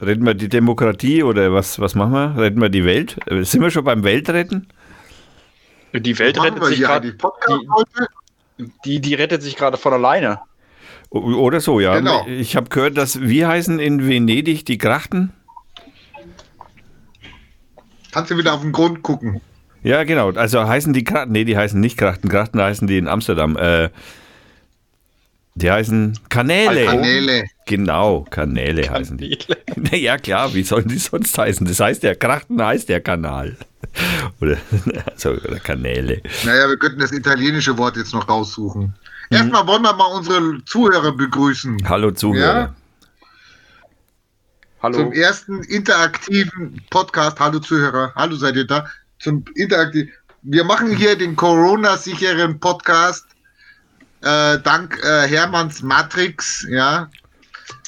Retten wir die Demokratie oder was, was machen wir? Retten wir die Welt? Äh, sind wir schon beim Weltretten? Die Welt rettet sich gerade. Die, die, die rettet sich gerade von alleine. Oder so, ja. Genau. Ich habe gehört, dass, wie heißen in Venedig die Grachten? Kannst du wieder auf den Grund gucken. Ja, genau. Also heißen die Krachten, nee, die heißen nicht Krachten. Krachten heißen die in Amsterdam. Äh, die heißen Kanäle. Kanäle. Genau, Kanäle, Kanäle. heißen die. Ja, klar, wie sollen die sonst heißen? Das heißt ja, Krachten heißt der Kanal. Oder, also, oder Kanäle. Naja, wir könnten das italienische Wort jetzt noch raussuchen. Mhm. Erstmal wollen wir mal unsere Zuhörer begrüßen. Hallo Zuhörer. Ja? Hallo. Zum ersten interaktiven Podcast. Hallo Zuhörer. Hallo, seid ihr da? Zum interaktiven. Wir machen hier den Corona-sicheren Podcast äh, dank äh, Hermanns Matrix, ja.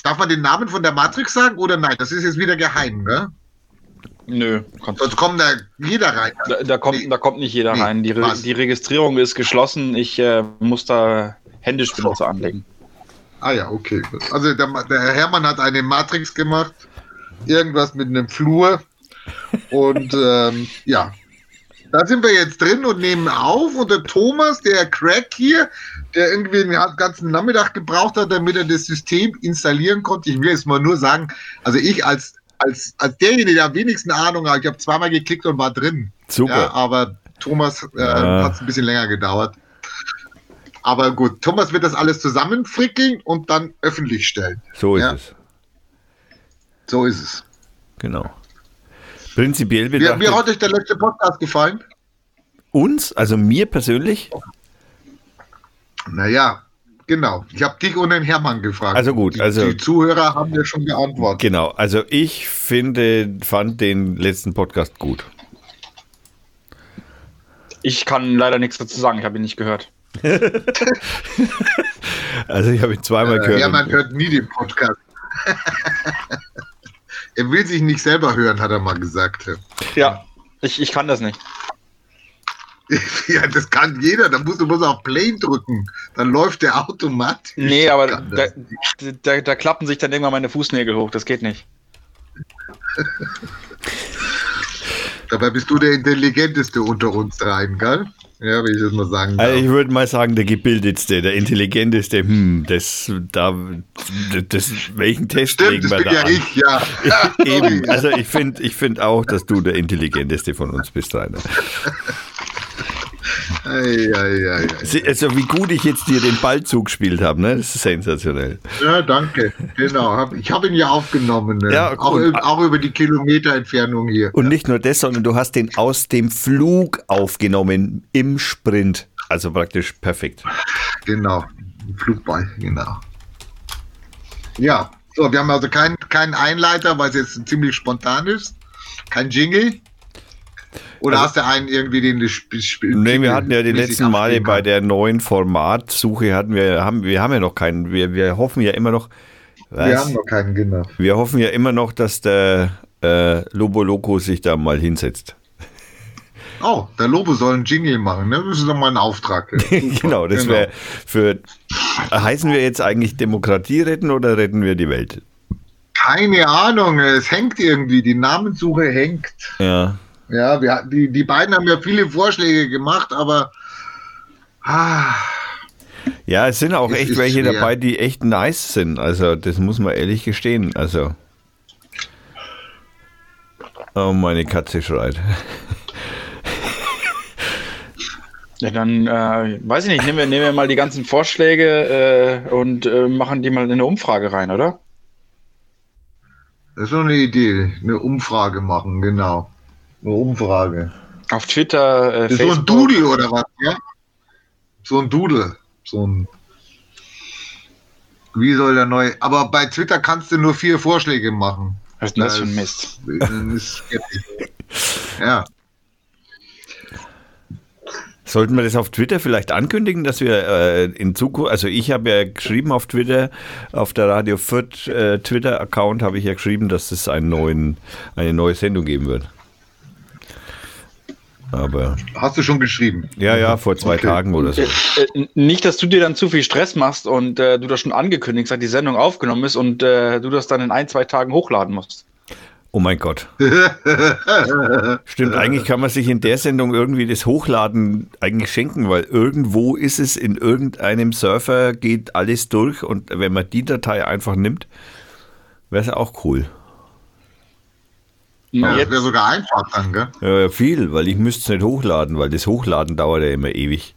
Darf man den Namen von der Matrix sagen oder nein? Das ist jetzt wieder geheim, ne? Nö. Sonst kommt da jeder rein. Da, da kommt, nee. da kommt nicht jeder nee, rein. Die, Re die, Registrierung ist geschlossen. Ich äh, muss da händisch Benutzer so. anlegen. Ah ja, okay. Also der, der Hermann hat eine Matrix gemacht. Irgendwas mit einem Flur. Und ähm, ja, da sind wir jetzt drin und nehmen auf. Und der Thomas, der Crack hier, der irgendwie den ganzen Nachmittag gebraucht hat, damit er das System installieren konnte. Ich will jetzt mal nur sagen, also ich als, als, als derjenige, der am wenigsten Ahnung hat, ich habe zweimal geklickt und war drin. Super. Ja, aber Thomas äh, ja. hat es ein bisschen länger gedauert. Aber gut, Thomas wird das alles zusammenfrickeln und dann öffentlich stellen. So ist ja. es. So ist es. Genau. Prinzipiell betrachtet. Wie, wie hat euch der letzte Podcast gefallen? Uns, also mir persönlich? Naja, genau. Ich habe dich und den Hermann gefragt. Also gut, also. Die Zuhörer haben ja schon geantwortet. Genau, also ich finde, fand den letzten Podcast gut. Ich kann leider nichts dazu sagen, ich habe ihn nicht gehört. also ich habe ihn zweimal äh, gehört. Hermann hört nie den Podcast. Er will sich nicht selber hören, hat er mal gesagt. Ja, ich, ich kann das nicht. Ja, das kann jeder. Da musst du bloß auf Play drücken. Dann läuft der automatisch. Nee, aber da, da, da, klappen sich dann irgendwann meine Fußnägel hoch. Das geht nicht. Dabei bist du der intelligenteste unter uns dreien, gell? Ja, wie ich das mal sagen darf. Also ich würde mal sagen, der gebildetste, der intelligenteste, hm, das, da, das, welchen Test Stimmt, legen wir da ja an? Ich, ja. Eben, also ich finde ich find auch, dass du der intelligenteste von uns bist, Rainer. Ei, ei, ei, also wie gut ich jetzt dir den Ball zugespielt habe, ne? Das ist sensationell. Ja, danke. Genau. Ich habe ihn ja aufgenommen. Ne? Ja, auch, auch, über die Kilometerentfernung hier. Und nicht nur das, sondern du hast den aus dem Flug aufgenommen im Sprint. Also praktisch perfekt. Genau. Flugball, genau. Ja, so, wir haben also keinen kein Einleiter, weil es jetzt ziemlich spontan ist. Kein Jingle. Oder also, hast du einen irgendwie, den du spielst? Nee, wir hatten ja die letzten Male bei der neuen Formatsuche hatten wir, haben, wir haben ja noch keinen, wir, wir hoffen ja immer noch. Was? Wir haben noch keinen, genau. Wir hoffen ja immer noch, dass der äh, Lobo Loco sich da mal hinsetzt. Oh, der Lobo soll einen Jingle machen, ne? Das ist doch mal ein Auftrag. genau, das genau. wäre für. Heißen wir jetzt eigentlich Demokratie retten oder retten wir die Welt? Keine Ahnung, es hängt irgendwie, die Namenssuche hängt. Ja. Ja, wir, die, die beiden haben ja viele Vorschläge gemacht, aber. Ah, ja, es sind auch echt welche schwer. dabei, die echt nice sind. Also, das muss man ehrlich gestehen. Also. Oh, meine Katze schreit. Ja, dann äh, weiß ich nicht, nehmen wir, nehmen wir mal die ganzen Vorschläge äh, und äh, machen die mal in eine Umfrage rein, oder? Das ist so eine Idee, eine Umfrage machen, genau. Eine Umfrage. Auf Twitter, äh, So ein Doodle oder was, ja? So ein Doodle. So ein. Wie soll der neue. Aber bei Twitter kannst du nur vier Vorschläge machen. Was ist denn das für ein Mist? ja. Sollten wir das auf Twitter vielleicht ankündigen, dass wir äh, in Zukunft, also ich habe ja geschrieben auf Twitter, auf der Radio Fürth äh, Twitter-Account habe ich ja geschrieben, dass es einen neuen, eine neue Sendung geben wird. Aber Hast du schon geschrieben? ja, ja, vor zwei Okay. Tagen oder so. Äh, nicht, dass du dir dann zu viel Stress machst und äh, du das schon angekündigt hast, die Sendung aufgenommen ist und äh, du das dann in ein, zwei Tagen hochladen musst. Oh mein Gott. Stimmt, eigentlich kann man sich in der Sendung irgendwie das Hochladen eigentlich schenken, weil irgendwo ist es in irgendeinem Surfer, geht alles durch und wenn man die Datei einfach nimmt, wäre es auch cool. Ja, das Jetzt, wäre sogar einfach dann, gell? Ja, viel, weil ich müsste es nicht hochladen, weil das Hochladen dauert ja immer ewig.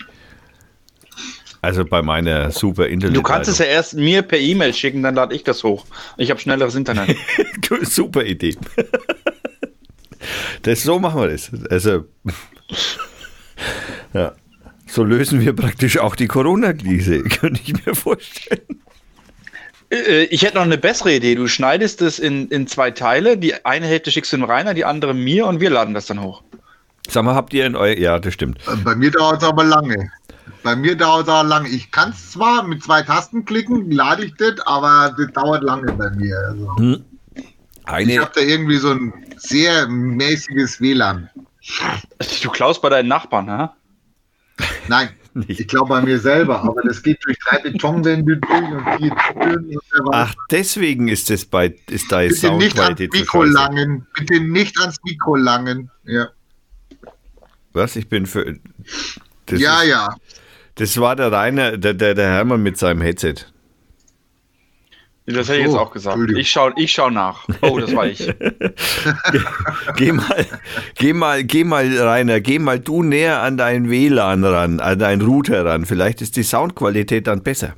Also bei meiner super Internet. du kannst es ja erst mir per E-Mail schicken, dann lade ich das hoch. Ich habe schnelleres Internet. Super Idee. Das, so machen wir das. Also, ja. So lösen wir praktisch auch die Corona-Krise, könnte ich mir vorstellen. Äh, Ich hätte noch eine bessere Idee. Du schneidest es in, in zwei Teile. Die eine Hälfte schickst du dem Rainer, die andere mir und wir laden das dann hoch. Sag mal, habt ihr in euer. Ja, das stimmt. Äh, Bei mir dauert es aber lange. Bei mir dauert es aber lange. Ich kann es zwar mit zwei Tasten klicken, lade ich das, aber das dauert lange bei mir. Also. Hm. Ich Eine, habe da irgendwie so ein sehr mäßiges WLAN. Du klaust bei deinen Nachbarn, ha? Nein, Nicht. ich glaube bei mir selber, aber das geht durch drei Betonwände durch und vier Türen und so weiter. ach, deswegen ist das bei. Ist da jetzt Bitte nicht ans Mikro langen. Bitte nicht ans Mikro langen. Ja, Was? Ich bin für. Das ja, ist, ja. Das war der Rainer, der, der, der Hermann mit seinem Headset. Das hätte ich jetzt auch gesagt. Ich schau, ich schau nach. Oh, das war ich. Geh mal, geh mal, geh mal, Rainer, geh mal du näher an dein WLAN ran, an deinen Router ran. Vielleicht ist die Soundqualität dann besser.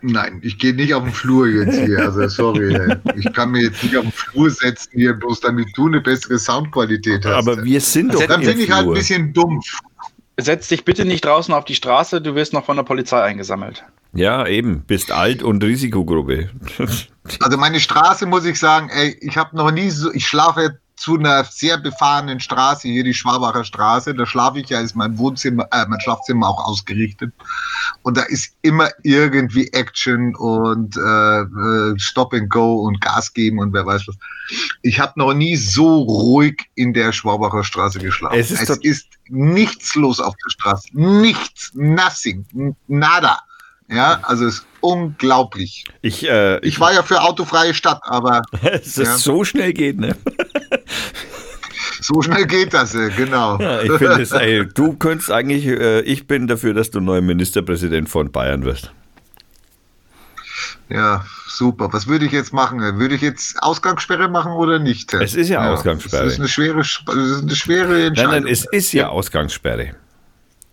Nein, ich gehe nicht auf den Flur jetzt hier. Also sorry. ey. Ich kann mir jetzt nicht auf den Flur setzen hier, bloß damit du eine bessere Soundqualität hast. Aber wir sind doch dann bin ich halt ein bisschen dumpf. Setz dich bitte nicht draußen auf die Straße, du wirst noch von der Polizei eingesammelt. Ja, eben. Bist alt und Risikogruppe. Also meine Straße muss ich sagen, ey, ich habe noch nie so, ich schlafe zu einer sehr befahrenen Straße, hier die Schwabacher Straße, da schlafe ich ja, ist mein Wohnzimmer, äh, mein Schlafzimmer auch ausgerichtet. Und da ist immer irgendwie Action und äh, äh, Stop and Go und Gas geben und wer weiß was. Ich habe noch nie so ruhig in der Schwabacher Straße geschlafen. Es ist es ist nichts los auf der Straße. Nichts, nothing, nada. Ja, also es ist unglaublich. Ich, äh, Ich war ja für autofreie Stadt, aber es ja. so schnell geht, ne? so schnell geht das, äh, genau. Ja, ich finde es, ey, du könntest eigentlich, äh, ich bin dafür, dass du neuer Ministerpräsident von Bayern wirst. Ja, super. Was würde ich jetzt machen? Würde ich jetzt Ausgangssperre machen oder nicht? Es ist ja Ausgangssperre. Das ist eine schwere, das ist eine schwere Nein, Entscheidung. nein, es ist ja Ausgangssperre.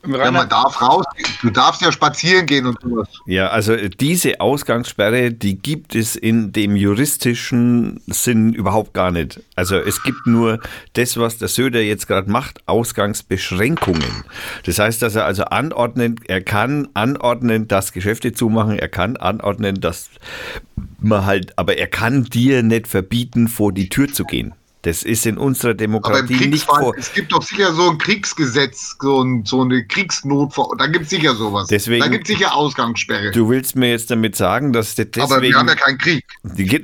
Ja, man darf raus. Du darfst ja spazieren gehen und sowas. Ja, also diese Ausgangssperre, die gibt es in dem juristischen Sinn überhaupt gar nicht. Also es gibt nur das, was der Söder jetzt gerade macht, Ausgangsbeschränkungen. Das heißt, dass er also anordnen, er kann anordnen, dass Geschäfte zumachen, er kann anordnen, dass man halt, aber er kann dir nicht verbieten, vor die Tür zu gehen. Das ist in unserer Demokratie nicht vor. es gibt doch sicher so ein Kriegsgesetz, so, ein, so eine Kriegsnotver. Da gibt es sicher sowas. Deswegen- da gibt es sicher Ausgangssperre. Du willst mir jetzt damit sagen, dass das deswegen. Aber wir haben ja keinen Krieg.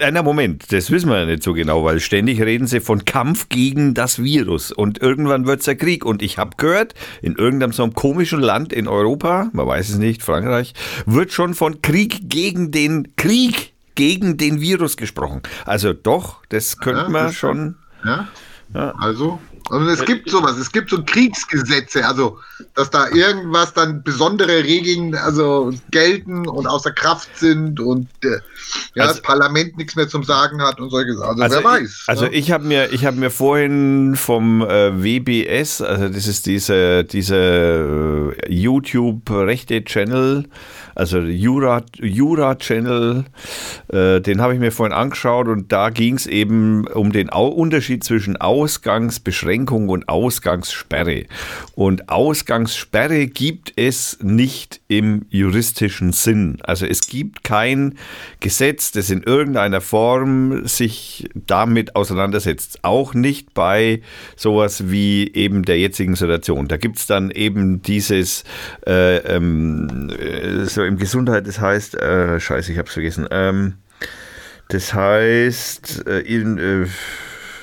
Einer Moment, das wissen wir ja nicht so genau, weil ständig reden sie von Kampf gegen das Virus und irgendwann wird es ein Krieg. Und ich habe gehört, in irgendeinem so einem komischen Land in Europa, man weiß es nicht, Frankreich, wird schon von Krieg gegen den Krieg gegen den Virus gesprochen. Also doch, das könnte Ja, man schon. Ja? Ja. Also, also es gibt sowas, es gibt so Kriegsgesetze, also dass da irgendwas dann besondere Regeln also gelten und außer Kraft sind und äh, ja, Also- das Parlament nichts mehr zum Sagen hat und solche Sachen. Also, wer ich, weiß. Also ne? ich habe mir, ich habe mir vorhin vom äh, WBS, also das ist diese, diese äh, YouTube-Rechte-Channel, also Jura, Jura-Channel, äh, den habe ich mir vorhin angeschaut und da ging es eben um den Au Unterschied zwischen Ausgangsbeschränkung und Ausgangssperre. Und Ausgangssperre gibt es nicht im juristischen Sinn. Also es gibt kein Gesetz, das in irgendeiner Form sich damit auseinandersetzt. Auch nicht bei sowas wie eben der jetzigen Situation. Da gibt es dann eben dieses, äh, ähm, äh, so im Gesundheit, das heißt, äh, scheiße, ich hab's vergessen, ähm, das heißt, äh, in, äh,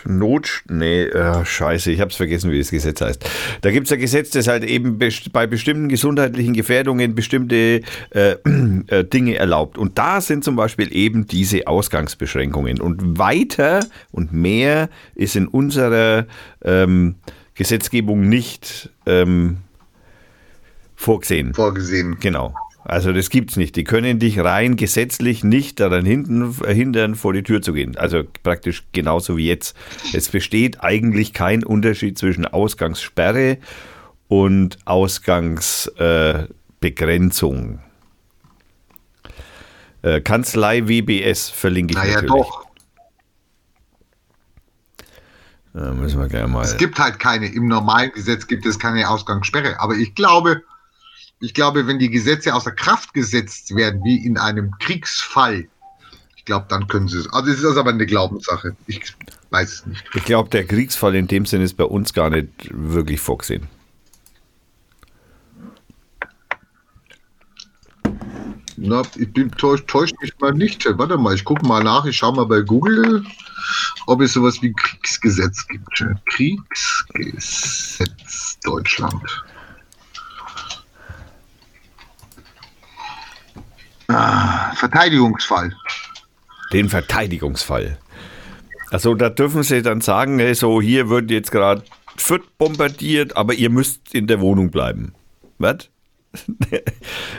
Not, nee, äh, scheiße, ich habe es vergessen, wie das Gesetz heißt. Da gibt es ein Gesetz, das halt eben best bei bestimmten gesundheitlichen Gefährdungen bestimmte äh, äh, Dinge erlaubt. Und da sind zum Beispiel eben diese Ausgangsbeschränkungen. Und weiter und mehr ist in unserer ähm, Gesetzgebung nicht ähm, vorgesehen. Vorgesehen. Genau. Also das gibt's nicht. Die können dich rein gesetzlich nicht daran hinten, hindern, vor die Tür zu gehen. Also praktisch genauso wie jetzt. Es besteht eigentlich kein Unterschied zwischen Ausgangssperre und Ausgangsbegrenzung. Äh, Kanzlei WBS verlinke ich Naja, natürlich. doch. Da müssen wir gleich mal. Es gibt halt keine, im normalen Gesetz gibt es keine Ausgangssperre. Aber ich glaube, ich glaube, wenn die Gesetze außer Kraft gesetzt werden, wie in einem Kriegsfall, ich glaube, dann können sie es. Also es ist aber eine Glaubenssache. Ich weiß es nicht. Ich glaube, der Kriegsfall in dem Sinne ist bei uns gar nicht wirklich vorgesehen. Na, ich bin täuscht, täuscht mich mal nicht. Warte mal, ich gucke mal nach, ich schaue mal bei Google, ob es sowas wie Kriegsgesetz gibt. Kriegsgesetz Deutschland. Ah, Verteidigungsfall. Den Verteidigungsfall. Also da dürfen sie dann sagen, hey, so hier wird jetzt gerade Fürth bombardiert, aber ihr müsst in der Wohnung bleiben. Was?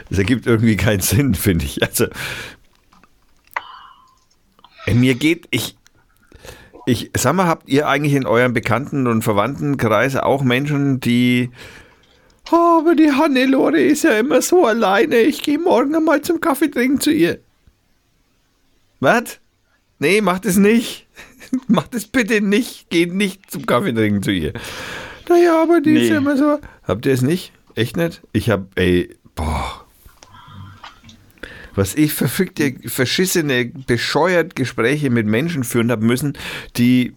Das ergibt irgendwie keinen Sinn, finde ich. Also äh, mir geht, ich, ich, sag mal, habt ihr eigentlich in eurem Bekannten- und Verwandtenkreis auch Menschen, die aber die Hannelore ist ja immer so alleine. Ich gehe morgen einmal zum Kaffee trinken zu ihr. Was? Nee, macht es nicht. macht es bitte nicht. Geht nicht zum Kaffee trinken zu ihr. Naja, aber die ist Nee. ja immer so. Habt ihr es nicht? Echt nicht? Ich hab, ey, boah. Was ich verfickte, verschissene, bescheuert Gespräche mit Menschen führen habe müssen, die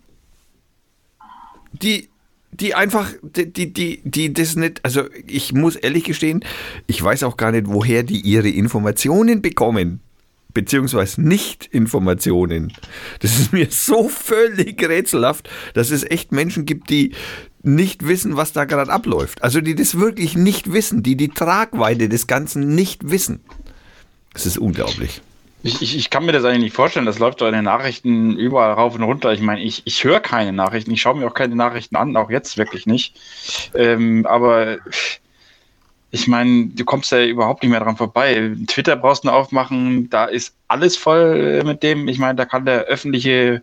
die, die einfach, die, die, die, die das nicht, also ich muss ehrlich gestehen, ich weiß auch gar nicht, woher die ihre Informationen bekommen. Beziehungsweise Nicht-Informationen. Das ist mir so völlig rätselhaft, dass es echt Menschen gibt, die nicht wissen, was da gerade abläuft. Also die das wirklich nicht wissen, die die Tragweite des Ganzen nicht wissen. Das ist unglaublich. Ich, ich, ich kann mir das eigentlich nicht vorstellen. Das läuft doch in den Nachrichten überall rauf und runter. Ich meine, ich, ich höre keine Nachrichten. Ich schaue mir auch keine Nachrichten an, auch jetzt wirklich nicht. Ähm, aber ich meine, du kommst ja überhaupt nicht mehr dran vorbei. Twitter brauchst du nur aufmachen, da ist alles voll mit dem. Ich meine, da kann der öffentliche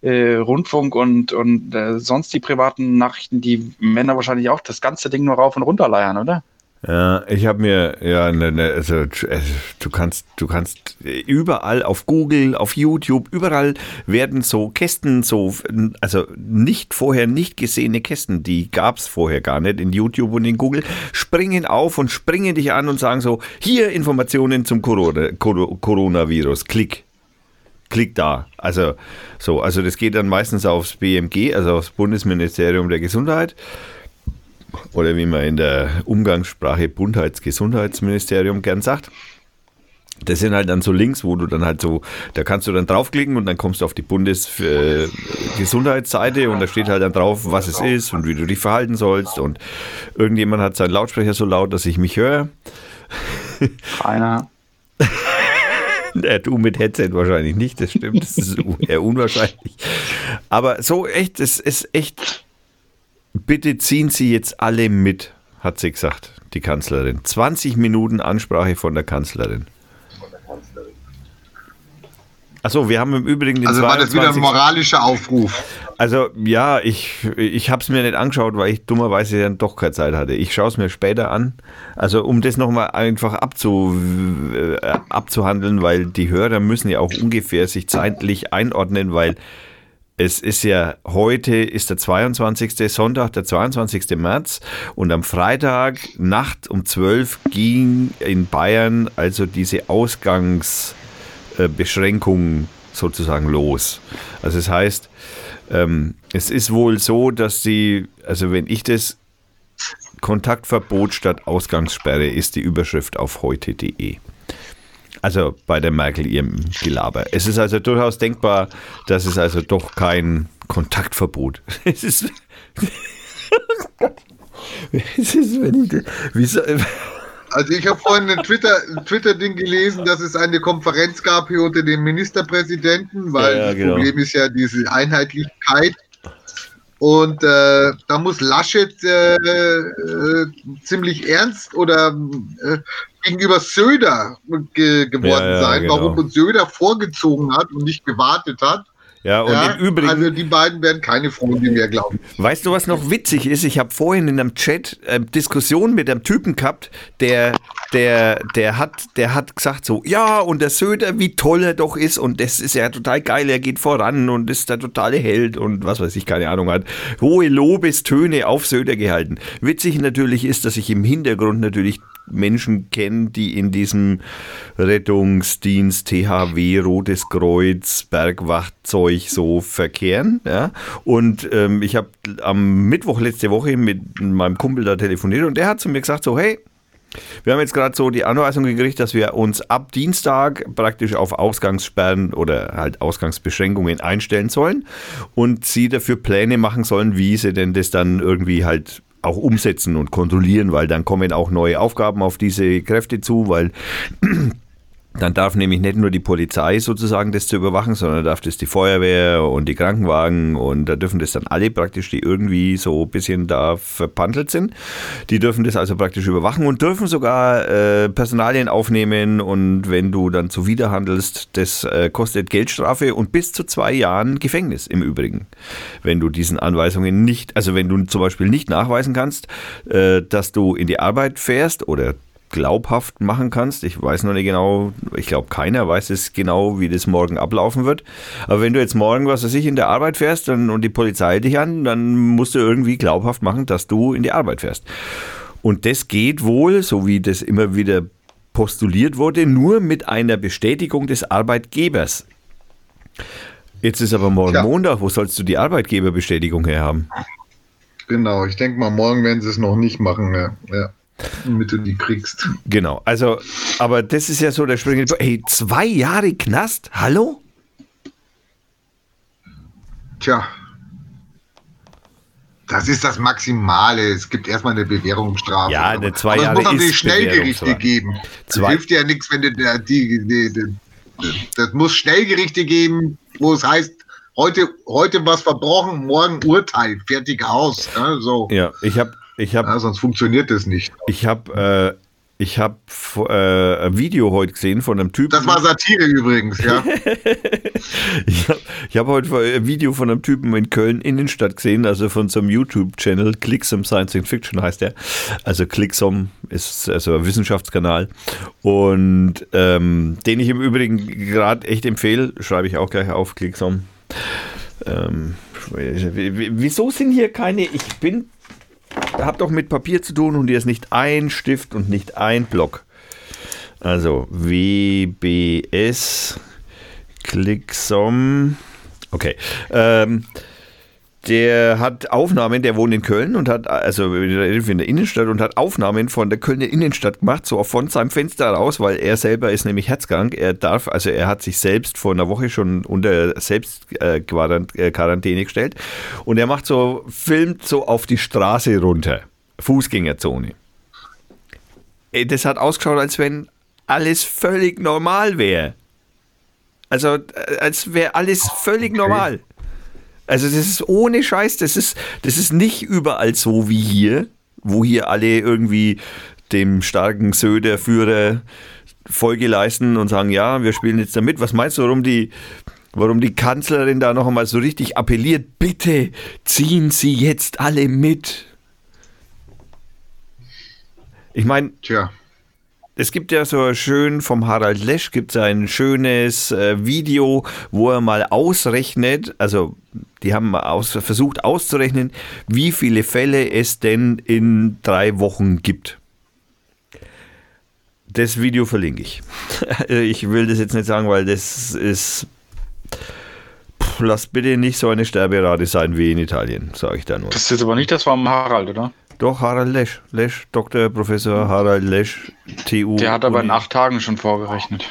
äh, Rundfunk und, und äh, sonst die privaten Nachrichten, die Männer wahrscheinlich auch das ganze Ding nur rauf und runter leiern, oder? Ja, ich habe mir, ja, ne, ne, also äh, du kannst, du kannst überall auf Google, auf YouTube, überall werden so Kästen, so, also nicht vorher nicht gesehene Kästen, die gab's vorher gar nicht in YouTube und in Google, springen auf und springen dich an und sagen so, hier Informationen zum Corona, Coro- Coronavirus, klick. Klick da. Also so, also das geht dann meistens aufs BMG, also aufs Bundesministerium der Gesundheit oder wie man in der Umgangssprache Bundheitsgesundheitsministerium gern sagt. Das sind halt dann so Links, wo du dann halt so, da kannst du dann draufklicken und dann kommst du auf die Bundesgesundheitsseite und da steht halt dann drauf, was es ist und wie du dich verhalten sollst und irgendjemand hat seinen Lautsprecher so laut, dass ich mich höre. Keiner. Ja, du mit Headset wahrscheinlich nicht, das stimmt, das ist eher unwahrscheinlich. Aber so echt, es ist echt, bitte ziehen Sie jetzt alle mit, hat sie gesagt, die Kanzlerin. 20 Minuten Ansprache von der Kanzlerin. Achso, wir haben im Übrigen den Also war das wieder ein 22. moralischer Aufruf. Also ja, ich, ich habe es mir nicht angeschaut, weil ich dummerweise dann doch keine Zeit hatte. Ich schaue es mir später an. Also um das nochmal einfach abzu, äh, abzuhandeln, weil die Hörer müssen ja auch ungefähr sich zeitlich einordnen, weil es ist ja heute ist der 22. Sonntag, der 22. März und am Freitag Nacht um 12 ging in Bayern also diese Ausgangsbeschränkung sozusagen los. Also das heißt, ähm, es ist wohl so, dass sie, also wenn ich das Kontaktverbot statt Ausgangssperre ist die Überschrift auf heute.de. Also bei der Merkel ihrem Gelaber. Es ist also durchaus denkbar, dass es also doch kein Kontaktverbot. Es ist. es ist, wenn ich. Wieso, also ich habe vorhin ein Twitter-Ding Twitter gelesen, dass es eine Konferenz gab hier unter den Ministerpräsidenten, weil ja, ja, genau. das Problem ist ja diese Einheitlichkeit. Und äh, da muss Laschet äh, äh, ziemlich ernst oder äh, gegenüber Söder ge geworden ja, sein, genau. warum uns Söder vorgezogen hat und nicht gewartet hat. Ja, und ja, im Übrigen. Also die beiden werden keine Freunde mehr, glaube ich. Weißt du, was noch witzig ist? Ich habe vorhin in einem Chat äh, Diskussion mit einem Typen gehabt, der, der, der, hat, der hat gesagt so, ja, und der Söder, wie toll er doch ist und das ist ja total geil, er geht voran und ist der totale Held und was weiß ich, keine Ahnung hat. Hohe Lobestöne auf Söder gehalten. Witzig natürlich ist, dass ich im Hintergrund natürlich Menschen kennen, die in diesem Rettungsdienst, THW, Rotes Kreuz, Bergwachtzeug so verkehren. Ja? Und ähm, ich habe am Mittwoch letzte Woche mit meinem Kumpel da telefoniert und der hat zu mir gesagt, so hey, wir haben jetzt gerade so die Anweisung gekriegt, dass wir uns ab Dienstag praktisch auf Ausgangssperren oder halt Ausgangsbeschränkungen einstellen sollen und sie dafür Pläne machen sollen, wie sie denn das dann irgendwie halt auch umsetzen und kontrollieren, weil dann kommen auch neue Aufgaben auf diese Kräfte zu, weil dann darf nämlich nicht nur die Polizei sozusagen das zu überwachen, sondern darf das die Feuerwehr und die Krankenwagen und da dürfen das dann alle praktisch, die irgendwie so ein bisschen da verpantelt sind. Die dürfen das also praktisch überwachen und dürfen sogar äh, Personalien aufnehmen und wenn du dann zuwiderhandelst, das äh, kostet Geldstrafe und bis zu zwei Jahren Gefängnis im Übrigen. Wenn du diesen Anweisungen nicht, also wenn du zum Beispiel nicht nachweisen kannst, äh, dass du in die Arbeit fährst oder glaubhaft machen kannst. Ich weiß noch nicht genau, ich glaube, keiner weiß es genau, wie das morgen ablaufen wird. Aber wenn du jetzt morgen, was weiß ich, in der Arbeit fährst dann, und die Polizei dich an, dann musst du irgendwie glaubhaft machen, dass du in die Arbeit fährst. Und das geht wohl, so wie das immer wieder postuliert wurde, nur mit einer Bestätigung des Arbeitgebers. Jetzt ist aber morgen ja. Montag, wo sollst du die Arbeitgeberbestätigung her haben? Genau, ich denke mal, morgen werden sie es noch nicht machen. Ja. ja damit du die kriegst. Genau, also, aber das ist ja so der springende Ey, zwei Jahre Knast? Hallo? Tja. Das ist das Maximale. Es gibt erstmal eine Bewährungsstrafe. Ja, eine zwei Jahre. Es muss natürlich Schnellgerichte geben. Das hilft ja nichts, wenn du die, die, die, das muss Schnellgerichte geben, wo es heißt, heute, heute was verbrochen, morgen Urteil, fertig aus. Ja, so. ja ich habe ich hab, ja, sonst funktioniert das nicht. Ich habe äh, ich habe äh, ein Video heute gesehen von einem Typen. Das war Satire übrigens, ja. ich habe hab heute ein Video von einem Typen in Köln Innenstadt gesehen, also von so einem YouTube-Channel, Clicksom Science Fiction heißt der. Also Clicksom ist also ein Wissenschaftskanal. Und ähm, den ich im Übrigen gerade echt empfehle, schreibe ich auch gleich auf, Clicksom. Ähm, wieso sind hier keine, ich bin habt doch mit Papier zu tun und hier ist nicht ein Stift und nicht ein Block. Also WBS Clicksom. Okay. Ähm, der hat Aufnahmen, der wohnt in Köln und hat, also in der Innenstadt und hat Aufnahmen von der Kölner Innenstadt gemacht, so von seinem Fenster raus, weil er selber ist nämlich herzkrank. Er darf, also er hat sich selbst vor einer Woche schon unter Selbstquarantäne äh, gestellt und er macht so, filmt so auf die Straße runter. Fußgängerzone. Das hat ausgeschaut, als wenn alles völlig normal wäre. Also, äh, als wäre alles völlig okay. normal. Also das ist ohne Scheiß, das ist, das ist nicht überall so wie hier, wo hier alle irgendwie dem starken Söder-Führer Folge leisten und sagen, ja, wir spielen jetzt damit. Was meinst du, warum die, warum die Kanzlerin da noch einmal so richtig appelliert, bitte ziehen Sie jetzt alle mit? Ich meine, es gibt ja so schön vom Harald Lesch gibt es ein schönes äh, Video, wo er mal ausrechnet, also die haben aus, versucht auszurechnen, wie viele Fälle es denn in drei Wochen gibt. Das Video verlinke ich. ich will das jetzt nicht sagen, weil das ist. Pff, lasst bitte nicht so eine Sterberate sein wie in Italien, sage ich da nur. Das ist jetzt aber nicht das vom Harald, oder? Doch, Harald Lesch. Lesch, Dr. Professor Harald Lesch, TU. Der hat aber in acht Tagen schon vorgerechnet.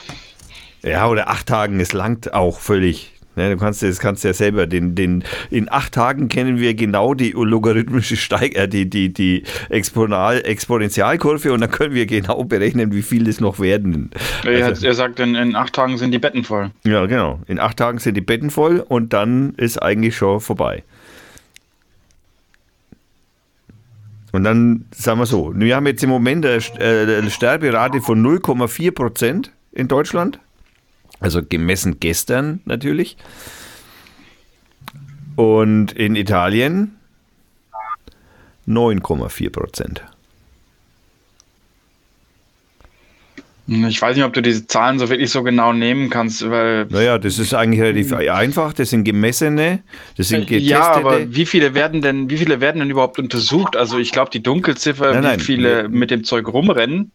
Ja, oder acht Tagen, es langt auch völlig. Ne, du kannst das kannst ja selber. Den, den, in acht Tagen kennen wir genau die logarithmische Steig, äh, die, die, die Exponal, Exponentialkurve und dann können wir genau berechnen, wie viel es noch werden. Er, Also- er sagt, in, in acht Tagen sind die Betten voll. Ja, genau. In acht Tagen sind die Betten voll und dann ist eigentlich schon vorbei. Und dann sagen wir so, wir haben jetzt im Moment eine, äh, Sterberate von 0,4 Prozent in Deutschland. Also gemessen gestern natürlich. Und in Italien 9,4 Prozent. Ich weiß nicht, ob du diese Zahlen so wirklich so genau nehmen kannst, weil. Naja, das ist eigentlich relativ einfach. Das sind gemessene, das sind getestete. Ja, aber wie viele werden denn, wie viele werden denn überhaupt untersucht? Also ich glaube, die Dunkelziffer, Nein, wie nein. viele mit dem Zeug rumrennen,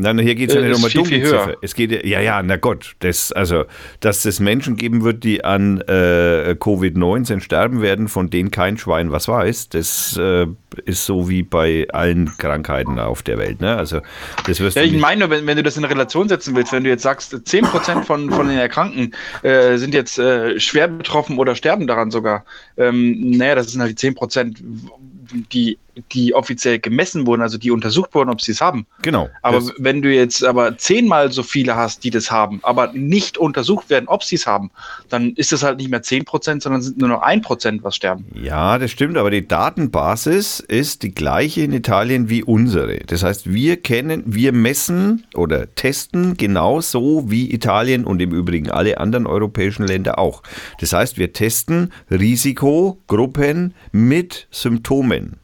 Nein, hier geht es ja Äh, nicht um Dunkelziffer. Es geht ja, ja, na Gott, das, also, dass es Menschen geben wird, die an äh, Covid-19 sterben werden, von denen kein Schwein was weiß, das äh, ist so wie bei allen Krankheiten auf der Welt. Ne? Also, das wirst Ja, ich meine, wenn, wenn du das in Relation setzen willst, wenn du jetzt sagst, 10% von, von den Erkrankten äh, sind jetzt äh, schwer betroffen oder sterben daran sogar, ähm, naja, das sind halt die 10%, die, die offiziell gemessen wurden, also die untersucht wurden, ob sie es haben. Genau. Aber das, wenn du jetzt aber zehnmal so viele hast, die das haben, aber nicht untersucht werden, ob sie es haben, dann ist es halt nicht mehr 10%, sondern sind nur noch 1%, was sterben. ja, das stimmt, aber die Datenbasis ist die gleiche in Italien wie unsere. Das heißt, wir kennen, wir messen oder testen genauso wie Italien und im Übrigen alle anderen europäischen Länder auch. Das heißt, wir testen Risikogruppen mit Symptomen.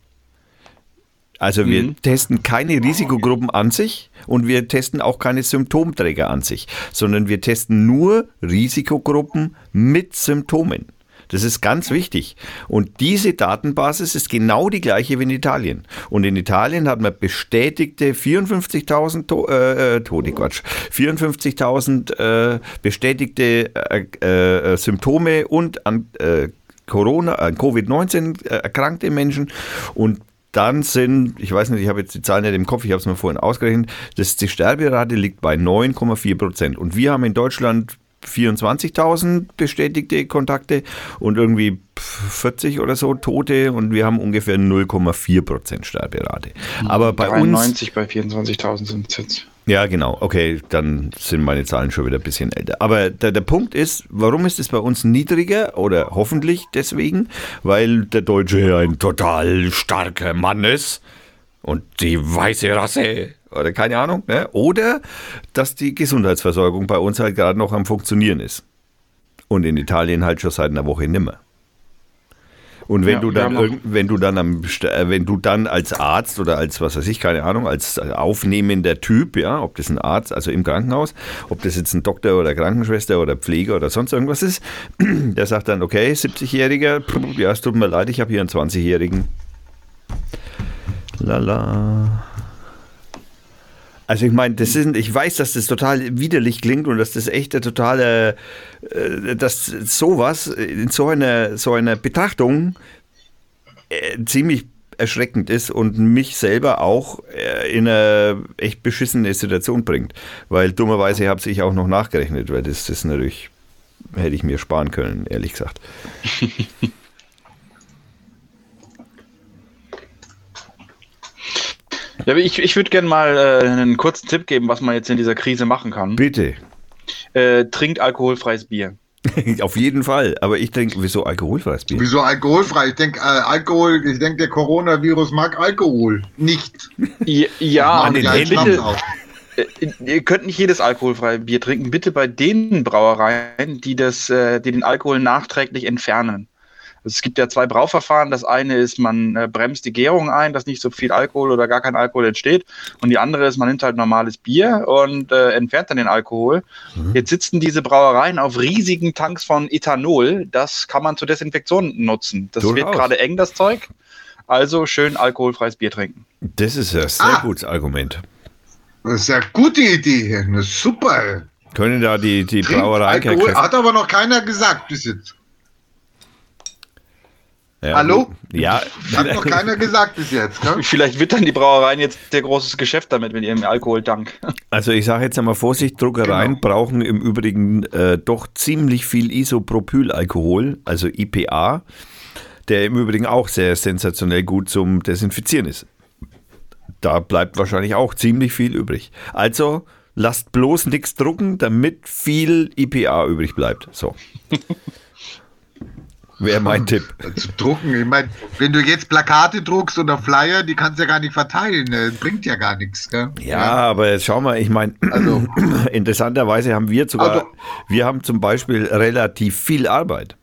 Also wir Mhm. testen keine Risikogruppen an sich und wir testen auch keine Symptomträger an sich, sondern wir testen nur Risikogruppen mit Symptomen. Das ist ganz wichtig. Und diese Datenbasis ist genau die gleiche wie in Italien. Und in Italien hat man bestätigte 54.000 to äh, äh, Tote, Quatsch, 54.000 äh, bestätigte äh, äh, Symptome und an äh, Corona, an Covid-19 äh, erkrankte Menschen. Und dann sind, ich weiß nicht, ich habe jetzt die Zahlen nicht im Kopf, ich habe es mir vorhin ausgerechnet, das, die Sterberate liegt bei 9,4 Prozent. Und wir haben in Deutschland 24.000 bestätigte Kontakte und irgendwie 40 oder so Tote und wir haben ungefähr 0,4 Prozent Sterberate. Aber bei uns 93 bei 24.000 sind es jetzt. Ja, genau. Okay, dann sind meine Zahlen schon wieder ein bisschen älter. Aber der, der Punkt ist, warum ist es bei uns niedriger oder hoffentlich deswegen? Weil der Deutsche ein total starker Mann ist und die weiße Rasse oder keine Ahnung. Ne? Oder dass die Gesundheitsversorgung bei uns halt gerade noch am Funktionieren ist. Und in Italien halt schon seit einer Woche nimmer. Und wenn Ja, du dann wenn du dann am äh, wenn du dann als Arzt oder als was weiß ich keine Ahnung als aufnehmender Typ ja ob das ein Arzt also im Krankenhaus ob das jetzt ein Doktor oder Krankenschwester oder Pfleger oder sonst irgendwas ist der sagt dann okay 70-jähriger pff, ja es tut mir leid ich habe hier einen 20-jährigen lala also ich meine, das sind, ich weiß, dass das total widerlich klingt und dass das echt eine totale, äh, dass sowas in so einer, so einer Betrachtung äh, ziemlich erschreckend ist und mich selber auch äh, in eine echt beschissene Situation bringt. Weil dummerweise habe ich auch noch nachgerechnet, weil das, das natürlich hätte ich mir sparen können, ehrlich gesagt. Ja, aber ich, ich würde gerne mal äh, einen kurzen Tipp geben, was man jetzt in dieser Krise machen kann. Bitte. Äh, trinkt alkoholfreies Bier. Auf jeden Fall. Aber ich denke, wieso alkoholfreies Bier? Wieso alkoholfrei? Ich denke, äh, Alkohol, ich denke, der Coronavirus mag Alkohol. Nicht. Ja, ja den auf. Äh, Ihr könnt nicht jedes alkoholfreie Bier trinken. Bitte bei den Brauereien, die das, äh, die den Alkohol nachträglich entfernen. Es gibt ja zwei Brauverfahren. Das eine ist, man äh, bremst die Gärung ein, dass nicht so viel Alkohol oder gar kein Alkohol entsteht. Und die andere ist, man nimmt halt normales Bier und äh, entfernt dann den Alkohol. Jetzt sitzen diese Brauereien auf riesigen Tanks von Ethanol. Das kann man zur Desinfektion nutzen. Das wird Durchaus. gerade eng, das Zeug. Also schön alkoholfreies Bier trinken. Das ist ein sehr Ah. gutes Argument. Das ist ja eine gute Idee. Eine super. Können da die, die Brauerei Alkohol hat aber noch keiner gesagt bis jetzt. Ja, Hallo? Ja. Hat noch keiner gesagt bis jetzt. Ne? Vielleicht wittern die Brauereien jetzt der großes Geschäft damit mit ihrem Alkoholdank. Also ich sage jetzt einmal Vorsicht, Druckereien Genau. brauchen im Übrigen äh, doch ziemlich viel Isopropylalkohol, also IPA, der im Übrigen auch sehr sensationell gut zum Desinfizieren ist. Da bleibt wahrscheinlich auch ziemlich viel übrig. Also lasst bloß nichts drucken, damit viel IPA übrig bleibt. So. Wäre mein Tipp. Zu drucken, ich meine, wenn du jetzt Plakate druckst oder Flyer, die kannst du ja gar nicht verteilen. ne? Bringt ja gar nichts. Gell? Ja, aber jetzt schau mal, ich meine, Also- interessanterweise haben wir sogar, Also- wir haben zum Beispiel relativ viel Arbeit.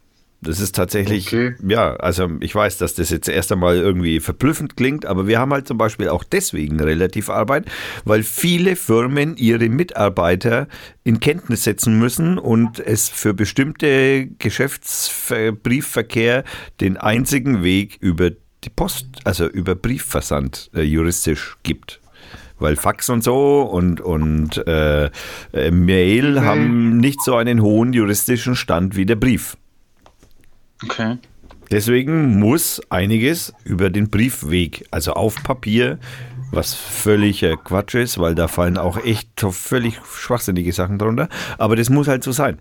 Das ist tatsächlich, Okay. ja, also ich weiß, dass das jetzt erst einmal irgendwie verblüffend klingt, aber wir haben halt zum Beispiel auch deswegen relativ Arbeit, weil viele Firmen ihre Mitarbeiter in Kenntnis setzen müssen und es für bestimmte Geschäftsbriefverkehr den einzigen Weg über die Post, also über Briefversand äh, juristisch gibt. Weil Fax und so und, und äh, äh, Mail haben nicht so einen hohen juristischen Stand wie der Brief. Okay. Deswegen muss einiges über den Briefweg, also auf Papier, was völliger Quatsch ist, weil da fallen auch echt völlig schwachsinnige Sachen drunter. Aber das muss halt so sein.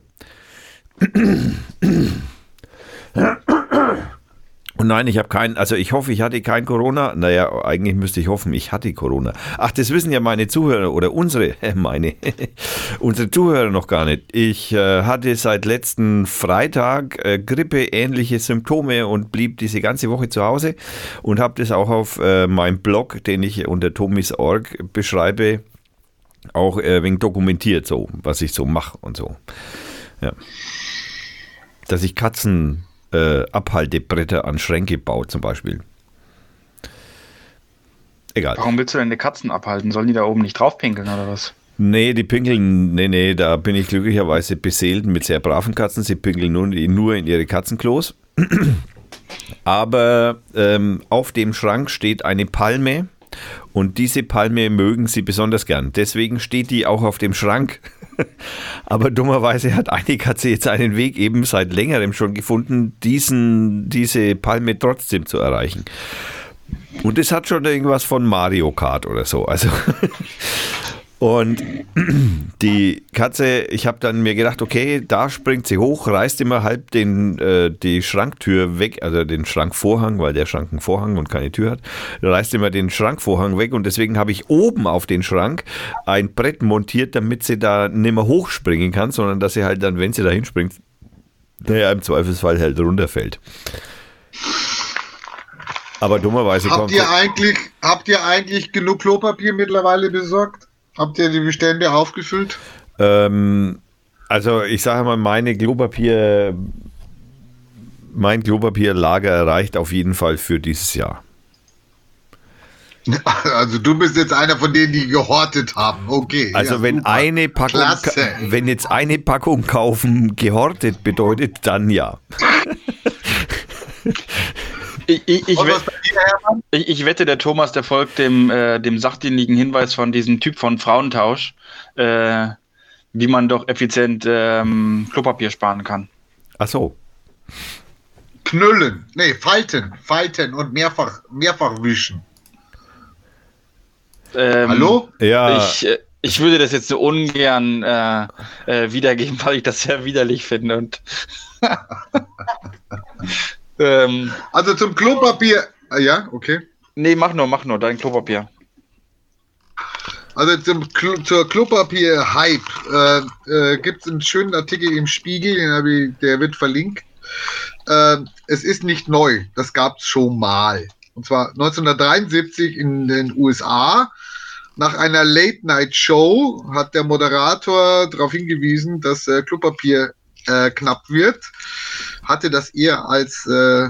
Und nein, ich habe keinen, also ich hoffe, ich hatte kein Corona. Naja, eigentlich müsste ich hoffen, ich hatte Corona. Ach, das wissen ja meine Zuhörer oder unsere, meine, unsere Zuhörer noch gar nicht. Ich äh, hatte seit letzten Freitag äh, grippeähnliche Symptome und blieb diese ganze Woche zu Hause und habe das auch auf äh, meinem Blog, den ich unter tomis.org beschreibe, auch äh, wegen dokumentiert, so, was ich so mache und so. Ja. Dass ich Katzen äh, Abhaltebretter an Schränke baue, zum Beispiel. Egal. Warum willst du denn die Katzen abhalten? Sollen die da oben nicht draufpinkeln oder was? Nee, die pinkeln, nee, nee, da bin ich glücklicherweise beseelt mit sehr braven Katzen. Sie pinkeln nur, nur in ihre Katzenklos. Aber ähm, auf dem Schrank steht eine Palme und diese Palme mögen sie besonders gern. Deswegen steht die auch auf dem Schrank. Aber dummerweise hat Katze jetzt einen Weg eben seit längerem schon gefunden, diesen, diese Palme trotzdem zu erreichen. Und es hat schon irgendwas von Mario Kart oder so. Also und die Katze, ich habe dann mir gedacht, okay, da springt sie hoch, reißt immer halb den, äh, die Schranktür weg, also den Schrankvorhang, weil der Schrank einen Vorhang und keine Tür hat, reißt immer den Schrankvorhang weg und deswegen habe ich oben auf den Schrank ein Brett montiert, damit sie da nicht mehr hochspringen kann, sondern dass sie halt dann, wenn sie da hinspringt, naja, im Zweifelsfall halt runterfällt. Aber dummerweise kommt Habt sie- ihr, eigentlich, habt ihr eigentlich genug Klopapier mittlerweile besorgt? Habt ihr die Bestände aufgefüllt? Ähm, also ich sage mal, meine Klopapier, mein Klopapierlager reicht auf jeden Fall für dieses Jahr. Also du bist jetzt einer von denen, die gehortet haben. Okay. Also ja, wenn super. eine Packung, Klasse. wenn jetzt eine Packung kaufen gehortet bedeutet, dann ja. Ich, ich, ich, Und was ich, ich wette, der Thomas, der folgt dem, äh, dem sachdienlichen Hinweis von diesem Typ von Frauentausch, äh, wie man doch effizient ähm, Klopapier sparen kann. Ach so. Knüllen. Nee, falten. Falten und mehrfach, mehrfach wischen. Ähm, Hallo? Ja, Ich, äh, ich würde das jetzt so ungern äh, äh, wiedergeben, weil ich das sehr widerlich finde. Und ähm, Also zum Klopapier. Ah, Ja, okay. nee, mach nur, mach nur, dein Klopapier. Also zum Klo zur Klopapier-Hype äh, äh, gibt es einen schönen Artikel im Spiegel, ich, der wird verlinkt. Äh, es ist nicht neu, das gab es schon mal. Und zwar 1973 in den USA. Nach einer Late-Night-Show hat der Moderator darauf hingewiesen, dass äh, Klopapier äh, knapp wird. Hatte das eher als äh,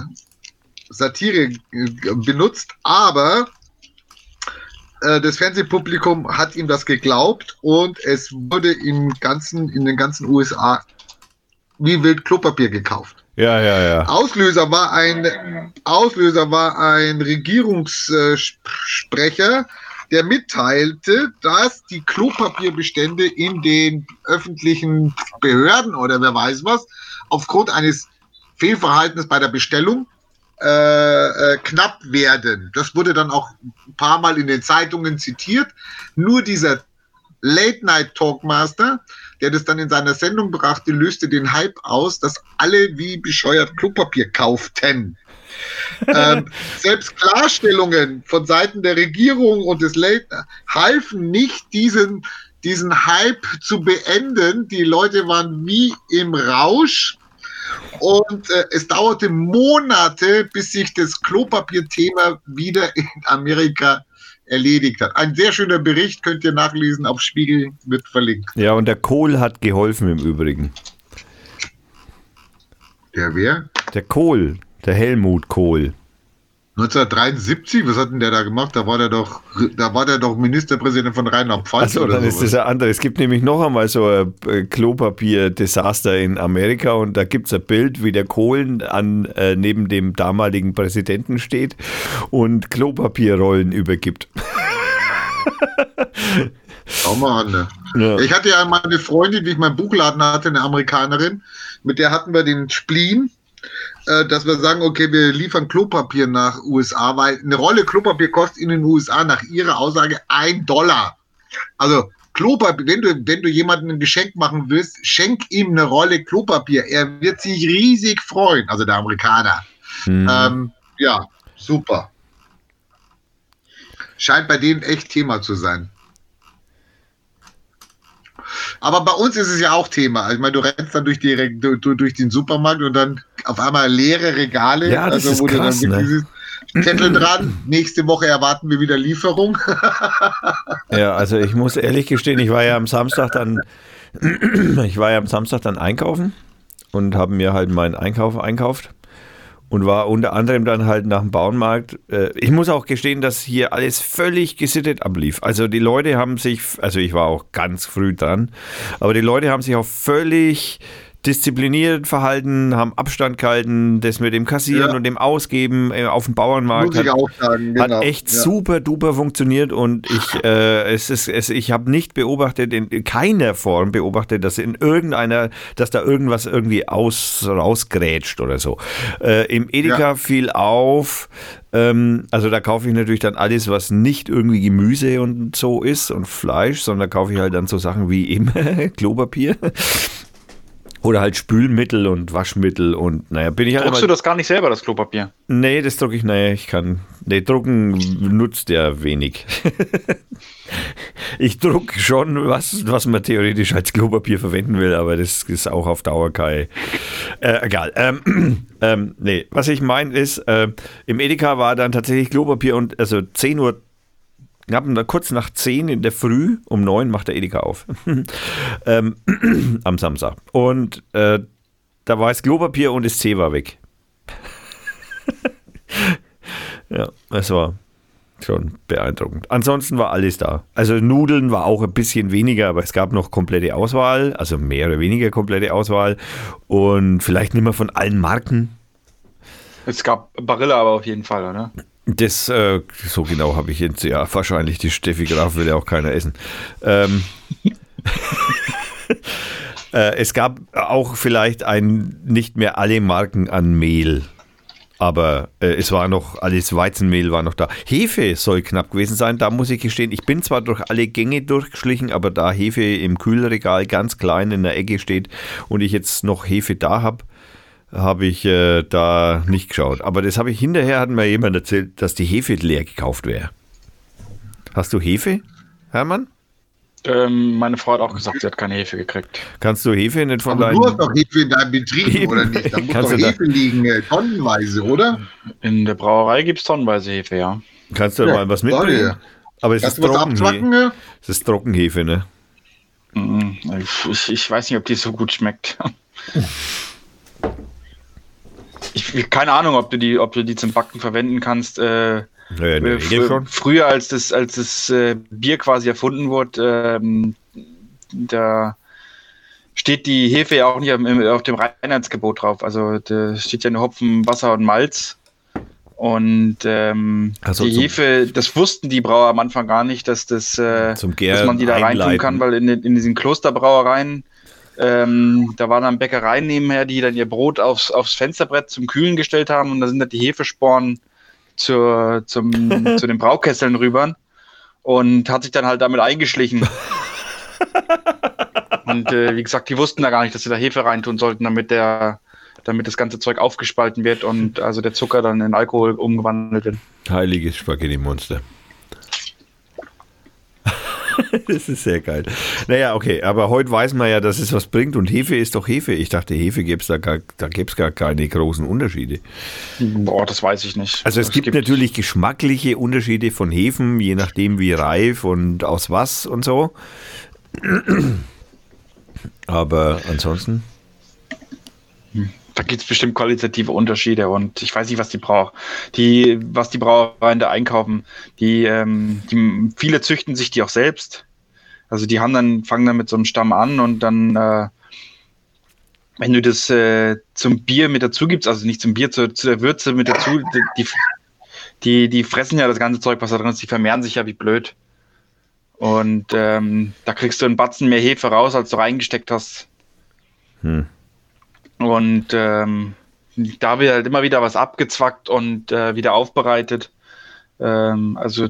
Satire äh, benutzt, aber äh, das Fernsehpublikum hat ihm das geglaubt und es wurde im ganzen, in den ganzen USA wie wild Klopapier gekauft. ja, ja, ja. Auslöser war ein, Auslöser war ein Regierungssprecher, der mitteilte, dass die Klopapierbestände in den öffentlichen Behörden oder wer weiß was aufgrund eines Fehlverhaltens bei der Bestellung äh, äh, knapp werden. Das wurde dann auch ein paar Mal in den Zeitungen zitiert. Nur dieser Late-Night-Talkmaster, der das dann in seiner Sendung brachte, löste den Hype aus, dass alle wie bescheuert Klopapier kauften. ähm, selbst Klarstellungen von Seiten der Regierung und des Late halfen nicht, diesen, diesen Hype zu beenden. Die Leute waren wie im Rausch. Und äh, es dauerte Monate, bis sich das Klopapier-Thema wieder in Amerika erledigt hat. Ein sehr schöner Bericht könnt ihr nachlesen auf Spiegel, wird verlinkt. Ja, und der Kohl hat geholfen im Übrigen. Der wer? Der Kohl, der Helmut Kohl. 1973, was hat denn der da gemacht? Da war der doch, da war der doch Ministerpräsident von Rheinland-Pfalz. Achso, dann sowas. ist das ja andere. Es gibt nämlich noch einmal so ein äh, Klopapier-Desaster in Amerika und da gibt es ein Bild, wie der Kohlen an, äh, neben dem damaligen Präsidenten steht und Klopapierrollen übergibt. Schau mal an. Ne? Ja. Ich hatte ja mal eine Freundin, wie ich meinen Buchladen hatte, eine Amerikanerin, mit der hatten wir den Spleen dass wir sagen, okay, wir liefern Klopapier nach USA, weil eine Rolle Klopapier kostet in den USA nach ihrer Aussage ein Dollar. Also Klopapier, wenn du, wenn du jemandem ein Geschenk machen willst, schenk ihm eine Rolle Klopapier. Er wird sich riesig freuen, also der Amerikaner. Hm. Ähm, ja, super. Scheint bei denen echt Thema zu sein. Aber bei uns ist es ja auch Thema. Ich meine, du rennst dann durch, die, durch den Supermarkt und dann auf einmal leere Regale. Ja, das also, ist krass, ne? Zettel dran. Nächste Woche erwarten wir wieder Lieferung. ja, also ich muss ehrlich gestehen, ich war ja am Samstag dann, ich war ja am Samstag dann einkaufen und habe mir halt meinen Einkauf einkauft und war unter anderem dann halt nach dem Bauernmarkt. Äh, ich muss auch gestehen, dass hier alles völlig gesittet ablief. Also die Leute haben sich, also ich war auch ganz früh dran, aber die Leute haben sich auch völlig diszipliniert verhalten, haben Abstand gehalten, das mit dem Kassieren ja. und dem Ausgeben äh, auf dem Bauernmarkt hat, sagen, genau. hat, echt ja. super duper funktioniert und ich, äh, es ist, es, ich habe nicht beobachtet, in keiner Form beobachtet, dass in irgendeiner, dass da irgendwas irgendwie aus, rausgrätscht oder so. Äh, Im Edeka ja. fiel auf, ähm, also da kaufe ich natürlich dann alles, was nicht irgendwie Gemüse und so ist und Fleisch, sondern kaufe ich halt dann so Sachen wie eben Klopapier. Oder halt Spülmittel und Waschmittel und naja, bin ich halt. Druckst du das gar nicht selber, das Klopapier? Nee, das drucke ich, naja, ich kann. Nee, drucken nutzt ja wenig. ich druck schon was, was man theoretisch als Klopapier verwenden will, aber das ist auch auf Dauer kein. Äh, egal. Ähm, ähm, nee, was ich meine ist, äh, im Edeka war dann tatsächlich Klopapier und also 10 Uhr knapp kurz nach 10 in der Früh, um 9 macht der Edeka auf. ähm, am Samstag. Und äh, da war das Klopapier und das C war weg. ja, es war schon beeindruckend. Ansonsten war alles da. Also Nudeln war auch ein bisschen weniger, aber es gab noch komplette Auswahl, also mehr oder weniger komplette Auswahl und vielleicht nicht mehr von allen Marken. Es gab Barilla aber auf jeden Fall, oder? Das, äh, so genau habe ich jetzt, ja, wahrscheinlich die Steffi Graf will ja auch keiner essen. Ähm, äh, es gab auch vielleicht ein, nicht mehr alle Marken an Mehl. Aber äh, es war noch, alles Weizenmehl war noch da. Hefe soll knapp gewesen sein, da muss ich gestehen, ich bin zwar durch alle Gänge durchgeschlichen, aber da Hefe im Kühlregal ganz klein in der Ecke steht und ich jetzt noch Hefe da habe, habe ich äh, da nicht geschaut. Aber das habe ich hinterher, hat mir jemand erzählt, dass die Hefe leer gekauft wäre. Hast du Hefe, Hermann? Ähm, meine Frau hat auch gesagt, sie hat keine Hefe gekriegt. Kannst du Hefe nicht von deinem... Du hast doch Hefe in deinem Betrieb, Hefe. oder nicht? Da muss Kannst doch Hefe da... liegen, äh, tonnenweise, oder? In der Brauerei gibt es tonnenweise Hefe, ja. Kannst du ja, mal was mitbringen? Aber es ist, Trockenhefe. es ist Trockenhefe, ne? Mm, ich, ich weiß nicht, ob die so gut schmeckt. Ich, keine Ahnung, ob du die, ob du die zum Backen verwenden kannst. Äh, naja, nee, fr früher, als das, als das äh, Bier quasi erfunden wurde, ähm, da steht die Hefe ja auch nicht auf, auf dem Reinheitsgebot drauf. Also da steht ja nur Hopfen, Wasser und Malz. Und ähm, also die Hefe, das wussten die Brauer am Anfang gar nicht, dass das, äh, dass man die da reintun kann, weil in, in diesen Klosterbrauereien Ähm, da waren dann Bäckereien nebenher, die dann ihr Brot aufs, aufs Fensterbrett zum Kühlen gestellt haben und da sind dann die Hefesporen zur, zum, zu den Braukesseln rüber und hat sich dann halt damit eingeschlichen. und äh, wie gesagt, die wussten da gar nicht, dass sie da Hefe reintun sollten, damit der, damit das ganze Zeug aufgespalten wird und also der Zucker dann in Alkohol umgewandelt wird. Heiliges Spaghetti-Monster. das ist sehr geil. Naja, okay, aber heute weiß man ja, dass es was bringt und Hefe ist doch Hefe. Ich dachte, Hefe gäbe es da gar, da gäbe es gar keine großen Unterschiede. Boah, das weiß ich nicht. Also es, es gibt, gibt, natürlich geschmackliche Unterschiede von Hefen, je nachdem wie reif und aus was und so. Aber ansonsten. Da gibt es bestimmt qualitative Unterschiede und ich weiß nicht, was die braucht. Die, was die Brauereien da einkaufen, die, ähm, die viele züchten sich die auch selbst. Also die haben dann, fangen dann mit so einem Stamm an und dann, äh, wenn du das äh, zum Bier mit dazu gibst, also nicht zum Bier, zu, zu der Würze mit dazu, die, die, die fressen ja das ganze Zeug, was da drin ist, die vermehren sich ja wie blöd. Und ähm, da kriegst du einen Batzen mehr Hefe raus, als du reingesteckt hast. Hm. Und ähm, da wird halt immer wieder was abgezwackt und äh, wieder aufbereitet. Ähm, also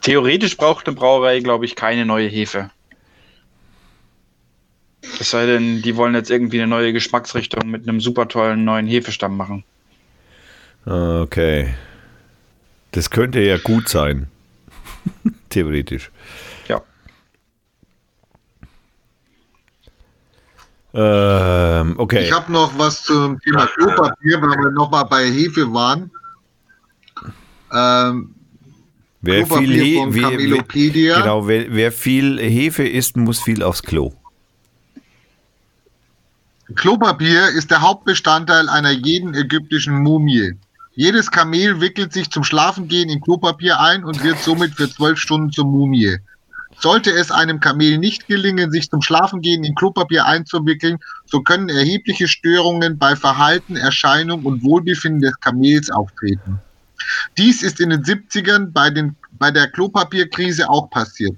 theoretisch braucht eine Brauerei, glaube ich, keine neue Hefe. Es sei denn, die wollen jetzt irgendwie eine neue Geschmacksrichtung mit einem super tollen neuen Hefestamm machen. Okay. Das könnte ja gut sein. Theoretisch. Ähm, okay. Ich habe noch was zum Thema Klopapier, weil wir nochmal bei Hefe waren. Ähm, wer viel, He wer, wer, genau, wer, wer viel Hefe isst, muss viel aufs Klo. Klopapier ist der Hauptbestandteil einer jeden ägyptischen Mumie. Jedes Kamel wickelt sich zum Schlafengehen in Klopapier ein und wird somit für zwölf Stunden zur Mumie. Sollte es einem Kamel nicht gelingen, sich zum Schlafengehen in Klopapier einzuwickeln, so können erhebliche Störungen bei Verhalten, Erscheinung und Wohlbefinden des Kamels auftreten. Dies ist in den 70ern bei, den, bei der Klopapierkrise auch passiert.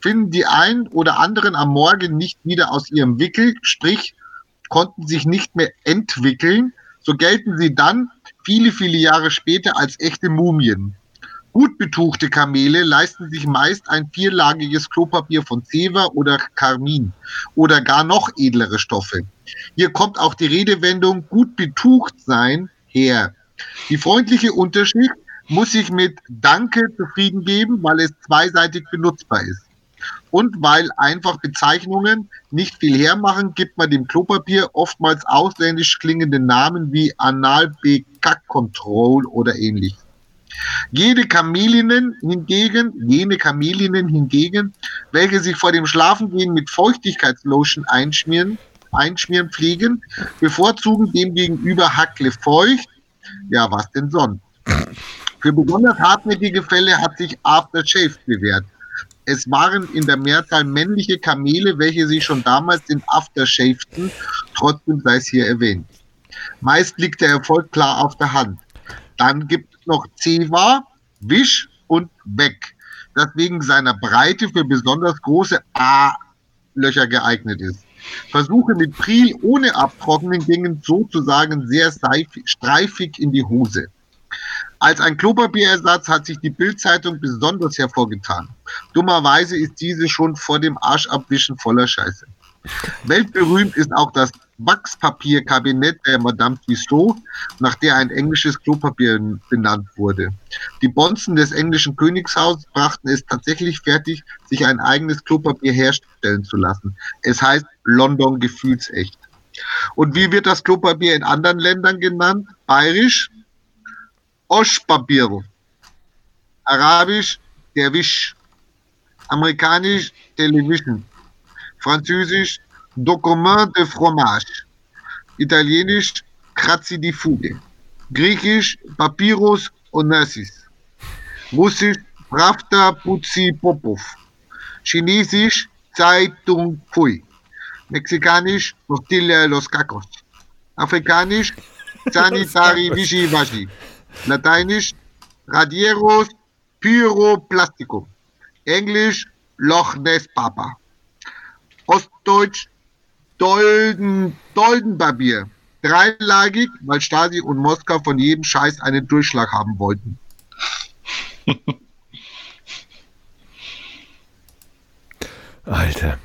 Finden die einen oder anderen am Morgen nicht wieder aus ihrem Wickel, sprich konnten sich nicht mehr entwickeln, so gelten sie dann viele, viele Jahre später als echte Mumien. Gut betuchte Kamele leisten sich meist ein vierlagiges Klopapier von Zewa oder Karmin oder gar noch edlere Stoffe. Hier kommt auch die Redewendung gut betucht sein her. Die freundliche Unterschrift muss sich mit Danke zufrieden geben, weil es zweiseitig benutzbar ist. Und weil einfach Bezeichnungen nicht viel hermachen, gibt man dem Klopapier oftmals ausländisch klingende Namen wie Analbekack-Control oder ähnlich. Jede Kamelinnen hingegen, jene Kamelinnen hingegen, welche sich vor dem Schlafengehen mit Feuchtigkeitslotion einschmieren, einschmieren pflegen, bevorzugen demgegenüber Hackle feucht. Ja, was denn sonst? Für besonders hartnäckige Fälle hat sich Aftershave bewährt. Es waren in der Mehrzahl männliche Kamele, welche sich schon damals den Aftershaveten, trotzdem sei es hier erwähnt. Meist liegt der Erfolg klar auf der Hand. Dann gibt noch Zewa, Wisch und Weg, das wegen seiner Breite für besonders große A-Löcher geeignet ist. Versuche mit Priel ohne Abtrocknen gingen sozusagen sehr streifig in die Hose. Als ein Klopapierersatz hat sich die Bildzeitung besonders hervorgetan. Dummerweise ist diese schon vor dem Arschabwischen voller Scheiße. Weltberühmt ist auch das Wachspapierkabinett der Madame Tussauds, nach der ein englisches Klopapier benannt wurde. Die Bonzen des englischen Königshauses brachten es tatsächlich fertig, sich ein eigenes Klopapier herstellen zu lassen. Es heißt London gefühlsecht. Und wie wird das Klopapier in anderen Ländern genannt? Bayerisch Oschpapier. Arabisch Derwisch. Amerikanisch Television. Französisch Document de fromage. Italienisch Kratzi di Fuge. Griechisch Papyrus Onassis. Russisch Pravda Putzi Popov. Chinesisch Zeitung Pfui. Mexikanisch Tortilla Los Cacos. Afrikanisch Sanitari Vichy Vashi. Lateinisch Radieros Pyroplasticum. Englisch Loch Ness Papa. Ostdeutsch Dolden, Doldenbarbier. Dreilagig, weil Stasi und Moskau von jedem Scheiß einen Durchschlag haben wollten. Alter.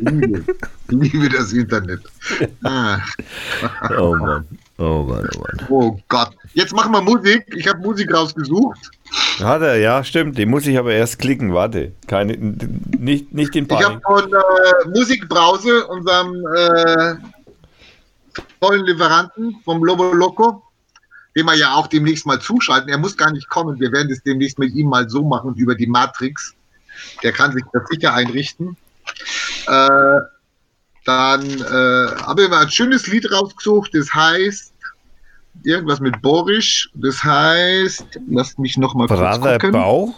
Liebe, liebe das Internet. Ah. Oh Mann. Oh Mann, oh Mann. Oh Gott. Jetzt machen wir Musik. Ich habe Musik rausgesucht. Hat er, ja, stimmt. Den muss ich aber erst klicken. Warte. Keine, nicht, nicht den Ich habe Panik. von äh, Musikbrause, unserem äh, tollen Lieferanten vom Lobo Loco, dem wir ja auch demnächst mal zuschalten. Er muss gar nicht kommen. Wir werden es demnächst mit ihm mal so machen über die Matrix. Der kann sich das sicher einrichten. Äh, dann äh, habe ich mal ein schönes Lied rausgesucht. Das heißt irgendwas mit Boris. Das heißt, lasst mich noch mal kurz gucken. Bauch?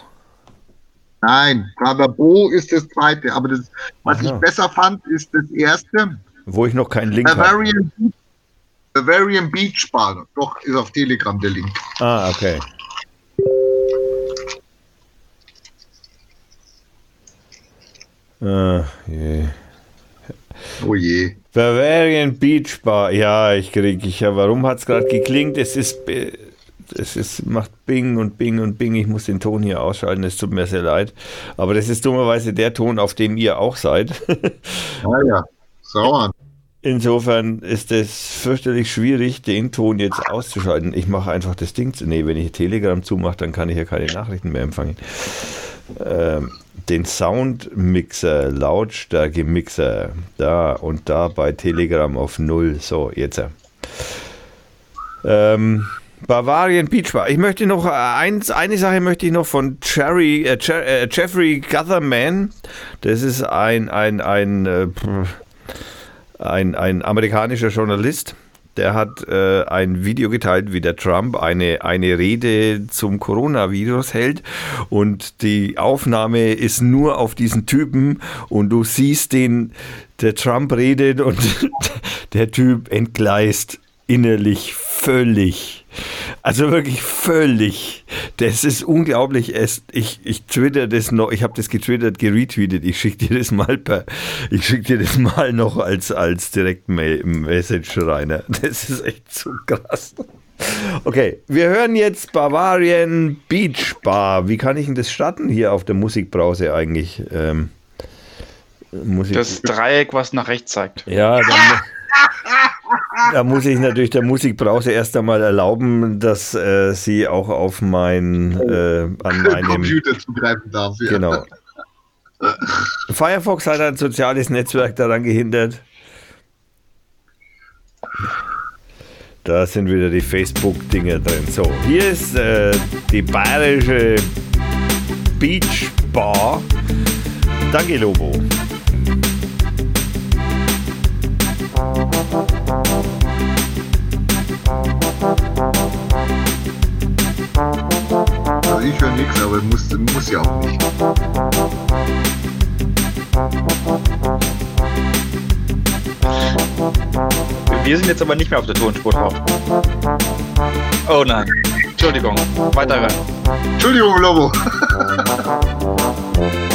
Nein, Brother Bo ist das zweite. Aber das, was Ach ich besser fand, ist das erste. Wo ich noch keinen Link habe. Bavarian, Bavarian Beach Bar. Doch, ist auf Telegram der Link. Ah, okay. Ah, je. Oh je. Bavarian Beach Bar. Ja, ich krieg ich ja. Warum hat es gerade geklingt? Es ist, es ist, macht Bing und Bing und Bing. Ich muss den Ton hier ausschalten. Es tut mir sehr leid. Aber das ist dummerweise der Ton, auf dem ihr auch seid. Ah ja, sauer. Insofern ist es fürchterlich schwierig, den Ton jetzt auszuschalten. Ich mache einfach das Ding zu. Nee, wenn ich Telegram zumache, dann kann ich ja keine Nachrichten mehr empfangen. Ähm, den Soundmixer, Lautstärke-Mixer, da und da bei Telegram auf Null. So, jetzt. Ähm, Bavarian Beach Bar. Ich möchte noch eins, eine Sache möchte ich noch von Jerry, äh, Je- äh, Jeffrey Gutherman. Das ist ein, ein, ein, äh, ein, ein amerikanischer Journalist, der hat äh, ein Video geteilt, wie der Trump eine, eine Rede zum Coronavirus hält und die Aufnahme ist nur auf diesen Typen und du siehst den, der Trump redet und der Typ entgleist innerlich völlig. Also wirklich völlig. Das ist unglaublich. Es, ich, ich twitter das noch, ich habe das getwittert, geretweetet. Ich schicke dir das mal per, ich schicke dir das mal noch als, als Direkt-Message rein. Das ist echt so krass. Okay, wir hören jetzt Bavarian Beach Bar. Wie kann ich denn das starten hier auf der Musikbrause eigentlich? Ähm, Musik Das Dreieck, was nach rechts zeigt. ja, dann, da muss ich natürlich der Musikbrause erst einmal erlauben, dass äh, sie auch auf mein, äh, an meinem, Computer zugreifen darf. Ja. genau. Firefox hat ein soziales Netzwerk daran gehindert. Da sind wieder die Facebook-Dinger drin. So, hier ist äh, die bayerische Beach Bar. Danke, Lobo. Aber muss, muss ja auch nicht. Wir sind jetzt aber nicht mehr auf der Tonspur drauf. Oh nein. Entschuldigung. Weiterhören. Entschuldigung, Lobo.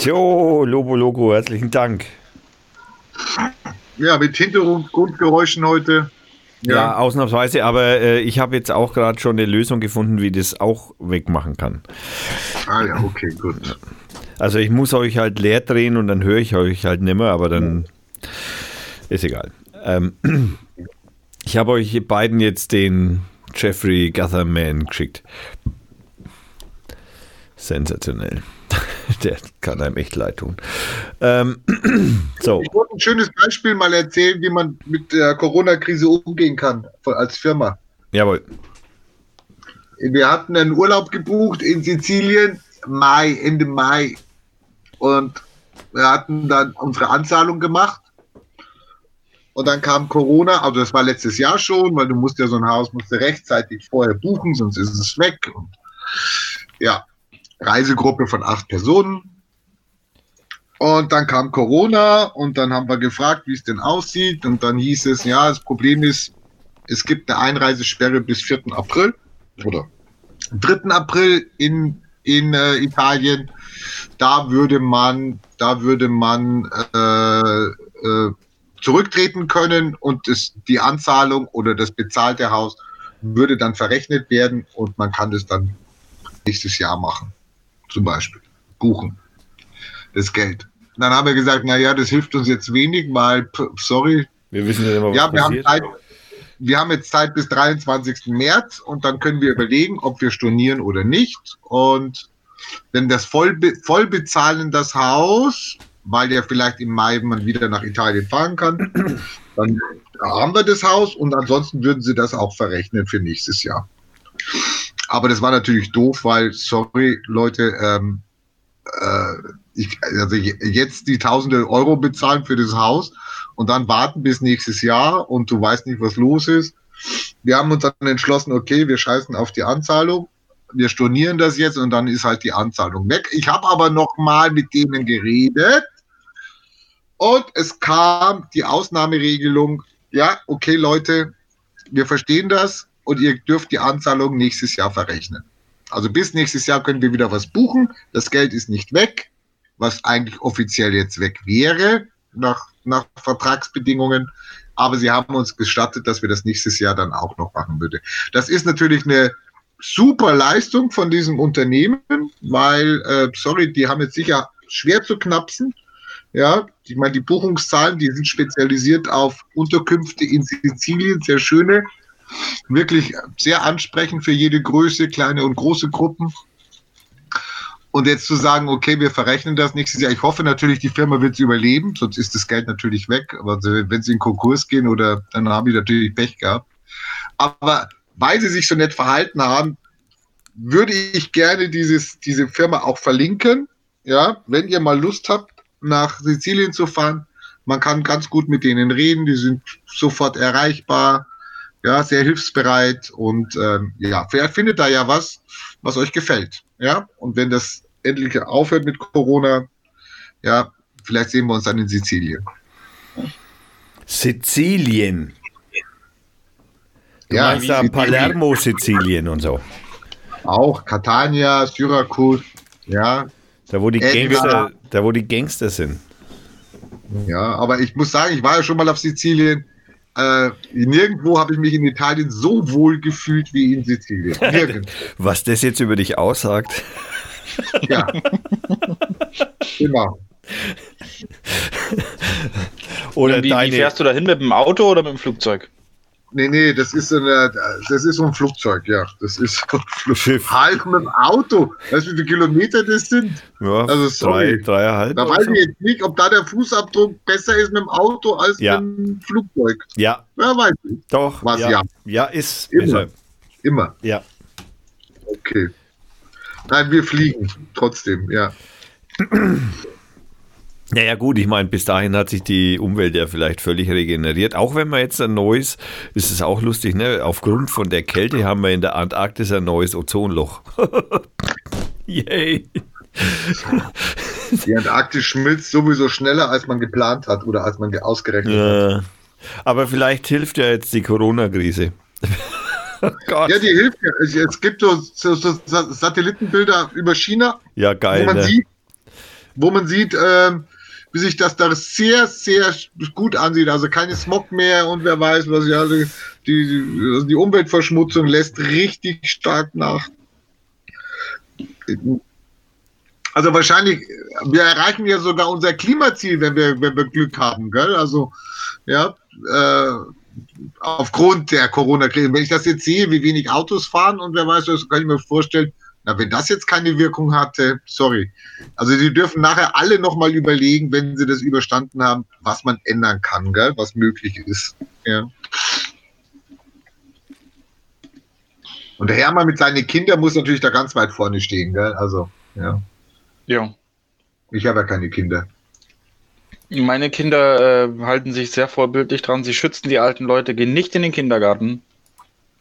Jo, Lobo Logo, herzlichen Dank. Ja, mit Hintergrundgeräuschen heute. Ja, ja ausnahmsweise, aber äh, ich habe jetzt auch gerade schon eine Lösung gefunden, wie das auch wegmachen kann. Ah ja, okay, gut. Also ich muss euch halt leer drehen und dann höre ich euch halt nimmer, aber dann ist egal. Ähm, ich habe euch beiden jetzt den Jeffrey Gutherman geschickt. Sensationell. Der kann einem echt leid tun. Ähm, so. Ich wollte ein schönes Beispiel mal erzählen, wie man mit der Corona-Krise umgehen kann als Firma. Jawohl. Wir hatten einen Urlaub gebucht in Sizilien, Mai, Ende Mai. Und wir hatten dann unsere Anzahlung gemacht. Und dann kam Corona, also das war letztes Jahr schon, weil du musst ja so ein Haus musst du rechtzeitig vorher buchen, sonst ist es weg. Und ja, Reisegruppe von acht Personen. Und dann kam Corona und dann haben wir gefragt, wie es denn aussieht. Und dann hieß es, ja, das Problem ist, es gibt eine Einreisesperre bis 4. April oder 3. April in, in äh, Italien. Da würde man, da würde man äh, äh, zurücktreten können und das, die Anzahlung oder das bezahlte Haus würde dann verrechnet werden und man kann das dann nächstes Jahr machen zum Beispiel buchen. Das Geld. Dann haben wir gesagt, naja, das hilft uns jetzt wenig, weil, sorry. Wir wissen ja immer, was ja, wir passiert. Haben Zeit, wir haben jetzt Zeit bis 23. März und dann können wir überlegen, ob wir stornieren oder nicht. Und wenn das voll, voll bezahlen, das Haus, weil der vielleicht im Mai man wieder nach Italien fahren kann, dann haben wir das Haus und ansonsten würden sie das auch verrechnen für nächstes Jahr. Aber das war natürlich doof, weil, sorry, Leute, ähm, äh, ich, also jetzt die tausende Euro bezahlen für das Haus und dann warten bis nächstes Jahr und du weißt nicht, was los ist. Wir haben uns dann entschlossen, okay, wir scheißen auf die Anzahlung, wir stornieren das jetzt und dann ist halt die Anzahlung weg. Ich habe aber noch mal mit denen geredet und es kam die Ausnahmeregelung, ja, okay, Leute, wir verstehen das, und ihr dürft die Anzahlung nächstes Jahr verrechnen. Also bis nächstes Jahr können wir wieder was buchen. Das Geld ist nicht weg, was eigentlich offiziell jetzt weg wäre nach, nach Vertragsbedingungen. Aber sie haben uns gestattet, dass wir das nächstes Jahr dann auch noch machen würde. Das ist natürlich eine super Leistung von diesem Unternehmen, weil, äh, sorry, die haben jetzt sicher schwer zu knapsen. Ja, ich meine, die Buchungszahlen, die sind spezialisiert auf Unterkünfte in Sizilien, sehr schöne, wirklich sehr ansprechend für jede Größe, kleine und große Gruppen. Und jetzt zu sagen, okay, wir verrechnen das nächstes Jahr. Ich hoffe natürlich, die Firma wird es überleben, sonst ist das Geld natürlich weg. Aber wenn sie in Konkurs gehen oder dann haben die natürlich Pech gehabt. Aber weil sie sich so nett verhalten haben, würde ich gerne dieses, diese Firma auch verlinken. Ja, wenn ihr mal Lust habt, nach Sizilien zu fahren, man kann ganz gut mit denen reden, die sind sofort erreichbar, ja, sehr hilfsbereit und ähm, ja, vielleicht findet da ja was, was euch gefällt. Ja, und wenn das endlich aufhört mit Corona, ja, vielleicht sehen wir uns dann in Sizilien. Sizilien. Du ja, meinst da Palermo, Sizilien und so. Auch Catania, Syrakus, ja. Da wo die Gangster, da wo die Gangster sind. Ja, aber ich muss sagen, ich war ja schon mal auf Sizilien. Äh, nirgendwo habe ich mich in Italien so wohl gefühlt wie in Sizilien. Nirgendwo. Was das jetzt über dich aussagt. Ja. Immer. Oder wie, deine... wie fährst du da hin mit dem Auto oder mit dem Flugzeug? Nee, nee, das ist, eine, das ist so ein Flugzeug, ja. Das ist so ein Schiff. Halt mit dem Auto. Weißt du, wie viele Kilometer das sind? Ja, also, sorry. drei, dreieinhalb. Da weiß ich jetzt nicht, ob da der Fußabdruck besser ist mit dem Auto als ja. mit dem Flugzeug. Ja. Ja, weiß ich. Doch. Was, ja. ja. Ja, ist Immer. besser. Immer. Ja. Okay. Nein, wir fliegen trotzdem, ja. Naja gut, ich meine, bis dahin hat sich die Umwelt ja vielleicht völlig regeneriert. Auch wenn man jetzt ein neues, ist es auch lustig, ne? Aufgrund von der Kälte haben wir in der Antarktis ein neues Ozonloch. Yay. Die Antarktis schmilzt sowieso schneller, als man geplant hat oder als man ausgerechnet ja. hat. Aber vielleicht hilft ja jetzt die Corona-Krise. ja, die hilft ja. Es gibt so, so, so Satellitenbilder über China, ja, geil, wo man ne? sieht, wo man sieht, ähm, wie sich das da sehr, sehr gut ansieht. Also keine Smog mehr und wer weiß, was ja, also die, also die Umweltverschmutzung lässt richtig stark nach. Also wahrscheinlich, wir erreichen ja sogar unser Klimaziel, wenn wir, wenn wir Glück haben, gell? Also, ja, äh, aufgrund der Corona-Krise. Wenn ich das jetzt sehe, wie wenig Autos fahren und wer weiß, das kann ich mir vorstellen, na, wenn das jetzt keine Wirkung hatte, sorry. Also Sie dürfen nachher alle nochmal überlegen, wenn Sie das überstanden haben, was man ändern kann, gell? was möglich ist. Ja. Und der Hermann mit seinen Kindern muss natürlich da ganz weit vorne stehen, gell? Also, ja. Ja. Ich habe ja keine Kinder. Meine Kinder äh, halten sich sehr vorbildlich dran. Sie schützen die alten Leute, gehen nicht in den Kindergarten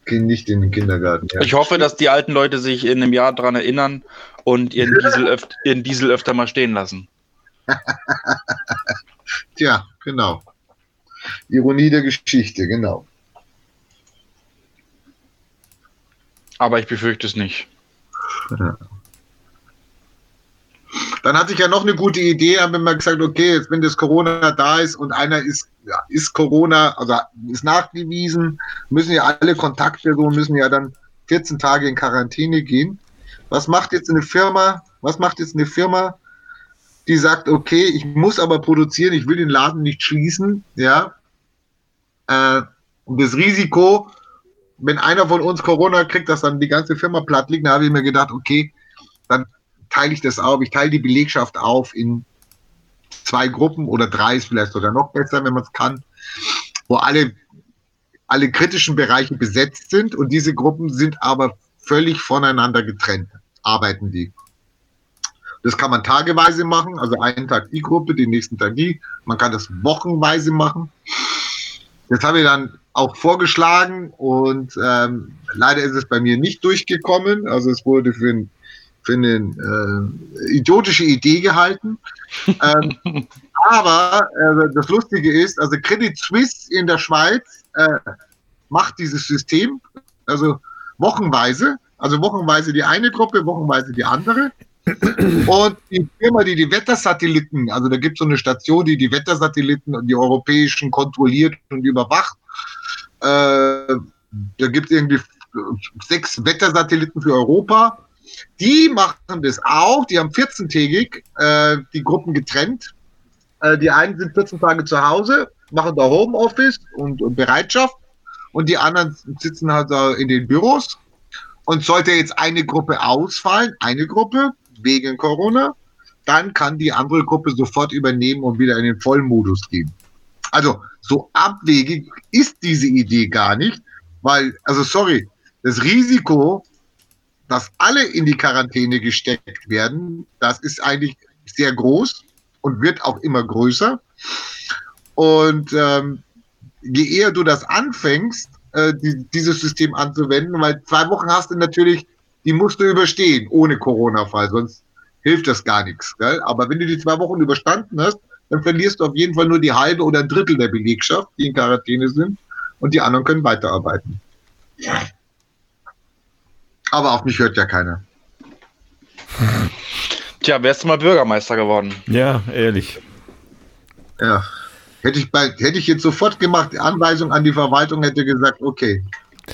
gehen nicht in den Kindergarten. Ja. Ich hoffe, dass die alten Leute sich in einem Jahr daran erinnern und ihren Diesel, öf ihren Diesel öfter mal stehen lassen. Tja, genau. Ironie der Geschichte, genau. Aber ich befürchte es nicht. Ja. Dann hatte ich ja noch eine gute Idee, haben wir mal gesagt, okay, jetzt wenn das Corona da ist und einer ist, ja, ist Corona, also ist nachgewiesen, müssen ja alle Kontakte so müssen ja dann 14 Tage in Quarantäne gehen. Was macht jetzt eine Firma? Was macht jetzt eine Firma, die sagt, okay, ich muss aber produzieren, ich will den Laden nicht schließen, ja? Äh, und das Risiko, wenn einer von uns Corona kriegt, dass dann die ganze Firma platt liegt, da habe ich mir gedacht, okay, dann teile ich das auf. Ich teile die Belegschaft auf in zwei Gruppen oder drei ist vielleicht sogar noch besser, wenn man es kann, wo alle, alle kritischen Bereiche besetzt sind und diese Gruppen sind aber völlig voneinander getrennt, arbeiten die. Das kann man tageweise machen, also einen Tag die Gruppe, den nächsten Tag die. Man kann das wochenweise machen. Das habe ich dann auch vorgeschlagen und ähm, leider ist es bei mir nicht durchgekommen. Also es wurde für ein für eine äh, idiotische Idee gehalten. ähm, aber äh, das Lustige ist, also Credit Suisse in der Schweiz äh, macht dieses System, also wochenweise. Also wochenweise die eine Gruppe, wochenweise die andere. Und die Firma, die die Wettersatelliten, also da gibt es so eine Station, die die Wettersatelliten und die europäischen kontrolliert und überwacht. Äh, da gibt es irgendwie sechs Wettersatelliten für Europa. Die machen das auch. Die haben 14-tägig äh, die Gruppen getrennt. Äh, die einen sind 14 Tage zu Hause, machen da Homeoffice und, und Bereitschaft. Und die anderen sitzen halt in den Büros. Und sollte jetzt eine Gruppe ausfallen, eine Gruppe wegen Corona, dann kann die andere Gruppe sofort übernehmen und wieder in den Vollmodus gehen. Also so abwegig ist diese Idee gar nicht, weil, also sorry, das Risiko, dass alle in die Quarantäne gesteckt werden, das ist eigentlich sehr groß und wird auch immer größer. Und ähm, je eher du das anfängst, äh, die, dieses System anzuwenden, weil zwei Wochen hast du natürlich, die musst du überstehen ohne Corona-Fall, sonst hilft das gar nichts. Gell? Aber wenn du die zwei Wochen überstanden hast, dann verlierst du auf jeden Fall nur die halbe oder ein Drittel der Belegschaft, die in Quarantäne sind, und die anderen können weiterarbeiten. Aber auf mich hört ja keiner. Tja, wärst du mal Bürgermeister geworden? Ja, ehrlich. Ja. Hätte ich, bei, hätte ich jetzt sofort gemacht, die Anweisung an die Verwaltung hätte gesagt, okay,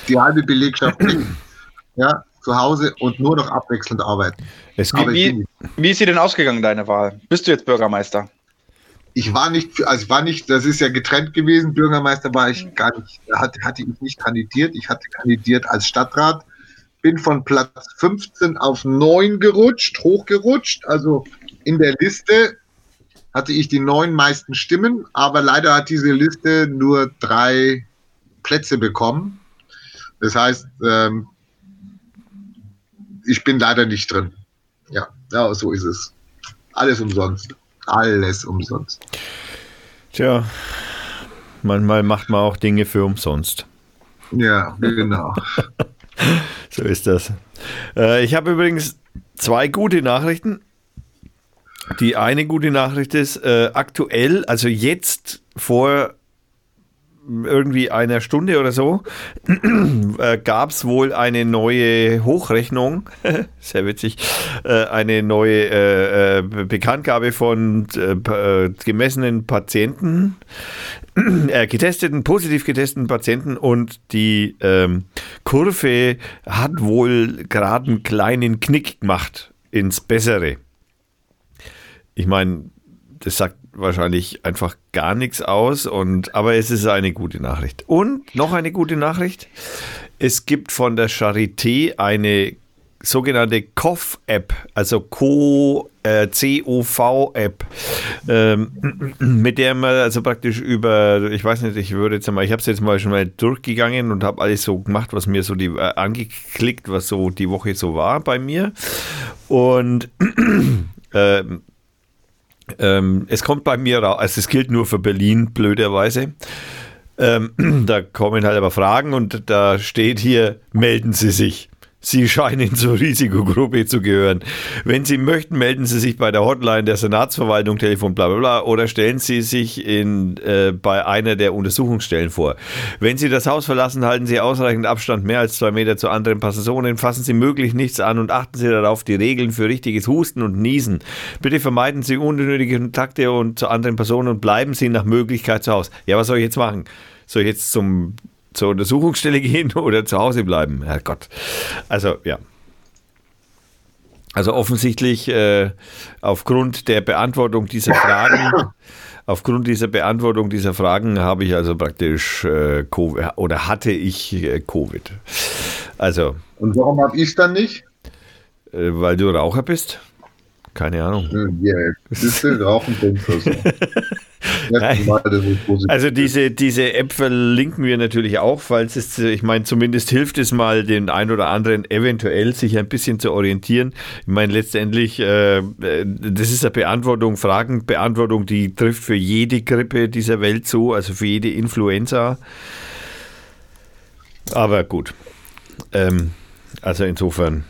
die halbe Belegschaft ja, zu Hause und nur noch abwechselnd arbeiten. Es gibt, wie, wie ist sie denn ausgegangen, deine Wahl? Bist du jetzt Bürgermeister? Ich war nicht, also ich war nicht, das ist ja getrennt gewesen, Bürgermeister war ich gar nicht, hatte, hatte ich nicht kandidiert, ich hatte kandidiert als Stadtrat, bin von Platz 15 auf 9 gerutscht, hochgerutscht, also in der Liste hatte ich die neun meisten Stimmen, aber leider hat diese Liste nur drei Plätze bekommen. Das heißt, ähm, ich bin leider nicht drin. Ja, ja, so ist es. Alles umsonst. Alles umsonst. Tja, manchmal macht man auch Dinge für umsonst. Ja, genau. so ist das. Äh, ich habe übrigens zwei gute Nachrichten. Die eine gute Nachricht ist, äh, aktuell, also jetzt vor irgendwie einer Stunde oder so, äh, gab es wohl eine neue Hochrechnung, sehr witzig, äh, eine neue äh, äh Bekanntgabe von äh, äh, gemessenen Patienten, getesteten, positiv getesteten Patienten und die ähm, Kurve hat wohl gerade einen kleinen Knick gemacht ins Bessere. Ich meine, das sagt wahrscheinlich einfach gar nichts aus, und, aber es ist eine gute Nachricht. Und noch eine gute Nachricht. Es gibt von der Charité eine sogenannte COV-App, also Co, äh, COV-App, ähm, mit der man also praktisch über, ich weiß nicht, ich würde jetzt mal, ich habe es jetzt mal schon mal durchgegangen und habe alles so gemacht, was mir so die äh, angeklickt, was so die Woche so war bei mir. Und äh, ähm, es kommt bei mir raus, also es gilt nur für Berlin, blöderweise. Ähm, da kommen halt aber Fragen und da steht hier, melden Sie sich. Sie scheinen zur Risikogruppe zu gehören. Wenn Sie möchten, melden Sie sich bei der Hotline der Senatsverwaltung, Telefon, bla bla bla, oder stellen Sie sich in, äh, bei einer der Untersuchungsstellen vor. Wenn Sie das Haus verlassen, halten Sie ausreichend Abstand mehr als zwei Meter zu anderen Personen, fassen Sie möglich nichts an und achten Sie darauf die Regeln für richtiges Husten und Niesen. Bitte vermeiden Sie unnötige Kontakte und zu anderen Personen und bleiben Sie nach Möglichkeit zu Hause. Ja, was soll ich jetzt machen? Soll ich jetzt zum zur Untersuchungsstelle gehen oder zu Hause bleiben. Herrgott. Also, ja. Also offensichtlich äh, aufgrund der Beantwortung dieser Fragen, aufgrund dieser Beantwortung dieser Fragen habe ich also praktisch äh, Covid oder hatte ich äh, Covid. Also. Und warum habe ich es dann nicht? Äh, weil du Raucher bist. Keine Ahnung. Yeah. Rauchen also diese, diese App verlinken wir natürlich auch, falls es, ich meine, zumindest hilft es mal den ein oder anderen eventuell sich ein bisschen zu orientieren. Ich meine, letztendlich, äh, das ist eine Beantwortung, Fragenbeantwortung, die trifft für jede Grippe dieser Welt zu, also für jede Influenza. Aber gut. Ähm, also insofern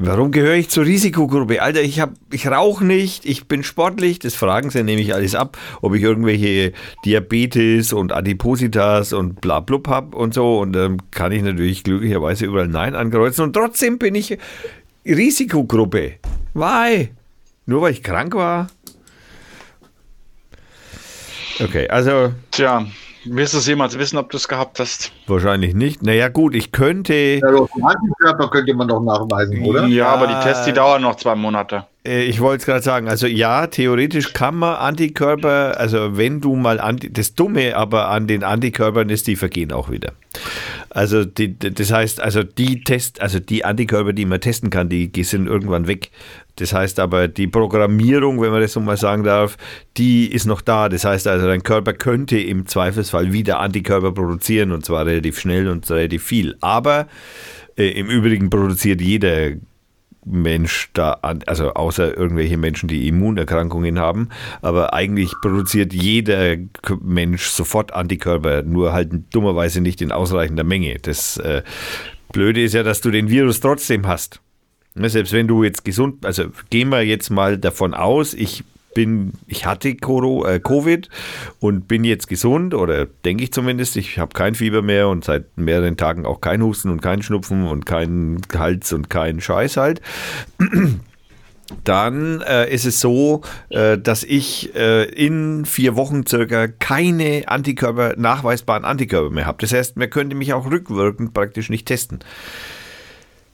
Warum gehöre ich zur Risikogruppe? Alter, ich ich rauche nicht, ich bin sportlich, das fragen sie nämlich alles ab, ob ich irgendwelche Diabetes und Adipositas und bla blub hab und so. Und dann kann ich natürlich glücklicherweise überall Nein ankreuzen. Und trotzdem bin ich Risikogruppe. Why? Nur weil ich krank war? Okay, also. Tja, wirst du es jemals wissen, ob du es gehabt hast? Wahrscheinlich nicht. Naja, gut, ich könnte. Ja, doch, Antikörper könnte man doch nachweisen, oder? Ja, aber die Tests, die dauern noch zwei Monate. Äh, Ich wollte es gerade sagen, also ja, theoretisch kann man Antikörper, also wenn du mal, Anti, das Dumme aber an den Antikörpern ist, die vergehen auch wieder. Also die, das heißt, also die Test, also die Antikörper, die man testen kann, die, die sind irgendwann weg. Das heißt aber, die Programmierung, wenn man das so mal sagen darf, die ist noch da. Das heißt also, dein Körper könnte im Zweifelsfall wieder Antikörper produzieren und zwar relativ schnell und relativ viel. Aber äh, im Übrigen produziert jeder Mensch da, an, also außer irgendwelche Menschen, die Immunerkrankungen haben, aber eigentlich produziert jeder Mensch sofort Antikörper, nur halt dummerweise nicht in ausreichender Menge. Das äh, Blöde ist ja, dass du den Virus trotzdem hast. Ne, Selbst wenn du jetzt gesund, also gehen wir jetzt mal davon aus, ich bin, ich hatte äh, Covid und bin jetzt gesund oder denke ich zumindest, ich habe kein Fieber mehr und seit mehreren Tagen auch kein Husten und kein Schnupfen und kein Hals und kein Scheiß halt. Dann äh, ist es so, äh, dass ich äh, in vier Wochen circa keine Antikörper, nachweisbaren Antikörper mehr habe. Das heißt, man könnte mich auch rückwirkend praktisch nicht testen.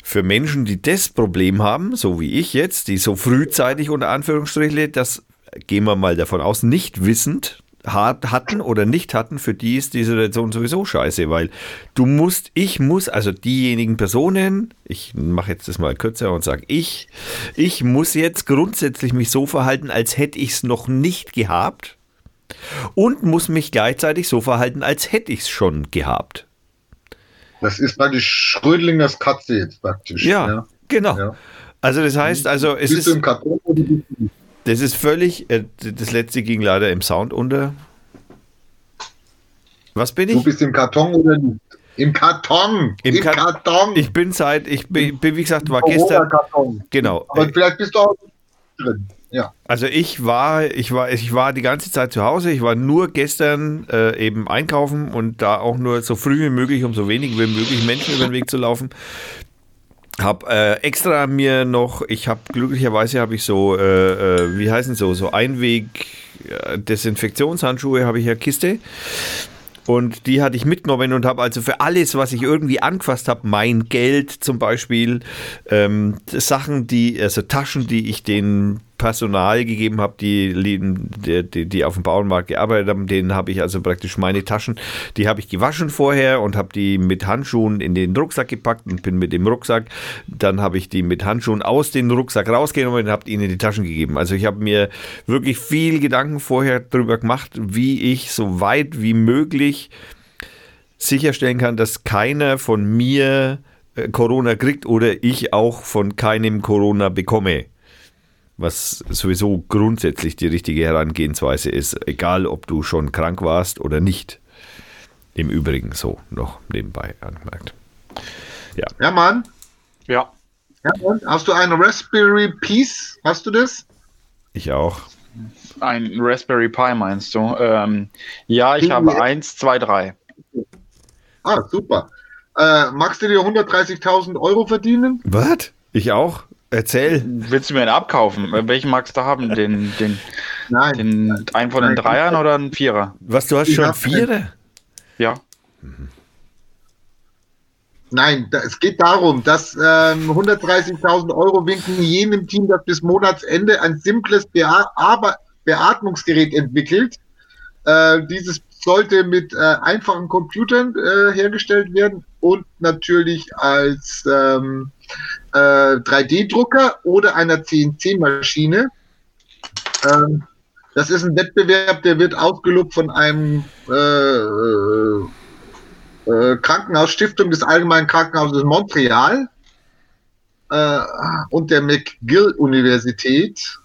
Für Menschen, die das Problem haben, so wie ich jetzt, die so frühzeitig unter Anführungsstriche, das gehen wir mal davon aus, nicht wissend hat- hatten oder nicht hatten, für die ist die Situation sowieso scheiße, weil du musst, ich muss, also diejenigen Personen, ich mache jetzt das mal kürzer und sage ich, ich muss jetzt grundsätzlich mich so verhalten, als hätte ich es noch nicht gehabt und muss mich gleichzeitig so verhalten, als hätte ich es schon gehabt. Das ist praktisch Schrödlingers Katze jetzt praktisch. Ja, genau. Ja. Also das heißt, also es bist du ist, im Karton oder bist du nicht? das ist völlig, äh, das letzte ging leider im Sound unter. Was bin Du ich? bist im Karton oder nicht? Im Karton! Im Im, Ka- Karton! Ich bin seit, ich bin, wie gesagt, war gestern, genau. Aber vielleicht bist du auch drin. Ja. Also ich war, ich war, ich war die ganze Zeit zu Hause. Ich war nur gestern äh, eben einkaufen und da auch nur so früh wie möglich, um so wenig wie möglich Menschen über den Weg zu laufen. Hab äh, extra mir noch, ich habe glücklicherweise habe ich so, äh, äh, wie heißen so, so Einweg äh, habe ich ja Kiste. Und die hatte ich mitgenommen und habe also für alles, was ich irgendwie angefasst habe, mein Geld zum Beispiel, ähm, Sachen, die, also Taschen, die ich den Personal gegeben habe, die, die, die auf dem Bauernmarkt gearbeitet haben, denen habe ich also praktisch meine Taschen, die habe ich gewaschen vorher und habe die mit Handschuhen in den Rucksack gepackt und bin mit dem Rucksack, dann habe ich die mit Handschuhen aus dem Rucksack rausgenommen und habe ihnen die Taschen gegeben. Also ich habe mir wirklich viel Gedanken vorher darüber gemacht, wie ich so weit wie möglich sicherstellen kann, dass keiner von mir äh, Corona kriegt oder ich auch von keinem Corona bekomme. Was sowieso grundsätzlich die richtige Herangehensweise ist, egal ob du schon krank warst oder nicht. Im Übrigen so noch nebenbei angemerkt. Ja, Mann. Ja. Ja, Mann. Hast du einen Raspberry Piece? Hast du das? Ich auch. Ein Raspberry Pi meinst du? Ähm, ja, ich Ja. habe eins, zwei, drei. Ah, super. Äh, magst du dir 130.000 Euro verdienen? Was? Ich auch? Erzähl. Willst du mir einen abkaufen? Welchen magst du haben? Den, den, Nein. den einen von den Dreiern oder einen Vierer? Was, du hast Ich schon hab- vier? Ja. Nein, da, es geht darum, dass ähm, 130.000 Euro winken jenem Team, das bis Monatsende ein simples Bea aber Beatmungsgerät entwickelt. Äh, dieses sollte mit äh, einfachen Computern äh, hergestellt werden und natürlich als ähm, äh, 3D-Drucker oder einer CNC-Maschine. Ähm, das ist ein Wettbewerb, der wird ausgelobt von einem äh, äh, äh, Krankenhausstiftung des Allgemeinen Krankenhauses Montreal äh, und der McGill-Universität.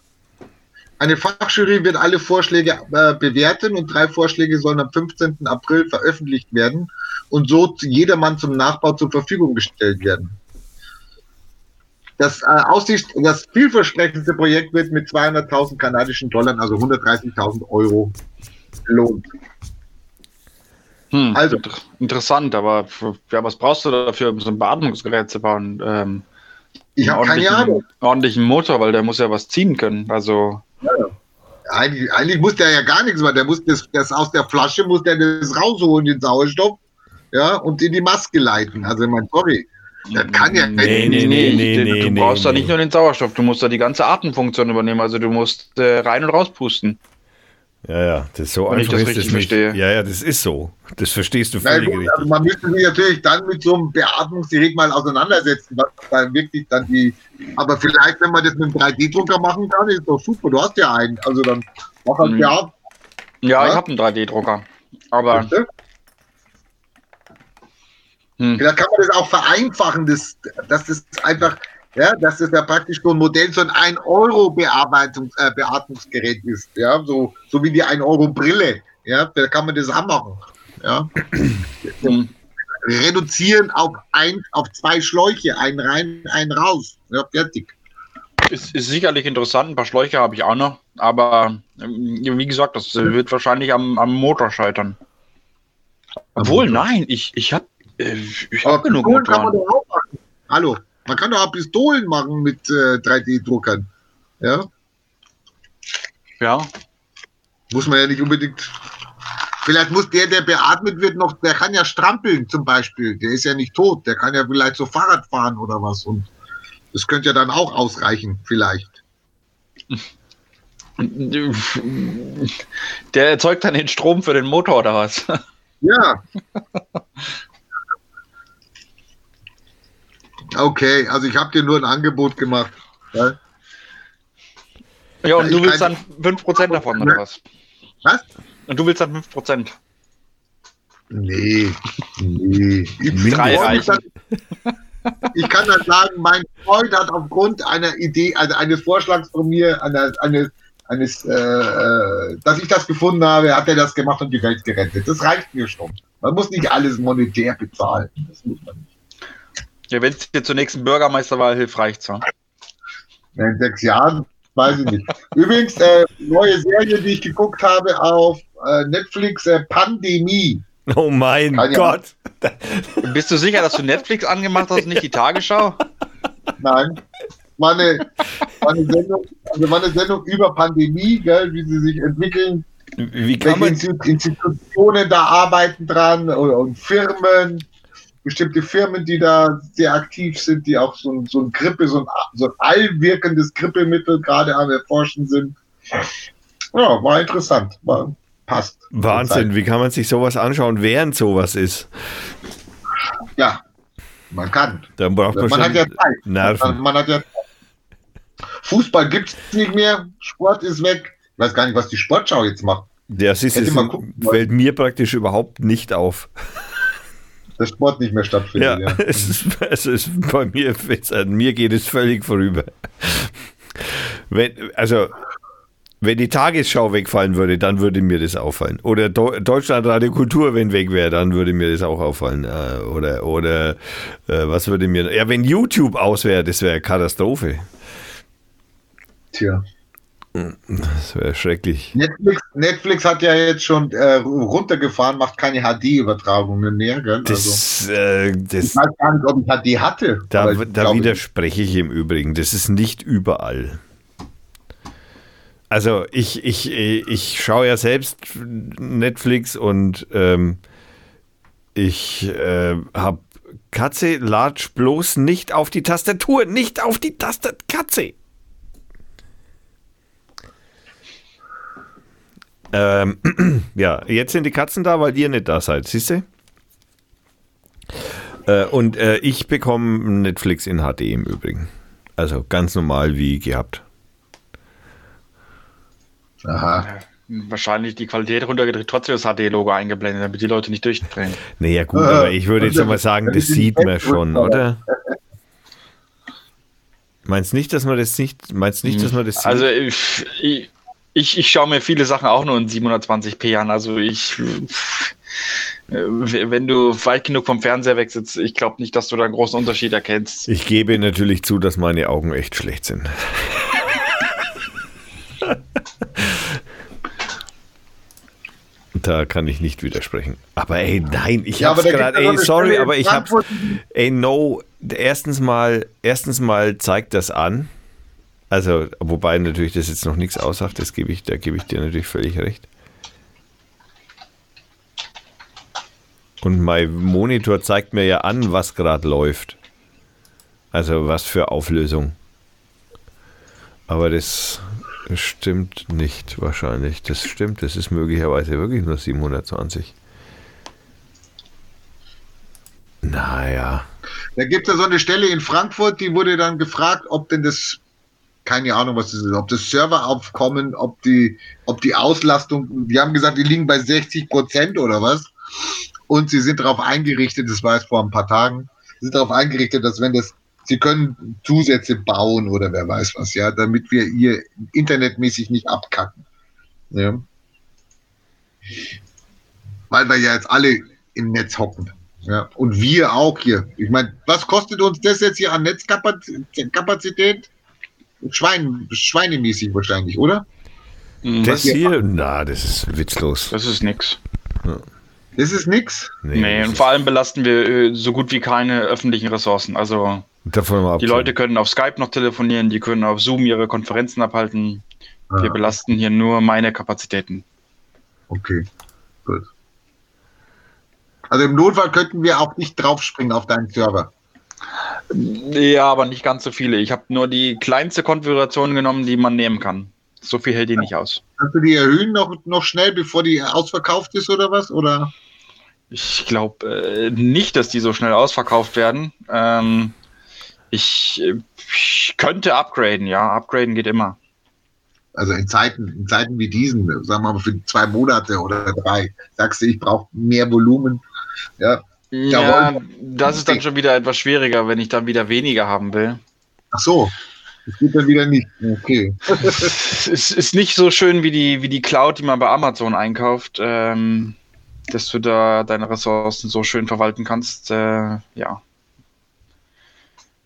Eine Fachjury wird alle Vorschläge äh, bewerten und drei Vorschläge sollen am 15. April veröffentlicht werden und so jedermann zum Nachbau zur Verfügung gestellt werden. Das, äh, Aussicht, das vielversprechendste Projekt wird mit 200.000 kanadischen Dollar, also 130.000 Euro, lohnt. Hm, also inter interessant, aber für, ja, was brauchst du dafür, um so ein Beatmungsgerät zu bauen? Ähm, ich habe keine Ahnung. Ordentlichen Motor, weil der muss ja was ziehen können. Also ja, eigentlich, eigentlich muss der ja gar nichts machen. Der muss das, das aus der Flasche muss der das rausholen, den Sauerstoff, ja, und in die Maske leiten. Also ich meine, sorry. Das kann ja nee, nee, nee, nee, nee, Du brauchst nee, da nicht nur den Sauerstoff, du musst da die ganze Atemfunktion übernehmen. Also du musst äh, rein und rauspusten. Ja, ja, das ist so Wenn einfach. Ich das richtig verstehe. Ja, ja, das ist so. Das verstehst du völlig Nein, also man müsste sich natürlich dann mit so einem Beatmungsgerät mal auseinandersetzen, was dann wirklich dann die. Aber vielleicht, wenn man das mit einem 3D-Drucker machen kann, ist doch super. Du hast ja einen. Also dann mach halt mhm. Ja, ja, ich habe einen 3D-Drucker. Aber. Bitte? Hm. Da kann man das auch vereinfachen, dass, dass das einfach, ja, dass das ja praktisch so ein Modell, so ein 1-Euro-Beatmungsgerät äh, ist, ja, so, so wie die 1-Euro-Brille, ja, da kann man das auch machen, ja. Hm. Reduzieren auf, ein, auf zwei Schläuche, einen rein, einen raus, ja, fertig. Ist, ist sicherlich interessant, ein paar Schläuche habe ich auch noch, aber ähm, wie gesagt, das wird wahrscheinlich am, am Motor scheitern. Obwohl, nein, ich, ich habe ich habe genug Motoren. Hallo, man kann doch auch Pistolen machen mit äh, 3D-Druckern. Ja? Ja. Muss man ja nicht unbedingt. Vielleicht muss der, der beatmet wird, noch, der kann ja strampeln zum Beispiel. Der ist ja nicht tot. Der kann ja vielleicht so Fahrrad fahren oder was. Und das könnte ja dann auch ausreichen, vielleicht. Der erzeugt dann den Strom für den Motor oder was? Ja. Okay, also ich habe dir nur ein Angebot gemacht. Ja, ja und du willst dann 5% davon, oder was? Was? Und du willst dann 5%. Nee, nee. Ich, Drei reichen. ich kann dann sagen, mein Freund hat aufgrund einer Idee, also eines Vorschlags von mir, eines, eines, eines äh, äh, dass ich das gefunden habe, hat er das gemacht und die Welt gerettet. Das reicht mir schon. Man muss nicht alles monetär bezahlen. Das muss man nicht. Ja, wenn es dir zur nächsten Bürgermeisterwahl hilft, reicht es. In sechs Jahren, weiß ich nicht. Übrigens, äh, neue Serie, die ich geguckt habe auf äh, Netflix, äh, Pandemie. Oh mein Kann Gott. Ja. Bist du sicher, dass du Netflix angemacht hast, nicht die Tagesschau? Nein. War eine, war eine, Sendung, also war eine Sendung über Pandemie, gell, wie sie sich entwickeln. Wie kann man Institutionen da arbeiten dran und, und Firmen bestimmte Firmen, die da sehr aktiv sind, die auch so ein, so ein Grippe, so ein, so ein allwirkendes Grippemittel gerade am Erforschen sind. Ja, war interessant. War, passt. Wahnsinn, wie kann man sich sowas anschauen, während sowas ist? Ja, man kann. Dann braucht man, man hat ja Zeit. Nerven. Man, man hat ja Zeit. Fußball gibt es nicht mehr, Sport ist weg. Ich weiß gar nicht, was die Sportschau jetzt macht. Ja, siehst du, fällt mir praktisch überhaupt nicht auf der Sport nicht mehr stattfindet. Ja, ja. Es, ist, es ist bei mir, an mir geht es völlig vorüber. Wenn, also, wenn die Tagesschau wegfallen würde, dann würde mir das auffallen. Oder Deutschland Radio Kultur, wenn weg wäre, dann würde mir das auch auffallen. Äh, oder, oder äh, was würde mir. Ja, wenn YouTube aus wäre, das wäre Katastrophe. Tja. Das wäre schrecklich. Netflix, Netflix, hat ja jetzt schon äh, runtergefahren, macht keine HD-Übertragungen mehr. Gell? Das, also, äh, das, ich weiß gar nicht, ob ich HD hatte. Da, da widerspreche ich im Übrigen. Das ist nicht überall. Also ich, ich, ich schaue ja selbst Netflix und ähm, ich äh, habe Katze, latsch bloß nicht auf die Tastatur, nicht auf die Tastatur, Katze. Ähm, ja, jetzt sind die Katzen da, weil ihr nicht da seid, siehst du? Äh, und äh, ich bekomme Netflix in HD im Übrigen. Also ganz normal wie gehabt. Aha. Wahrscheinlich die Qualität runtergedreht, trotzdem das HD-Logo eingeblendet, damit die Leute nicht durchdrehen. Naja, gut, aber ich würde jetzt mal sagen, das sieht man schon, oder? Meinst nicht, dass man das nicht, meinst nicht, dass man das also, sieht? Also ich, ich, ich schaue mir viele Sachen auch nur in 720p an. Also ich Äh, wenn du weit genug vom Fernseher weg sitzt, ich glaube nicht, dass du da einen großen Unterschied erkennst. Ich gebe natürlich zu, dass meine Augen echt schlecht sind. Da kann ich nicht widersprechen. Aber ey, nein, ich ja, hab's gerade, ey, sorry, aber ich hab's, ey, no, erstens mal, erstens mal zeigt das an, also, wobei natürlich das jetzt noch nichts aussagt, das gebe ich, da gebe ich dir natürlich völlig recht. Und mein Monitor zeigt mir ja an, was gerade läuft. Also was für Auflösung. Aber das stimmt nicht wahrscheinlich. Das stimmt, das ist möglicherweise wirklich nur 720. Naja. Da gibt es ja so eine Stelle in Frankfurt, die wurde dann gefragt, ob denn das, keine Ahnung, was das ist, ob das Serveraufkommen, ob die, ob die Auslastung, die haben gesagt, die liegen bei 60 Prozent oder was. Und sie sind darauf eingerichtet, das war jetzt vor ein paar Tagen, sind darauf eingerichtet, dass wenn das Sie können Zusätze bauen oder wer weiß was, ja, damit wir hier internetmäßig nicht abkacken. Ja. Weil wir ja jetzt alle im Netz hocken. Ja. Und wir auch hier. Ich meine, was kostet uns das jetzt hier an Netzkapazität? Schwein, schweinemäßig wahrscheinlich, oder? Mhm. Das hier, na, das ist witzlos. Das ist nix. Ja. Das ist nix? Nee, nee und vor allem belasten wir äh, so gut wie keine öffentlichen Ressourcen. Also die Leute können auf Skype noch telefonieren, die können auf Zoom ihre Konferenzen abhalten. Ah. Wir belasten hier nur meine Kapazitäten. Okay, gut. Also im Notfall könnten wir auch nicht draufspringen auf deinen Server. Ja, aber nicht ganz so viele. Ich habe nur die kleinste Konfiguration genommen, die man nehmen kann. So viel hält die nicht aus. Kannst du die erhöhen noch, noch schnell, bevor die ausverkauft ist oder was? Oder? Ich glaube äh, nicht, dass die so schnell ausverkauft werden. Ähm, ich, ich, könnte upgraden, ja. Upgraden geht immer. Also in Zeiten, in Zeiten wie diesen, sagen wir mal für zwei Monate oder drei, sagst du, ich brauche mehr Volumen. Ja, ja das ist dann schon wieder etwas schwieriger, wenn ich dann wieder weniger haben will. Ach so. Das geht dann wieder nicht. Okay. es ist nicht so schön wie die, wie die Cloud, die man bei Amazon einkauft, ähm, dass du da deine Ressourcen so schön verwalten kannst. Äh, ja.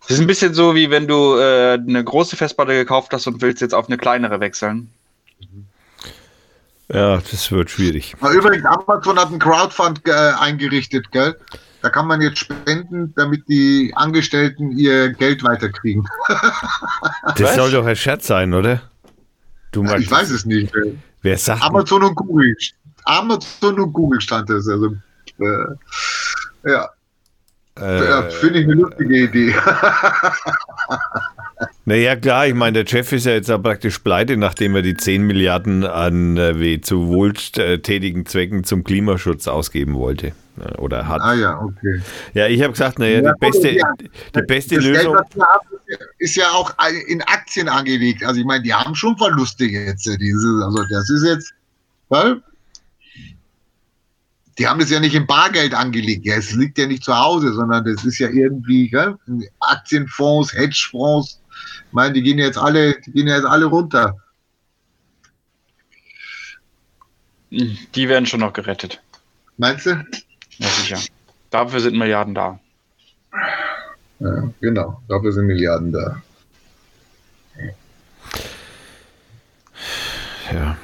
Es ist ein bisschen so, wie wenn du äh, eine große Festplatte gekauft hast und willst jetzt auf eine kleinere wechseln. Ja, das wird schwierig. Übrigens, Amazon hat einen Crowdfund äh, eingerichtet, gell? Da kann man jetzt spenden, damit die Angestellten ihr Geld weiterkriegen. das Was? soll doch ein Scherz sein, oder? Du ich weiß es nicht. Wer sagt Amazon und Google. Amazon und Google stand das. Also, äh, ja. Äh, ja, Finde ich eine lustige Idee. naja, klar, ich meine, der Chef ist ja jetzt auch praktisch pleite, nachdem er die 10 Milliarden an äh, zu wohltätigen Zwecken zum Klimaschutz ausgeben wollte. Äh, oder hat. Ah ja, okay. Ja, ich habe gesagt, naja, ja, die beste, ja, die beste das Lösung. Geld, ist ja auch in Aktien angelegt. Also ich meine, die haben schon Verluste jetzt. Diese, also das ist jetzt, weil die haben das ja nicht im Bargeld angelegt. Ja, es liegt ja nicht zu Hause, sondern das ist ja irgendwie ja, Aktienfonds, Hedgefonds. Ich meine, die gehen jetzt alle, die gehen jetzt alle runter. Die werden schon noch gerettet. Meinst du? Ja, sicher. Dafür sind Milliarden da. Ja, genau. Dafür sind Milliarden da. Ja.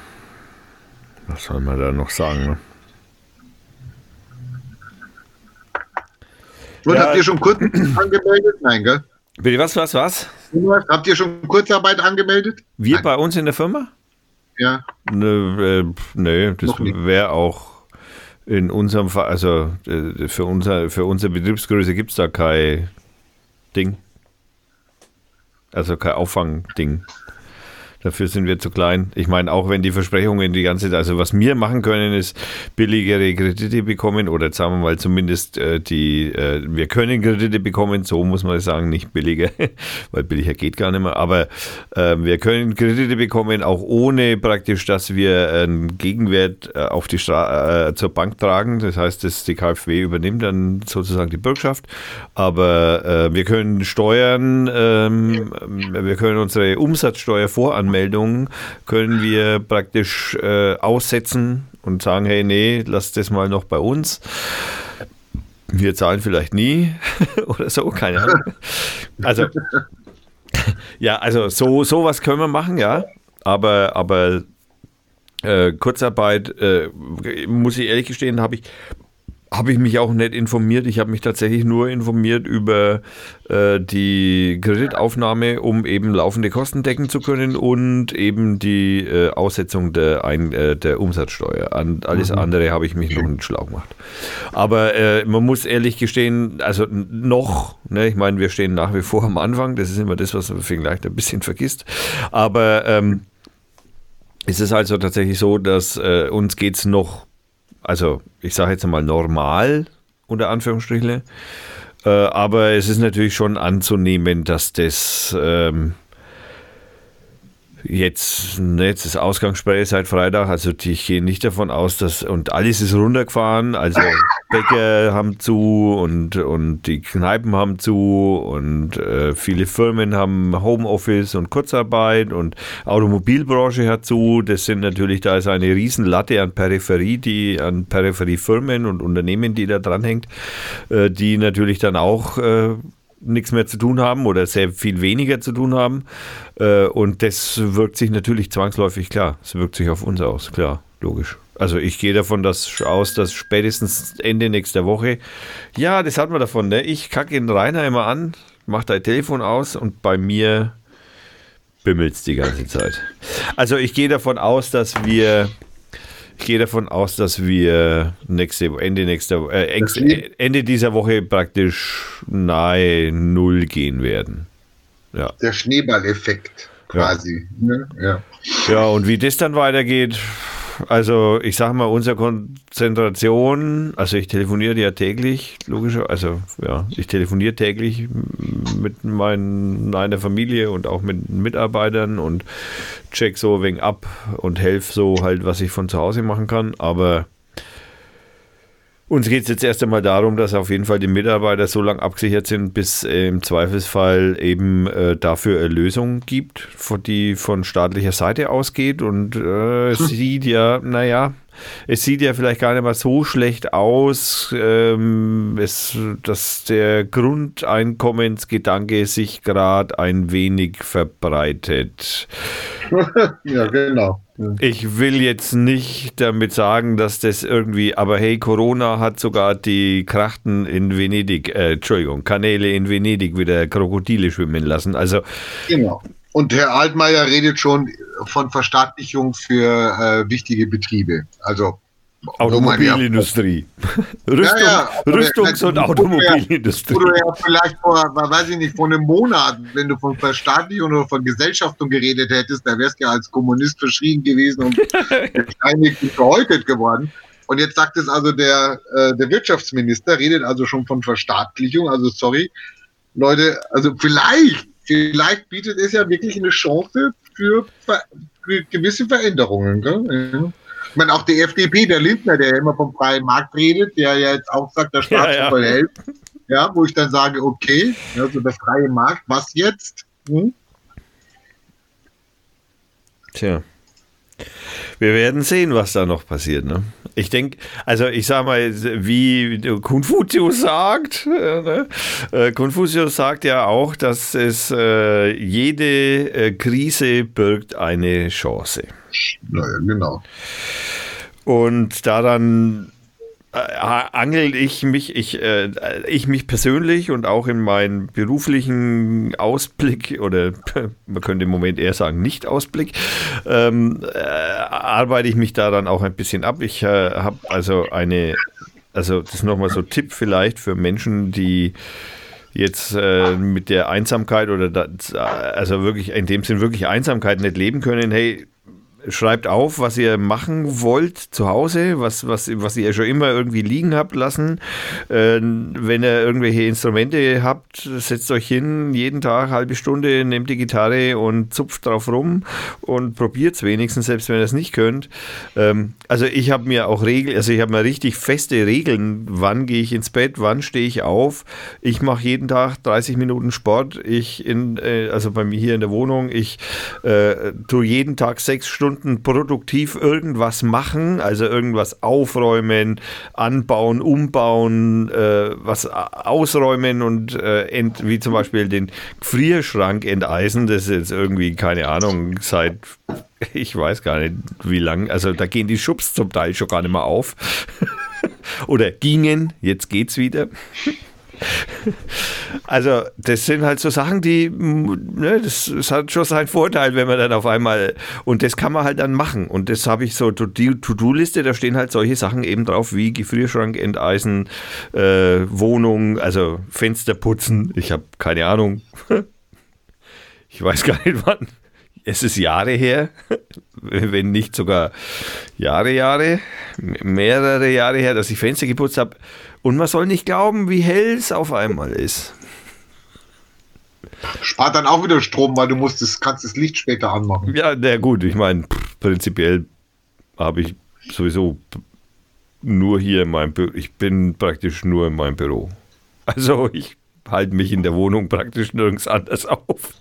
Was soll man da noch sagen? Ne? Und ja. habt ihr schon kurz angemeldet? Nein, gell? Bitte, was, was, was? Habt ihr schon Kurzarbeit angemeldet? Wir Nein. bei uns in der Firma? Ja. Ne, äh, nee, das wäre auch in unserem Fall, also äh, für, unser, für unsere Betriebsgröße gibt es da kein Ding. Also kein Auffangding. Dafür sind wir zu klein. Ich meine, auch wenn die Versprechungen die ganze Zeit, also was wir machen können, ist billigere Kredite bekommen oder sagen wir mal zumindest äh, die, äh, wir können Kredite bekommen, so muss man sagen, nicht billiger, weil billiger geht gar nicht mehr, aber äh, wir können Kredite bekommen, auch ohne praktisch, dass wir einen Gegenwert äh, auf die Stra äh, zur Bank tragen. Das heißt, dass die KfW übernimmt dann sozusagen die Bürgschaft, aber äh, wir können Steuern, ähm, wir können unsere Umsatzsteuer voranmelden Neuanmeldungen können wir praktisch äh, aussetzen und sagen, hey, nee, lass das mal noch bei uns. Wir zahlen vielleicht nie oder so, keine Ahnung. Also, ja, also so sowas können wir machen, ja. Aber, aber äh, Kurzarbeit, äh, muss ich ehrlich gestehen, habe ich habe ich mich auch nicht informiert. Ich habe mich tatsächlich nur informiert über äh, die Kreditaufnahme, um eben laufende Kosten decken zu können und eben die äh, Aussetzung der, Ein äh, der Umsatzsteuer. An alles mhm. andere habe ich mich noch nicht schlau gemacht. Aber äh, man muss ehrlich gestehen, also noch, ne, ich meine, wir stehen nach wie vor am Anfang, das ist immer das, was man vielleicht ein bisschen vergisst. Aber ähm, es ist also tatsächlich so, dass äh, uns geht es noch also ich sage jetzt mal normal, unter Anführungsstrichen. Äh, aber es ist natürlich schon anzunehmen, dass das ähm, Jetzt, ne, jetzt ist Ausgangssperre seit Freitag, also ich gehe nicht davon aus, dass, und alles ist runtergefahren, also Bäcker haben zu und, und die Kneipen haben zu und äh, viele Firmen haben Homeoffice und Kurzarbeit und Automobilbranche hat zu. Das sind natürlich, da ist eine Riesenlatte an Peripherie, die an Peripheriefirmen und Unternehmen, die da dranhängt, äh, die natürlich dann auch äh, nichts mehr zu tun haben oder sehr viel weniger zu tun haben. Äh, und das wirkt sich natürlich zwangsläufig klar. Es wirkt sich auf uns aus, klar, logisch. Also ich gehe davon dass, aus, dass spätestens Ende nächster Woche, ja, das hat man davon, ne? Ich kacke den Rainer immer an, mache dein Telefon aus und bei mir bimmelt es die ganze Zeit. Also ich gehe davon aus, dass wir ich gehe davon aus, dass wir nächste, Ende, nächster, äh, Ende dieser Woche praktisch nahe Null gehen werden. Ja. Der Schneeballeffekt quasi. Ja. Ne? Ja. ja, und wie das dann weitergeht, also ich sage mal, unsere Konzentration, also ich telefoniere ja täglich, logischer, also ja, ich telefoniere täglich mit meinen, meiner Familie und auch mit Mitarbeitern und check so wegen ab und helfe so halt, was ich von zu Hause machen kann, aber uns geht es jetzt erst einmal darum, dass auf jeden Fall die Mitarbeiter so lange abgesichert sind, bis äh, im Zweifelsfall eben äh, dafür eine Lösung gibt, die von staatlicher Seite ausgeht. Und äh, hm. sieht ja, naja, es sieht ja vielleicht gar nicht mal so schlecht aus, ähm, es, dass der Grundeinkommensgedanke sich gerade ein wenig verbreitet. ja, genau. Ich will jetzt nicht damit sagen, dass das irgendwie, aber hey, Corona hat sogar die Krachten in Venedig, äh, Entschuldigung, Kanäle in Venedig wieder Krokodile schwimmen lassen. Also genau. Und Herr Altmaier redet schon von Verstaatlichung für äh, wichtige Betriebe. Also Automobilindustrie. Rüstung, ja, ja, Rüstungs- und Automobilindustrie. Oder ja vielleicht vor, weiß ich nicht, vor einem Monat, wenn du von Verstaatlichung oder von Gesellschaftung geredet hättest, da wärst du ja als Kommunist verschrien gewesen und wahrscheinlich verhäutet geworden. Und jetzt sagt es also der, äh, der Wirtschaftsminister, redet also schon von Verstaatlichung. Also sorry, Leute, also vielleicht, vielleicht bietet es ja wirklich eine Chance für, für gewisse Veränderungen. Gell? Ich meine, auch die FDP, der Lindner, der ja immer vom freien Markt redet, der ja jetzt auch sagt, der Staat ja, soll ja. helfen. Ja, wo ich dann sage, okay, also der freie Markt, was jetzt? Hm? Tja. Wir werden sehen, was da noch passiert. Ne? Ich denke, also ich sage mal, wie Konfuzius sagt, äh, ne? äh, Konfuzius sagt ja auch, dass es äh, jede äh, Krise birgt eine Chance. Naja, genau. Und daran äh, angel ich mich, ich, äh, ich mich persönlich und auch in meinen beruflichen Ausblick oder man könnte im Moment eher sagen Nicht-Ausblick, ähm, äh, arbeite ich mich daran auch ein bisschen ab. Ich äh, habe also eine, also das ist nochmal so Tipp vielleicht für Menschen, die jetzt äh, mit der Einsamkeit oder das, also wirklich in dem Sinn wirklich Einsamkeit nicht leben können. Hey, schreibt auf, was ihr machen wollt zu Hause, was, was, was ihr schon immer irgendwie liegen habt lassen. Äh, wenn ihr irgendwelche Instrumente habt, setzt euch hin, jeden Tag halbe Stunde, nehmt die Gitarre und zupft drauf rum und probiert es wenigstens, selbst wenn ihr es nicht könnt. Ähm, also ich habe mir auch Regeln, also ich habe mir richtig feste Regeln, wann gehe ich ins Bett, wann stehe ich auf. Ich mache jeden Tag 30 Minuten Sport. Ich in, äh, also bei mir hier in der Wohnung, ich äh, tue jeden Tag sechs Stunden produktiv irgendwas machen, also irgendwas aufräumen, anbauen, umbauen, äh, was ausräumen und äh, ent, wie zum Beispiel den Gefrierschrank enteisen. Das ist jetzt irgendwie, keine Ahnung, seit ich weiß gar nicht, wie lang. Also da gehen die Schubs zum Teil schon gar nicht mehr auf. Oder gingen, jetzt geht's wieder. Also, das sind halt so Sachen, die, ne, das, das, hat schon seinen Vorteil, wenn man dann auf einmal, und das kann man halt dann machen. Und das habe ich so, die To-Do-Liste, da stehen halt solche Sachen eben drauf, wie Gefrierschrank enteisen, äh, Wohnung, also Fenster putzen. Ich habe keine Ahnung. Ich weiß gar nicht wann. Es ist Jahre her, wenn nicht sogar Jahre, Jahre, mehrere Jahre her, dass ich Fenster geputzt habe. Und man soll nicht glauben, wie hell es auf einmal ist. Spart dann auch wieder Strom, weil du musst das, kannst das Licht später anmachen. Ja, na gut, ich meine, prinzipiell habe ich sowieso nur hier in meinem Büro. Ich bin praktisch nur in meinem Büro. Also ich halte mich in der Wohnung praktisch nirgends anders auf.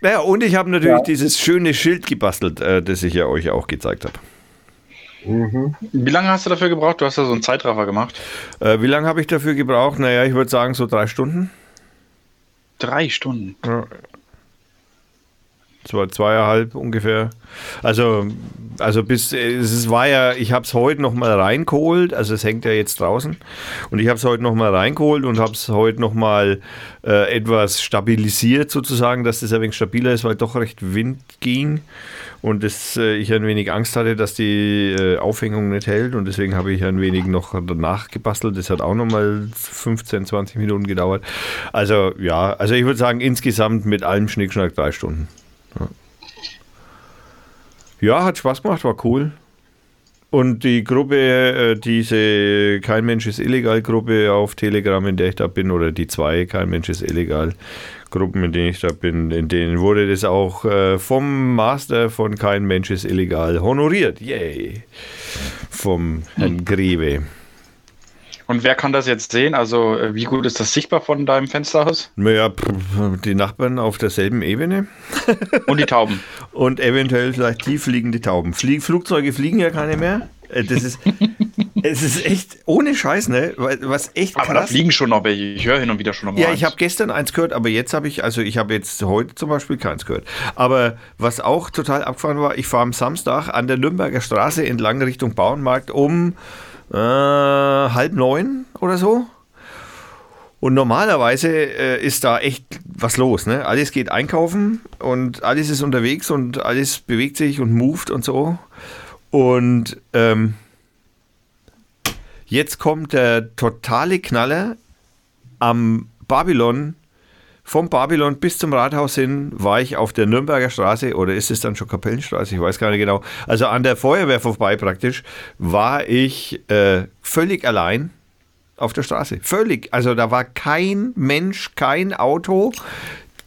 naja, und ich habe natürlich ja. dieses schöne Schild gebastelt, äh, das ich ja euch auch gezeigt habe. Mhm. Wie lange hast du dafür gebraucht? Du hast ja so einen Zeitraffer gemacht. Äh, wie lange habe ich dafür gebraucht? Naja, ich würde sagen so drei Stunden. Drei Stunden? Ja. Zwei, zweieinhalb ungefähr. Also, also bis, es war ja, ich habe es heute nochmal reingeholt, also es hängt ja jetzt draußen. Und ich habe es heute nochmal reingeholt und habe es heute nochmal äh, etwas stabilisiert sozusagen, dass das ein wenig stabiler ist, weil doch recht Wind ging und das, äh, ich ein wenig Angst hatte, dass die äh, Aufhängung nicht hält und deswegen habe ich ein wenig noch danach gebastelt. Das hat auch nochmal 15, 20 Minuten gedauert. Also ja, also ich würde sagen insgesamt mit allem Schnickschnack drei Stunden. Ja. hat Spaß gemacht, war cool. Und die Gruppe, äh, diese Kein Mensch ist illegal Gruppe auf Telegram, in der ich da bin, oder die zwei Kein Mensch ist illegal Gruppen, in denen ich da bin, in denen wurde das auch äh, vom Master von Kein Mensch ist illegal honoriert. Yay! Vom Herrn Grebe. Und wer kann das jetzt sehen? Also, äh, wie gut ist das sichtbar von deinem Fenster aus? Naja, die Nachbarn auf derselben Ebene. Und die Tauben. Und eventuell vielleicht tieffliegende Tauben. Flieg Flugzeuge fliegen ja keine mehr. Äh, das ist, es ist echt ohne Scheiß, ne? Was echt krass. Aber da fliegen schon noch welche. Ich höre hin und wieder schon noch mal. Ja, eins. ich habe gestern eins gehört, aber jetzt habe ich, also ich habe jetzt heute zum Beispiel keins gehört. Aber was auch total abgefahren war, ich fahre am Samstag an der Nürnberger Straße entlang Richtung Bauernmarkt um äh, halb neun oder so. Und normalerweise äh, ist da echt was los. Ne? Alles geht einkaufen und alles ist unterwegs und alles bewegt sich und moved und so. Und ähm, jetzt kommt der totale Knaller am Babylon. Vom Babylon bis zum Rathaus hin war ich auf der Nürnberger Straße oder ist es dann schon Kapellenstraße? Ich weiß gar nicht genau. Also an der Feuerwehr vorbei praktisch war ich äh, völlig allein auf der Straße. Völlig. Also da war kein Mensch, kein Auto,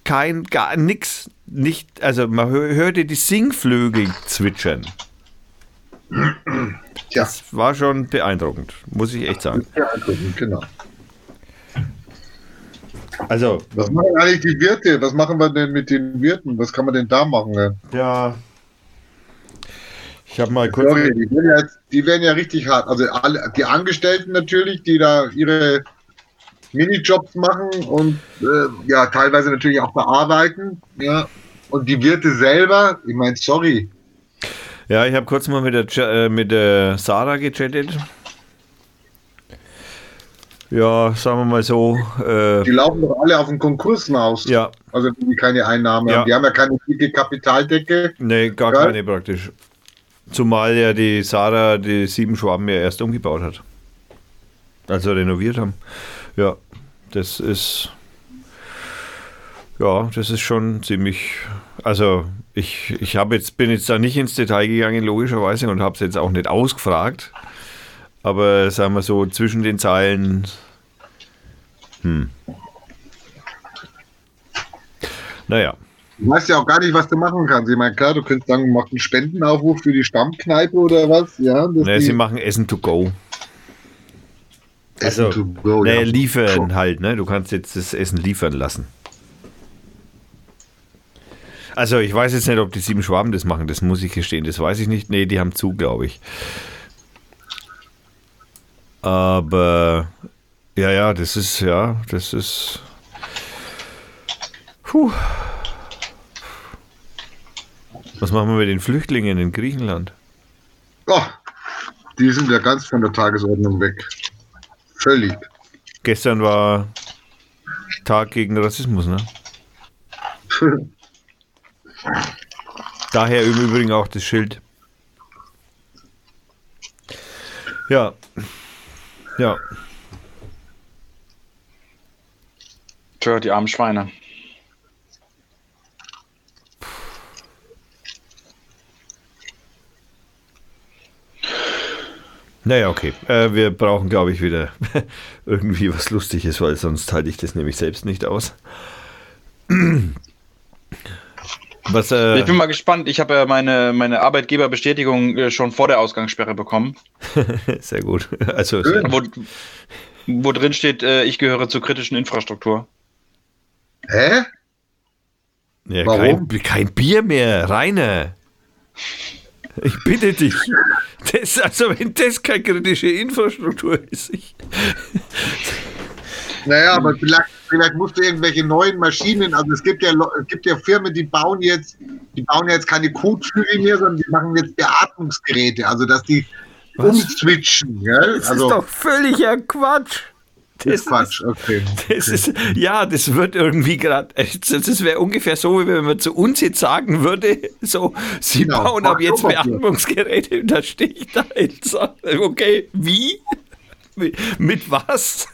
kein gar nichts. Nicht, also man hörte die Singvögel zwitschern. Ja. Das war schon beeindruckend, muss ich echt sagen. Beeindruckend, genau. Also. Was machen eigentlich die Wirte? Was machen wir denn mit den Wirten? Was kann man denn da machen? Ja. Ich habe mal kurz. Sorry, die, werden ja, die, werden ja, richtig hart. Also alle, die Angestellten natürlich, die da ihre Minijobs machen und äh, ja, teilweise natürlich auch bearbeiten. Ja. Und die Wirte selber, ich meine, sorry. Ja, ich habe kurz mal mit der, äh, mit der Sarah gechattet. Ja, sagen wir mal so. Äh, die laufen doch alle auf den Konkurs hinaus. Ja. Also die keine Einnahmen ja. haben. Die haben ja keine dicke Kapitaldecke. Nee, gar ja. keine praktisch. Zumal ja die Sarah die sieben Schwaben ja erst umgebaut hat. Also renoviert haben. Ja, das ist. Ja, das ist schon ziemlich. also ich, ich habe jetzt, bin jetzt da nicht ins Detail gegangen, logischerweise, und habe es jetzt auch nicht ausgefragt. Aber sagen wir so, zwischen den Zeilen. Hm. Naja. Du weißt ja auch gar nicht, was du machen kannst. Ich meine, klar, du könntest sagen, mach einen Spendenaufruf für die Stammkneipe oder was. Ja, Naja, sie machen Essen to go. Essen Also, to go, naja, ja. liefern halt, ne? Du kannst jetzt das Essen liefern lassen. Also, ich weiß jetzt nicht, ob die sieben Schwaben das machen, das muss ich gestehen, das weiß ich nicht. Nee, die haben zu, glaube ich. Aber, ja, ja, das ist, ja, das ist. Puh. Was machen wir mit den Flüchtlingen in Griechenland? Oh, die sind ja ganz von der Tagesordnung weg. Völlig. Gestern war Tag gegen Rassismus, ne? Daher im Übrigen auch das Schild. Ja. Ja. Tja, die armen Schweine. Naja, okay. Äh, wir brauchen, glaube ich, wieder irgendwie was Lustiges, weil sonst halte ich das nämlich selbst nicht aus. Was, Ich äh, bin mal gespannt. Ich habe ja meine, meine Arbeitgeberbestätigung äh, schon vor der Ausgangssperre bekommen, sehr gut. Also, wo, wo drin steht, äh, ich gehöre zur kritischen Infrastruktur. Hä? ja, Warum? kein, kein Bier mehr, Rainer. Ich bitte dich. Das, also, wenn das keine kritische Infrastruktur ist. Ich, Naja, aber vielleicht, vielleicht musst du irgendwelche neuen Maschinen, also es gibt ja es gibt ja Firmen, die bauen jetzt, die bauen jetzt keine Kotflügel mehr, sondern die machen jetzt Beatmungsgeräte, also dass die Was? umswitchen, gell? das Also ist doch völliger Quatsch. das ist Quatsch, okay. Das ist, ja, das wird irgendwie gerade, das wäre ungefähr so, wie wenn man zu uns jetzt sagen würde, so, sie Genau, bauen ab jetzt. Beatmungsgeräte und da stehe ich da und sage, okay, wie? Mit, mit was?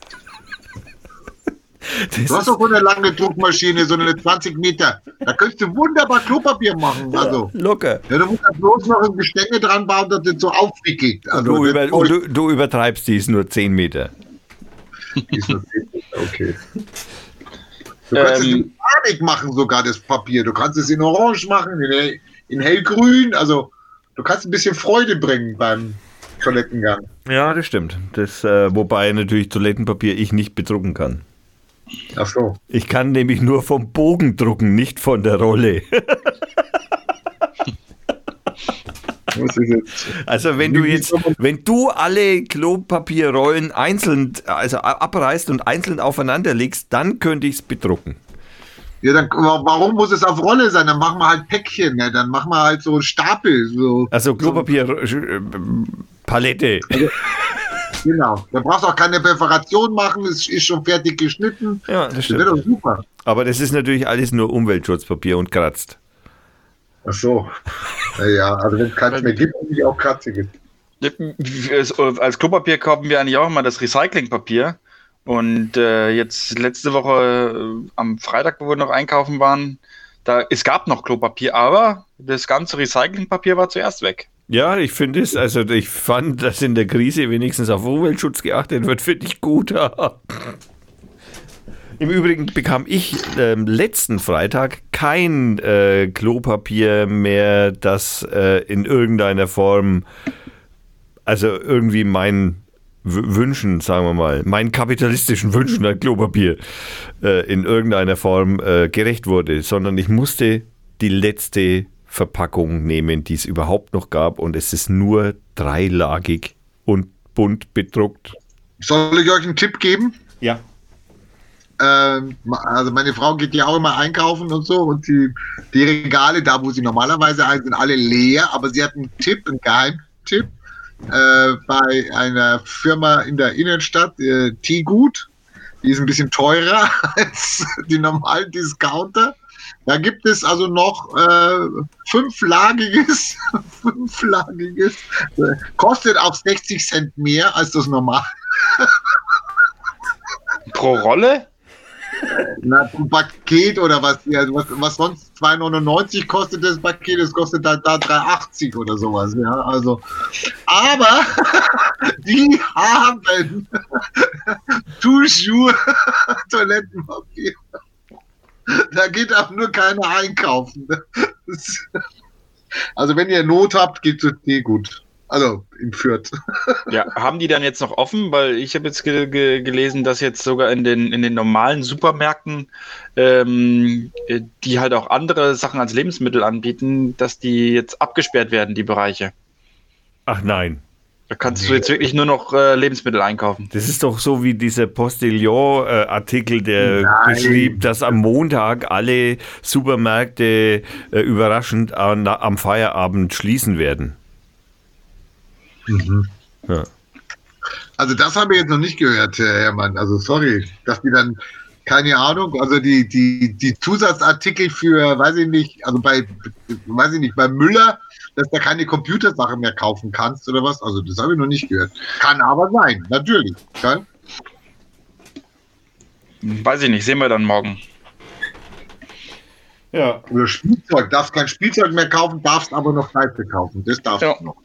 Das Du hast doch so eine lange Druckmaschine, so eine 20 Meter. Da könntest du wunderbar Klopapier machen. Also, locker. ja, du musst da bloß noch ein Gestänge dran bauen, dass das so aufwickelt. Also, Du, über, du, du übertreibst, die ist nur 10 Meter. ist das- okay. Du kannst es Ähm, in Panik machen, sogar das Papier. Du kannst es in Orange machen, in, hell- in hellgrün. Also, du kannst ein bisschen Freude bringen beim Toilettengang. Ja, das stimmt. Das, äh, wobei natürlich Toilettenpapier ich nicht bedrucken kann. Ach so. Ich kann nämlich nur vom Bogen drucken, nicht von der Rolle. Also wenn du jetzt, wenn du alle Klopapierrollen einzeln, also abreißt und einzeln aufeinander legst, dann könnte ich es bedrucken. Ja, dann, warum muss es auf Rolle sein? Dann machen wir halt Päckchen. Ne? Dann machen wir halt so Stapel. So. Also Klopapier äh, Palette. Genau. Da brauchst du auch keine Perforation machen. Es ist schon fertig geschnitten. Ja, das Das stimmt. super. Aber das ist natürlich alles nur Umweltschutzpapier und kratzt. Ach so. Naja, also wenn es keins mehr gibt, dann ich auch. Als als Klopapier kaufen wir eigentlich auch immer das Recyclingpapier. Und äh, jetzt letzte Woche äh, am Freitag, wo wir noch einkaufen waren, da es gab noch Klopapier, aber das ganze Recyclingpapier war zuerst weg. Ja, ich finde es, also ich fand, dass in der Krise wenigstens auf Umweltschutz geachtet wird, finde ich gut. Im Übrigen bekam ich ähm, letzten Freitag kein äh, Klopapier mehr, das äh, in irgendeiner Form, also irgendwie mein W Wünschen, sagen wir mal, meinen kapitalistischen Wünschen an Klopapier äh, in irgendeiner Form äh, gerecht wurde, sondern ich musste die letzte Verpackung nehmen, die es überhaupt noch gab und es ist nur dreilagig und bunt bedruckt. Soll ich euch einen Tipp geben? Ja. Ähm, also meine Frau geht ja auch immer einkaufen und so und die, die Regale, da wo sie normalerweise ein, sind alle leer, aber sie hat einen Tipp, einen Geheimtipp äh, bei einer Firma in der Innenstadt, äh, Teegut. Die ist ein bisschen teurer als die normalen Discounter. Da gibt es also noch äh, fünflagiges, fünflagiges, äh, kostet auch 60 Cent mehr als das normal. Pro Rolle? Na, ein Paket oder was, ja, was, was sonst 2,99 kostet das Paket, das kostet da, da 3,80 oder sowas. Ja, also, aber die haben Tuchschuhe, Toilettenpapier. Da geht auch nur keiner einkaufen. Also, wenn ihr Not habt, geht es eh gut. Also in Fürth. Ja, haben die dann jetzt noch offen? Weil ich habe jetzt ge ge gelesen, dass jetzt sogar in den, in den normalen Supermärkten, ähm, die halt auch andere Sachen als Lebensmittel anbieten, dass die jetzt abgesperrt werden, die Bereiche. Ach nein. Da kannst nee. du jetzt wirklich nur noch äh, Lebensmittel einkaufen. Das ist doch so wie dieser Postillon-Artikel, der Nein. beschrieb, dass am Montag alle Supermärkte äh, überraschend an, am Feierabend schließen werden. Mhm. Ja. Also das habe ich jetzt noch nicht gehört, Herr Herrmann. Also sorry, dass die dann, keine Ahnung, also die, die, die Zusatzartikel für, weiß ich nicht, also bei, weiß ich nicht, bei Müller, dass da keine Computersachen mehr kaufen kannst oder was. Also das habe ich noch nicht gehört. Kann aber sein, natürlich. Okay? Weiß ich nicht, sehen wir dann morgen. Ja. Oder Spielzeug, darfst kein Spielzeug mehr kaufen, darfst aber noch Seife kaufen. Das darfst ja. du noch.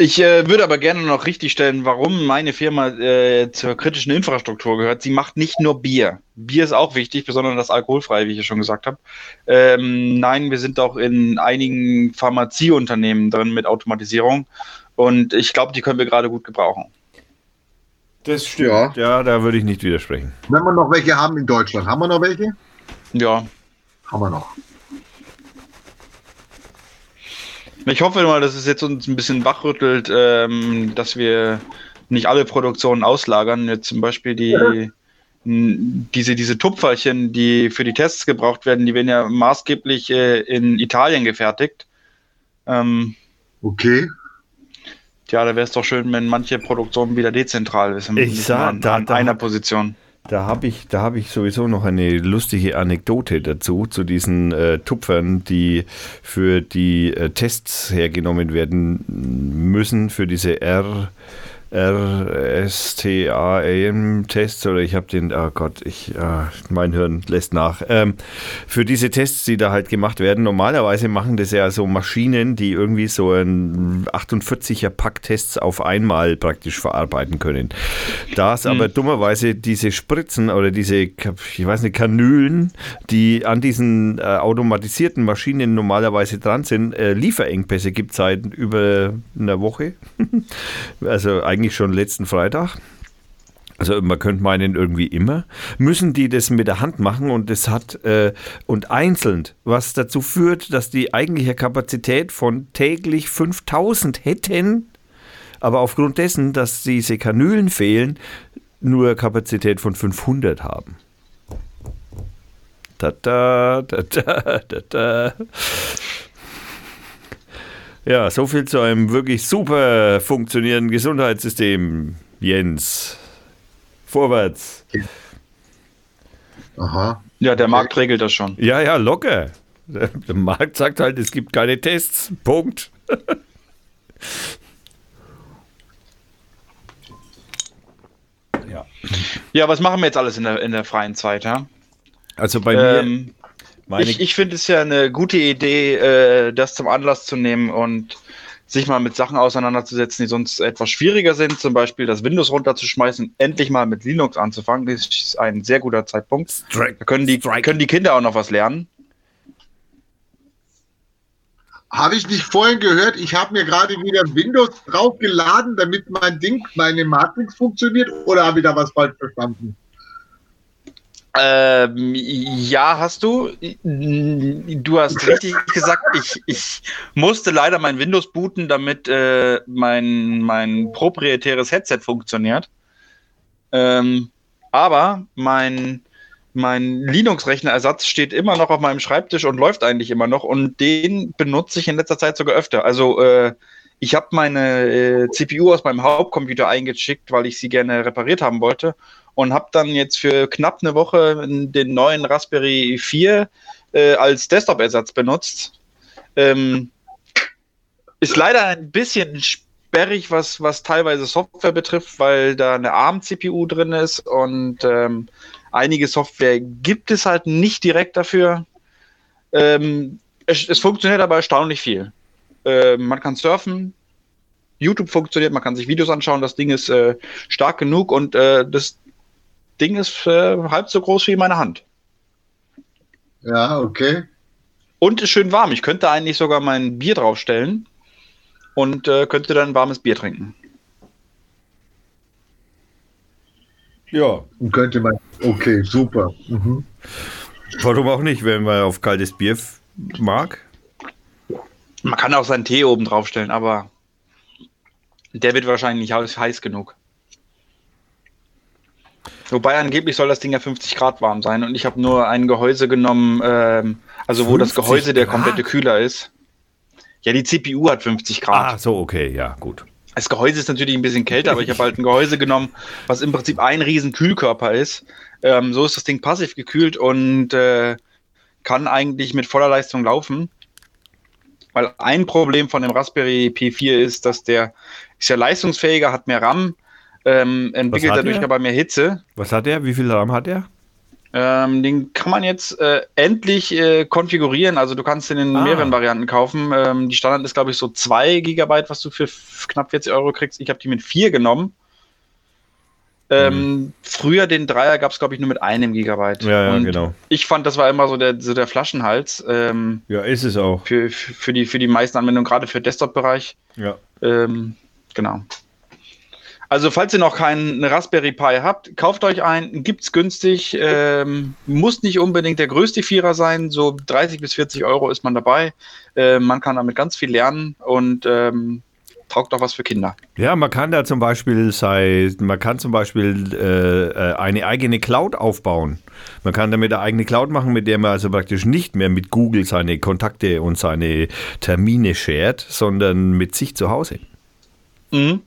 Ich äh, würde aber gerne noch richtigstellen, warum meine Firma äh, zur kritischen Infrastruktur gehört. Sie macht nicht nur Bier. Bier ist auch wichtig, besonders das alkoholfrei, wie ich ja schon gesagt habe. Ähm, nein, wir sind auch in einigen Pharmazieunternehmen drin mit Automatisierung und ich glaube, die können wir gerade gut gebrauchen. Das stimmt. Ja. ja, da würde ich nicht widersprechen. Wenn wir noch welche haben in Deutschland, haben wir noch welche? Ja. Haben wir noch. Ich hoffe mal, dass es jetzt uns ein bisschen wachrüttelt, ähm, dass wir nicht alle Produktionen auslagern. Jetzt zum Beispiel die, ja. diese, diese Tupferchen, die für die Tests gebraucht werden, die werden ja maßgeblich äh, in Italien gefertigt. Ähm, okay. Ja, da wäre es doch schön, wenn manche Produktionen wieder dezentral sind. Ich sah, an, da, an da, einer Position. Da habe ich, hab ich sowieso noch eine lustige Anekdote dazu, zu diesen äh, Tupfern, die für die äh, Tests hergenommen werden müssen, für diese R. RSTAM-Tests oder ich habe den, oh Gott, ich, äh, mein Hirn lässt nach. Ähm, für diese Tests, die da halt gemacht werden, normalerweise machen das ja so Maschinen, die irgendwie so ein 48er Pack Tests auf einmal praktisch verarbeiten können. Da es hm. aber dummerweise diese Spritzen oder diese, ich weiß nicht, Kanülen, die an diesen äh, automatisierten Maschinen normalerweise dran sind, äh, Lieferengpässe gibt seit über einer Woche. also eigentlich eigentlich schon letzten Freitag. Also man könnte meinen irgendwie immer, müssen die das mit der Hand machen und das hat äh, und einzeln, was dazu führt, dass die eigentliche Kapazität von täglich 5000 hätten, aber aufgrund dessen, dass diese Kanülen fehlen, nur Kapazität von 500 haben. Da, da, da, da, da, da. Ja, so viel zu einem wirklich super funktionierenden Gesundheitssystem, Jens. Vorwärts. Aha. Ja, der Markt regelt das schon. Ja, ja, locker. Der, der Markt sagt halt, es gibt keine Tests. Punkt. ja. Ja, was machen wir jetzt alles in der, in der freien Zeit, ja? Also bei ähm, mir meine ich, ich finde es ja eine gute Idee, äh, das zum Anlass zu nehmen und sich mal mit Sachen auseinanderzusetzen, die sonst etwas schwieriger sind, zum Beispiel das Windows runterzuschmeißen, endlich mal mit Linux anzufangen. Das ist ein sehr guter Zeitpunkt. Strike, da können die, können die Kinder auch noch was lernen. Habe ich nicht vorhin gehört, ich habe mir gerade wieder Windows draufgeladen, damit mein Ding, meine Matrix funktioniert, oder habe ich da was falsch verstanden? Ähm, ja, hast du. Du hast richtig gesagt, ich, ich musste leider mein Windows booten, damit äh, mein, mein proprietäres Headset funktioniert. Ähm, aber mein, mein Linux-Rechnerersatz steht immer noch auf meinem Schreibtisch und läuft eigentlich immer noch und den benutze ich in letzter Zeit sogar öfter. Also äh, ich habe meine äh, CPU aus meinem Hauptcomputer eingeschickt, weil ich sie gerne repariert haben wollte und habe dann jetzt für knapp eine Woche den neuen Raspberry 4 äh, als Desktop-Ersatz benutzt. Ähm, ist leider ein bisschen sperrig, was, was teilweise Software betrifft, weil da eine ARM-CPU drin ist und ähm, einige Software gibt es halt nicht direkt dafür. Ähm, es, es, funktioniert aber erstaunlich viel. Äh, man kann surfen, YouTube funktioniert, man kann sich Videos anschauen, das Ding ist äh, stark genug und äh, das Ding ist äh, halb so groß wie meine Hand. Ja, okay. Und ist schön warm. Ich könnte eigentlich sogar mein Bier draufstellen und äh, könnte dann warmes Bier trinken. Ja. Und könnte man. Okay, super. Mhm. Warum auch nicht, wenn man auf kaltes Bier mag? Man kann auch seinen Tee oben draufstellen, aber der wird wahrscheinlich nicht heiß genug. Wobei angeblich soll das Ding ja 50 Grad warm sein und ich habe nur ein Gehäuse genommen, ähm, also wo das Gehäuse Grad? der komplette Kühler ist. Ja, die CPU hat 50 Grad. Ah, so, okay, ja, gut. Das Gehäuse ist natürlich ein bisschen kälter, aber ich habe halt ein Gehäuse genommen, was im Prinzip ein riesen Kühlkörper ist. Ähm, so ist das Ding passiv gekühlt und äh, kann eigentlich mit voller Leistung laufen. Weil ein Problem von dem Raspberry P4 ist, dass der ist ja leistungsfähiger, hat mehr RAM, ähm, entwickelt dadurch der? aber mehr Hitze. Was hat der? Wie viel RAM hat der? Ähm, den kann man jetzt äh, endlich äh, konfigurieren. Also du kannst den in ah. mehreren Varianten kaufen. Ähm, die Standard ist, glaube ich, so 2 GB, was du für knapp 40 Euro kriegst. Ich habe die mit 4 genommen. Ähm, mhm. Früher den Dreier gab es, glaube ich, nur mit einem Gigabyte. Ja, ja, Und genau. Ich fand, das war immer so der, so der Flaschenhals. Ähm, ja, ist es auch. Für, für, die, für die meisten Anwendungen, gerade für Desktop-Bereich. Ja. Ähm, genau. Also, falls ihr noch keinen Raspberry Pi habt, kauft euch einen, gibt's günstig. Ähm, muss nicht unbedingt der größte Vierer sein, so 30 bis 40 Euro ist man dabei. Äh, man kann damit ganz viel lernen und ähm, taugt auch was für Kinder. Ja, man kann da zum Beispiel sei, man kann zum Beispiel äh, äh, eine eigene Cloud aufbauen. Man kann damit eine eigene Cloud machen, mit der man also praktisch nicht mehr mit Google seine Kontakte und seine Termine shared, sondern mit sich zu Hause. Mhm.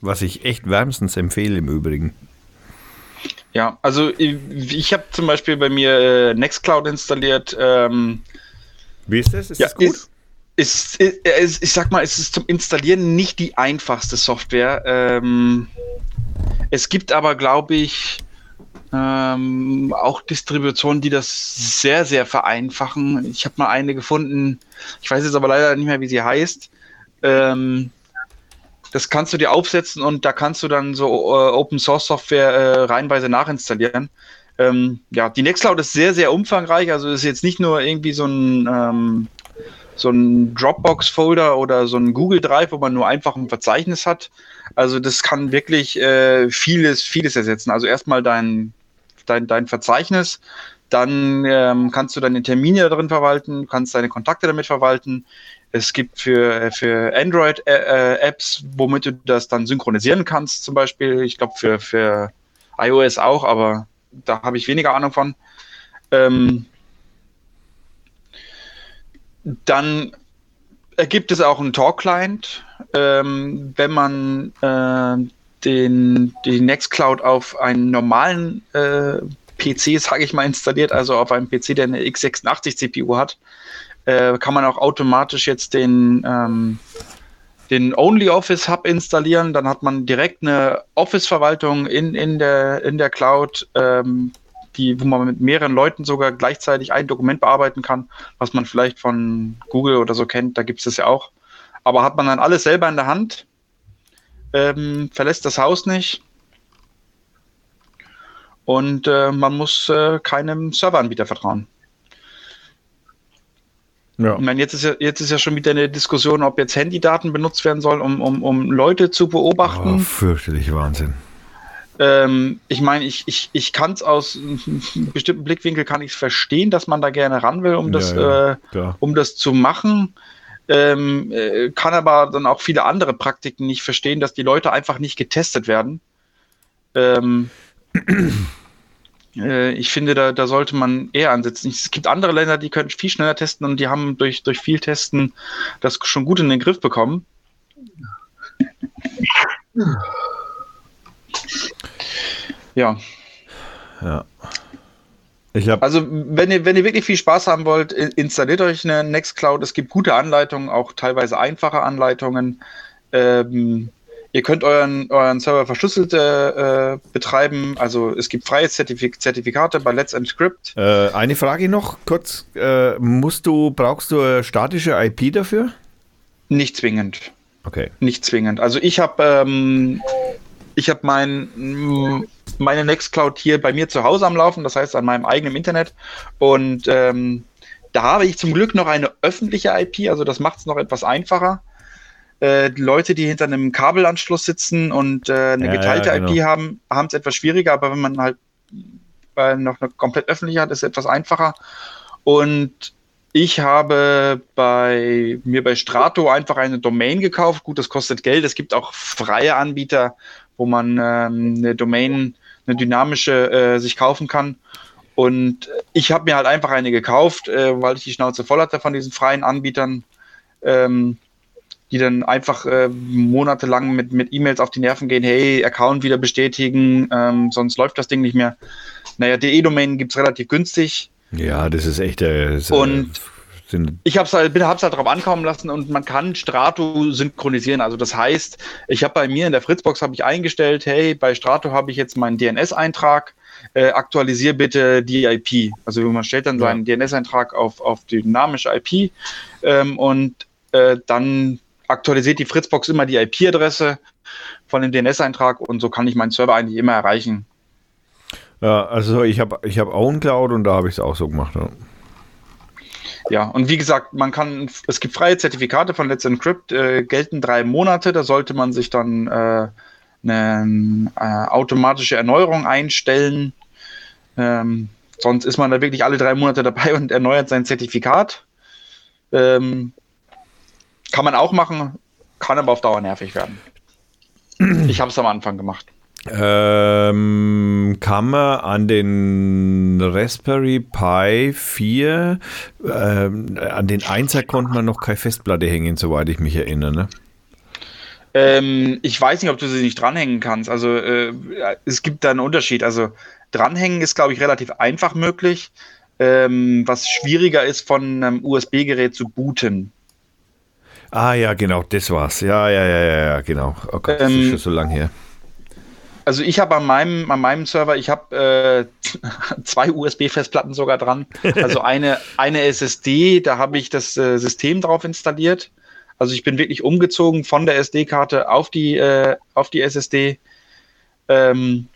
Was ich echt wärmstens empfehle im Übrigen. Ja, also ich, ich habe zum Beispiel bei mir äh, Nextcloud installiert. Ähm, Wie ist das? Ist ja, das gut? Ist, ist, ist, ich sag mal, es ist zum Installieren nicht die einfachste Software. Ähm, es gibt aber, glaube ich, ähm, auch Distributionen, die das sehr, sehr vereinfachen. Ich habe mal eine gefunden, ich weiß jetzt aber leider nicht mehr, wie sie heißt. Ähm, das kannst du dir aufsetzen und da kannst du dann so äh, Open Source Software äh, reihenweise nachinstallieren. Ähm, ja, die Nextcloud ist sehr, sehr umfangreich. Also ist jetzt nicht nur irgendwie so ein, ähm, so ein Dropbox-Folder oder so ein Google Drive, wo man nur einfach ein Verzeichnis hat. Also das kann wirklich äh, vieles, vieles ersetzen. Also erstmal dein, dein, dein Verzeichnis, dann ähm, kannst du deine Termine darin verwalten, kannst deine Kontakte damit verwalten. Es gibt für, für Android-Apps, äh, womit du das dann synchronisieren kannst, zum Beispiel. Ich glaube, für, für iOS auch, aber da habe ich weniger Ahnung von. Ähm, dann gibt es auch einen Talk-Client. Ähm, wenn man äh, den, die Nextcloud auf einen normalen äh, PC, sage ich mal, installiert, also auf einem PC, der eine x86 CPU hat, äh, kann man auch automatisch jetzt den, ähm, den OnlyOffice Hub installieren. Dann hat man direkt eine Office-Verwaltung in, in, der, in der Cloud, ähm, die, wo man mit mehreren Leuten sogar gleichzeitig ein Dokument bearbeiten kann, was man vielleicht von Google oder so kennt. Da gibt es das ja auch. Aber hat man dann alles selber in der Hand, ähm, verlässt das Haus nicht. Und äh, man muss äh, keinem Serveranbieter vertrauen. Ja. Ich meine, jetzt ist, ja, jetzt ist ja schon wieder eine Diskussion, ob jetzt Handydaten benutzt werden sollen, um, um, um Leute zu beobachten. Oh, fürchterlich Wahnsinn. Ähm, ich meine, ich, ich, ich kann es aus einem bestimmten Blickwinkel kann ich verstehen, dass man da gerne ran will, um das, ja, ja, äh, um das zu machen. Ähm, äh, kann aber dann auch viele andere Praktiken nicht verstehen, dass die Leute einfach nicht getestet werden. Ähm, äh, ich finde, da, da sollte man eher ansetzen. Es gibt andere Länder, die können viel schneller testen und die haben durch, durch viel Testen das schon gut in den Griff bekommen. Ja. Ja. also, wenn ihr, wenn ihr wirklich viel Spaß haben wollt, installiert euch eine Nextcloud. Es gibt gute Anleitungen, auch teilweise einfache Anleitungen. Ähm, Ihr könnt euren, euren Server verschlüsselt äh, betreiben. Also es gibt freie Zertifik Zertifikate bei Let's Encrypt. Äh, eine Frage noch kurz. Äh, musst du, brauchst du eine statische IP dafür? Nicht zwingend. Okay. Nicht zwingend. Also ich habe ähm, ich habe mein, meine Nextcloud hier bei mir zu Hause am Laufen, das heißt an meinem eigenen Internet. Und ähm, da habe ich zum Glück noch eine öffentliche IP, also das macht es noch etwas einfacher äh, Leute, die hinter einem Kabelanschluss sitzen und äh, eine ja, geteilte ja, genau. IP haben, haben es etwas schwieriger, aber wenn man halt äh, noch eine komplett öffentliche hat, ist es etwas einfacher. Und ich habe bei mir bei Strato einfach eine Domain gekauft. Gut, das kostet Geld. Es gibt auch freie Anbieter, wo man ähm, eine Domain, eine dynamische äh, sich kaufen kann. Und ich habe mir halt einfach eine gekauft, äh, weil ich die Schnauze voll hatte von diesen freien Anbietern. Ähm, die dann einfach äh, monatelang mit, mit E-Mails auf die Nerven gehen, hey, Account wieder bestätigen, ähm, sonst läuft das Ding nicht mehr. Naja, DE-Domain gibt es relativ günstig. Ja, das ist echt. Äh, ist, und ich habe es halt, hab's halt drauf ankommen lassen und man kann Strato synchronisieren. Also das heißt, ich habe bei mir in der Fritzbox habe ich eingestellt, hey, bei Strato habe ich jetzt meinen DNS-Eintrag, äh, aktualisiere bitte die IP. Also man stellt dann ja. seinen DNS-Eintrag auf, auf dynamische IP ähm, und äh, dann aktualisiert die Fritzbox immer die IP-Adresse von dem DNS-Eintrag und so kann ich meinen Server eigentlich immer erreichen. Ja, also ich habe ich hab OwnCloud und da habe ich es auch so gemacht. Ja. Ja. und wie gesagt, man kann, es gibt freie Zertifikate von Let's Encrypt, äh, gelten drei Monate, da sollte man sich dann äh, eine äh, automatische Erneuerung einstellen. Ähm, sonst ist man da wirklich alle drei Monate dabei und erneuert sein Zertifikat. Ähm, kann man auch machen, kann aber auf Dauer nervig werden. Ich habe es am Anfang gemacht. Ähm, kann man an den Raspberry Pi 4, ähm, an den 1er konnte man noch keine Festplatte hängen, soweit ich mich erinnere. Ne? Ähm, ich weiß nicht, ob du sie nicht dranhängen kannst. Also äh, es gibt da einen Unterschied. Also dranhängen ist, glaube ich, relativ einfach möglich. Ähm, was schwieriger ist, von einem USB-Gerät zu booten. Ah ja, genau, das war's. Ja, ja, ja, ja, ja genau. Oh Gott, das ähm, ist schon so lange her. Also ich habe an meinem, an meinem Server, ich habe äh, zwei USB-Festplatten sogar dran. Also eine, eine SSD, da habe ich das äh, System drauf installiert. Also ich bin wirklich umgezogen von der SD-Karte auf die, äh, auf die SSD. Ähm,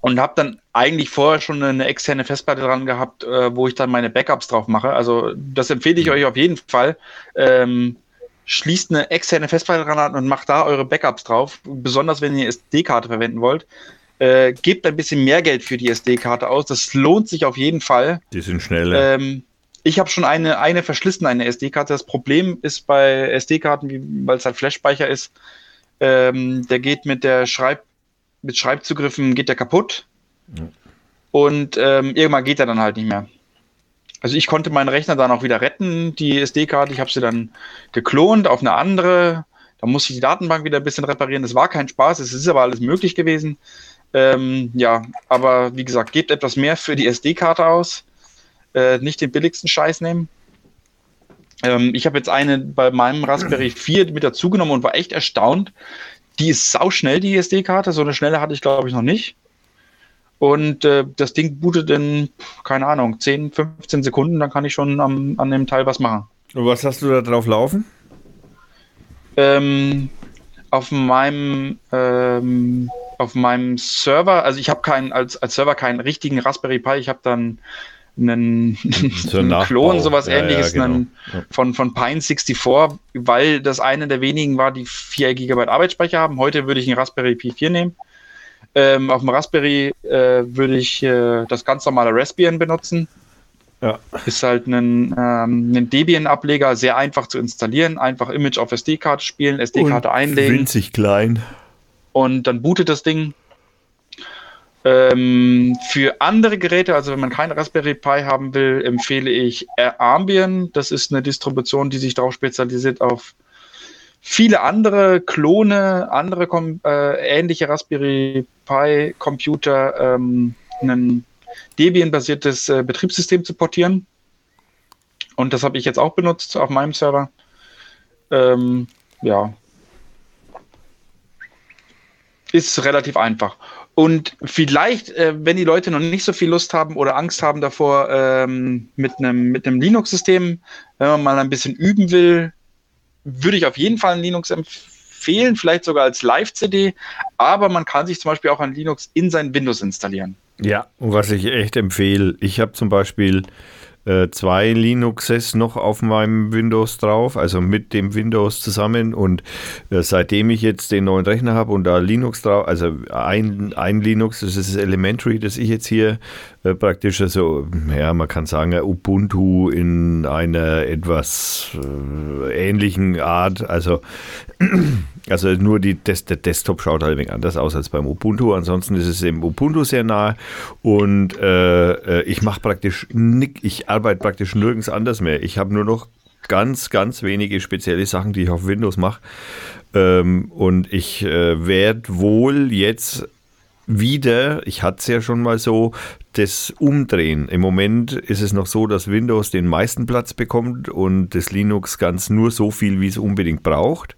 und habe dann eigentlich vorher schon eine externe Festplatte dran gehabt, äh, wo ich dann meine Backups drauf mache. Also das empfehle ich mhm. euch auf jeden Fall. Ähm, schließt eine externe Festplatte dran an und macht da eure Backups drauf, besonders wenn ihr SD-Karte verwenden wollt. Äh, gebt ein bisschen mehr Geld für die SD-Karte aus. Das lohnt sich auf jeden Fall. Die sind schneller. Ähm, ich habe schon eine, eine verschlissen, eine SD-Karte. Das Problem ist bei SD-Karten, weil es halt Flash-Speicher ist, ähm, der geht mit der Schreib mit Schreibzugriffen geht der kaputt. Ja. Und ähm, irgendwann geht er dann halt nicht mehr. Also ich konnte meinen Rechner dann auch wieder retten, die SD-Karte. Ich habe sie dann geklont auf eine andere. Da musste ich die Datenbank wieder ein bisschen reparieren. Das war kein Spaß, es ist aber alles möglich gewesen. Ähm, ja, aber wie gesagt, gebt etwas mehr für die SD-Karte aus. Äh, nicht den billigsten Scheiß nehmen. Ähm, ich habe jetzt eine bei meinem Raspberry 4 mit dazugenommen und war echt erstaunt, die ist sauschnell, die SD-Karte. So eine schnelle hatte ich, glaube ich, noch nicht. Und äh, das Ding bootet in, keine Ahnung, 10, 15 Sekunden, dann kann ich schon am, an dem Teil was machen. Und was hast du da drauf laufen? Ähm, auf meinem ähm, auf meinem Server, also ich habe keinen als, als Server keinen richtigen Raspberry Pi, ich habe dann einen, so einen Klon, sowas ja, ähnliches ja, genau. von, von Pine 64, weil das eine der wenigen war, die 4 GB Arbeitsspeicher haben. Heute würde ich einen Raspberry Pi 4 nehmen. Ähm, auf dem Raspberry äh, würde ich äh, das ganz normale Raspbian benutzen. Ja. Ist halt ein, ähm, ein Debian-Ableger, sehr einfach zu installieren. Einfach Image auf SD-Karte spielen, SD-Karte einlegen. Winzig klein. Und dann bootet das Ding ähm, für andere Geräte, also wenn man kein Raspberry Pi haben will, empfehle ich Armbian. Das ist eine Distribution, die sich darauf spezialisiert auf viele andere Klone, andere äh, ähnliche Raspberry Pi Computer, ähm, ein Debian-basiertes äh, Betriebssystem zu portieren. Und das habe ich jetzt auch benutzt auf meinem Server. Ähm, ja, ist relativ einfach. Und vielleicht, äh, wenn die Leute noch nicht so viel Lust haben oder Angst haben davor, ähm, mit einem mit Linux-System, wenn man mal ein bisschen üben will, würde ich auf jeden Fall ein Linux empfehlen, vielleicht sogar als Live-CD. Aber man kann sich zum Beispiel auch ein Linux in sein Windows installieren. Ja, und was ich echt empfehle, ich habe zum Beispiel äh, zwei Linuxes noch auf meinem Windows drauf, also mit dem Windows zusammen. Und äh, seitdem ich jetzt den neuen Rechner habe und da Linux drauf, also ein, ein Linux, das ist das Elementary, das ich jetzt hier äh, praktisch, also, ja, man kann sagen, Ubuntu in einer etwas äh, ähnlichen Art, also also nur die, das, der Desktop schaut halt ein wenig anders aus als beim Ubuntu. Ansonsten ist es im Ubuntu sehr nah und äh, äh ich mache praktisch nick, ich arbeite praktisch nirgends anders mehr. Ich habe nur noch ganz, ganz wenige spezielle Sachen, die ich auf Windows mache. Ähm, und ich äh, werde wohl jetzt wieder, ich hatte es ja schon mal so, das Umdrehen. Im Moment ist es noch so, dass Windows den meisten Platz bekommt und das Linux ganz nur so viel, wie es unbedingt braucht.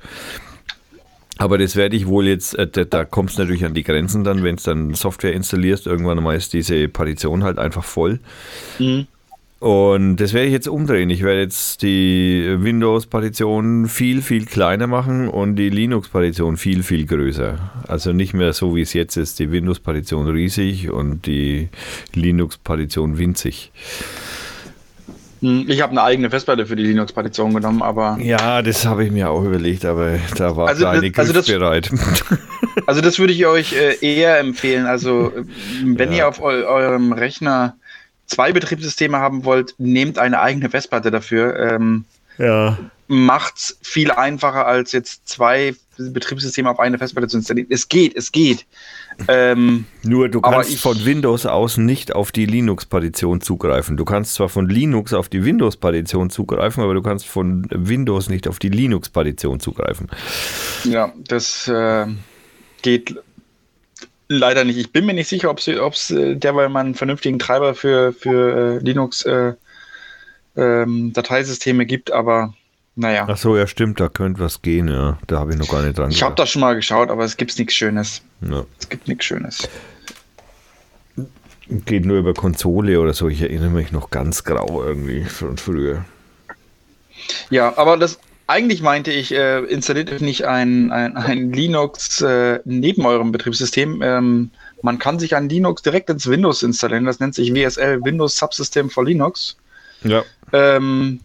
Aber das werde ich wohl jetzt, äh, da, da kommt es natürlich an die Grenzen dann, wenn es dann Software installierst, irgendwann mal ist diese Partition halt einfach voll. Mhm. Und das werde ich jetzt umdrehen. Ich werde jetzt die Windows-Partition viel, viel kleiner machen und die Linux-Partition viel, viel größer. Also nicht mehr so, wie es jetzt ist, die Windows-Partition riesig und die Linux-Partition winzig. Hm, ich habe eine eigene Festplatte für die Linux-Partition genommen, aber. Ja, das habe ich mir auch überlegt, aber da war also keine das, also bereit. Also das würde ich euch äh, eher empfehlen. Also wenn ja. ihr auf eu eurem Rechner zwei Betriebssysteme haben wollt, nehmt eine eigene Festplatte dafür. Ähm, ja. Macht's viel einfacher als jetzt zwei Betriebssysteme auf eine Festplatte zu installieren. Es geht, es geht. Ähm, Nur du kannst ich, von Windows aus nicht auf die Linux-Partition zugreifen. Du kannst zwar von Linux auf die Windows-Partition zugreifen, aber du kannst von Windows nicht auf die Linux-Partition zugreifen. Ja, das äh, geht leider nicht. Ich bin mir nicht sicher, ob es äh, derweil mal einen vernünftigen Treiber für, für äh, Linux äh, ähm, Dateisysteme gibt, aber naja. Ach so, ja, stimmt, da könnte was gehen, ja. Da habe ich noch gar nicht dran Ich habe das schon mal geschaut, aber es gibt nichts Schönes. Ja. Es gibt nichts Schönes. Geht nur über Konsole oder so. Ich erinnere mich noch ganz grau irgendwie von früher. Ja, aber das eigentlich meinte ich, äh, installiert nicht ein, ein, ein Linux äh, neben eurem Betriebssystem. Ähm, man kann sich ein Linux direkt ins Windows installieren. Das nennt sich WSL Windows Subsystem for Linux. Ja. Ähm,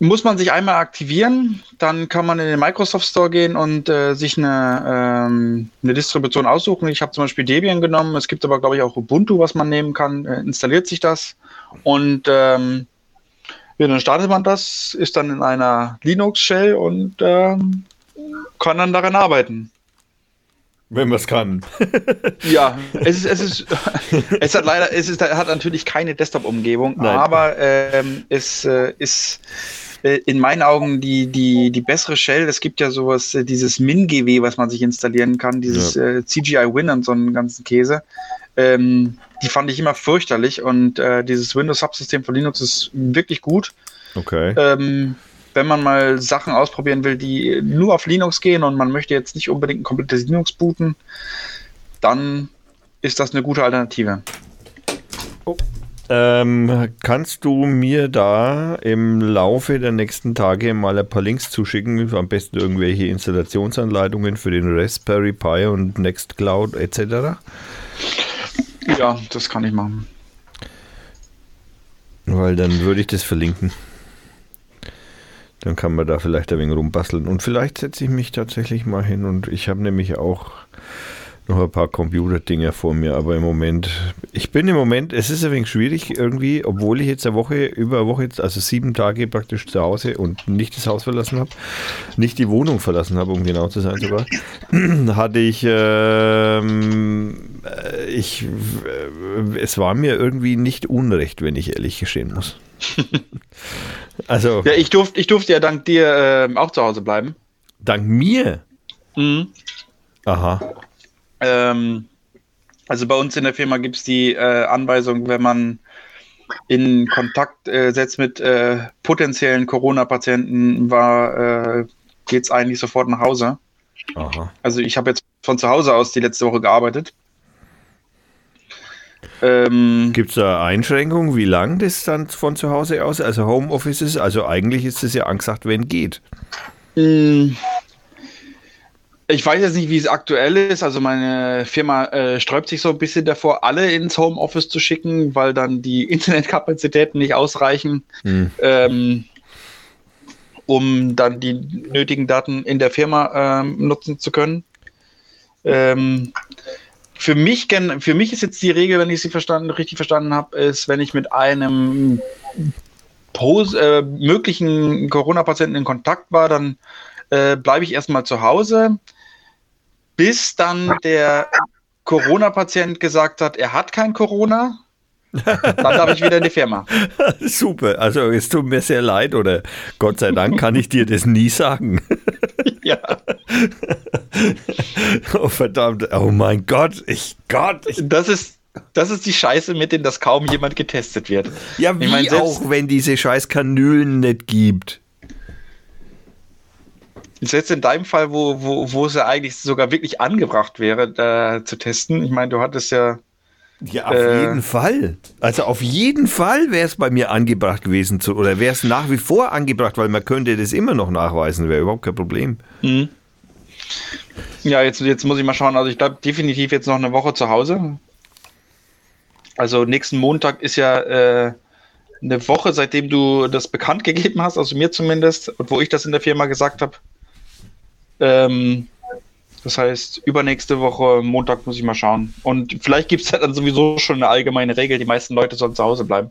muss man sich einmal aktivieren, dann kann man in den Microsoft Store gehen und äh, sich eine, ähm, eine Distribution aussuchen. Ich habe zum Beispiel Debian genommen, es gibt aber, glaube ich, auch Ubuntu, was man nehmen kann, äh, installiert sich das und ähm, ja, dann startet man das, ist dann in einer Linux-Shell und ähm, kann dann daran arbeiten. Wenn man es kann. ja, es ist, es ist, es hat leider, es ist, hat natürlich keine Desktop-Umgebung, aber ähm, es äh, ist äh, in meinen Augen die, die, die bessere Shell. Es gibt ja sowas, äh, dieses MinGW, was man sich installieren kann, dieses ja. äh, CGI Win und so einen ganzen Käse. Ähm, die fand ich immer fürchterlich und äh, dieses Windows-Subsystem von Linux ist wirklich gut. Okay. Ähm, wenn man mal Sachen ausprobieren will, die nur auf Linux gehen und man möchte jetzt nicht unbedingt ein komplettes Linux booten, dann ist das eine gute Alternative. Oh. Ähm, kannst du mir da im Laufe der nächsten Tage mal ein paar Links zuschicken? Am besten irgendwelche Installationsanleitungen für den Raspberry Pi und Nextcloud etc.? Ja, das kann ich machen. Weil dann würde ich das verlinken. Dann kann man da vielleicht ein wenig rumbasteln. Und vielleicht setze ich mich tatsächlich mal hin und ich habe nämlich auch noch ein paar Computerdinger vor mir, aber im Moment, ich bin im Moment, es ist ein wenig schwierig irgendwie, obwohl ich jetzt eine Woche, über eine Woche, also sieben Tage praktisch zu Hause und nicht das Haus verlassen habe, nicht die Wohnung verlassen habe, um genau zu sein sogar, hatte ich, ähm, äh, ich, äh, es war mir irgendwie nicht unrecht, wenn ich ehrlich gestehen muss. also. Ja, ich durfte, ich durfte ja dank dir äh, auch zu Hause bleiben. Dank mir? Mhm. Aha. Ähm, also bei uns in der Firma gibt es die äh, Anweisung, wenn man in Kontakt äh, setzt mit äh, potenziellen Corona-Patienten, war, äh, geht es eigentlich sofort nach Hause. Aha. Also ich habe jetzt von zu Hause aus die letzte Woche gearbeitet. Ähm, Gibt es da Einschränkungen, wie lang das dann von zu Hause aus, also Homeoffice ist? Also eigentlich ist es ja angesagt, wenn geht. Ich weiß jetzt nicht, wie es aktuell ist. Also meine Firma äh, sträubt sich so ein bisschen davor, alle ins Homeoffice zu schicken, weil dann die Internetkapazitäten nicht ausreichen, hm. ähm, um dann die nötigen Daten in der Firma ähm, nutzen zu können. Ähm, für mich, für mich ist jetzt die Regel, wenn ich sie verstanden, richtig verstanden habe, ist, wenn ich mit einem Pos äh, möglichen Corona-Patienten in Kontakt war, dann äh, bleibe ich erstmal zu Hause, bis dann der Corona-Patient gesagt hat, er hat kein Corona. Dann darf ich wieder in die Firma. Super. Also es tut mir sehr leid oder Gott sei Dank kann ich dir das nie sagen. ja. oh verdammt. Oh mein Gott. Ich Gott. Ich das ist das ist die Scheiße, mit denen das kaum jemand getestet wird. Ja, wie ich mein, auch, wenn diese scheiß Kanülen nicht gibt. Selbst in deinem Fall, wo, wo, wo es ja eigentlich sogar wirklich angebracht wäre, da zu testen. Ich meine, du hattest ja ja, auf äh, jeden Fall. Also auf jeden Fall wäre es bei mir angebracht gewesen zu, oder wäre es nach wie vor angebracht, weil man könnte das immer noch nachweisen, wäre überhaupt kein Problem. Mhm. Ja, jetzt, jetzt muss ich mal schauen. Also ich glaube definitiv jetzt noch eine Woche zu Hause. Also nächsten Montag ist ja äh, eine Woche, seitdem du das bekannt gegeben hast, also mir zumindest, und wo ich das in der Firma gesagt habe. Ähm, das heißt, übernächste Woche, Montag muss ich mal schauen. Und vielleicht gibt es ja dann sowieso schon eine allgemeine Regel, die meisten Leute sollen zu Hause bleiben.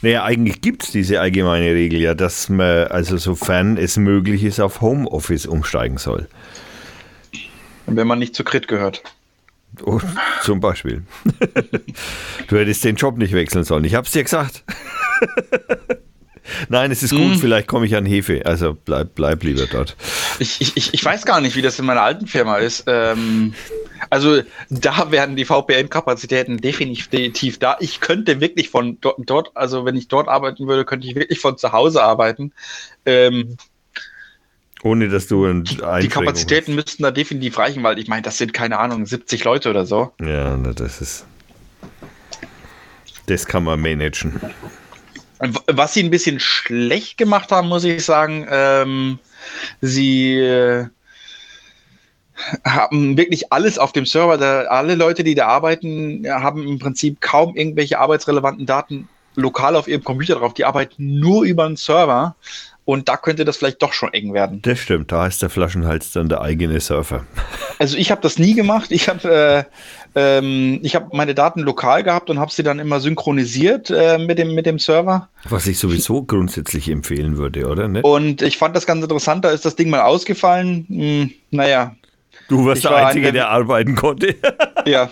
Naja, eigentlich gibt es diese allgemeine Regel ja, dass man, also sofern es möglich ist, auf Homeoffice umsteigen soll. Wenn man nicht zu Crit gehört. Oh, zum Beispiel. du hättest den Job nicht wechseln sollen. Ich hab's dir gesagt. Nein, es ist gut, hm. vielleicht komme ich an Hefe. Also bleib, bleib lieber dort. Ich, ich, ich weiß gar nicht, wie das in meiner alten Firma ist. Ähm, also da werden die VPN-Kapazitäten definitiv da. Ich könnte wirklich von dort, dort, also wenn ich dort arbeiten würde, könnte ich wirklich von zu Hause arbeiten. Ähm, ohne dass du ein Die Kapazitäten müssten da definitiv reichen, weil ich meine, das sind keine Ahnung, 70 Leute oder so. Ja, das ist. Das kann man managen. Was sie ein bisschen schlecht gemacht haben, muss ich sagen, ähm, sie äh, haben wirklich alles auf dem Server. Da, alle Leute, die da arbeiten, haben im Prinzip kaum irgendwelche arbeitsrelevanten Daten lokal auf ihrem Computer drauf. Die arbeiten nur über einen Server. Und da könnte das vielleicht doch schon eng werden. Das stimmt, da ist der Flaschenhals dann der eigene Surfer. Also ich habe das nie gemacht. Ich habe äh, ähm, hab meine Daten lokal gehabt und habe sie dann immer synchronisiert äh, mit, dem, mit dem Server. Was ich sowieso grundsätzlich empfehlen würde, oder? Nicht? Und ich fand das ganz interessant, da ist das Ding mal ausgefallen. Hm, naja. Du warst der war Einzige, ein, der arbeiten konnte. ja,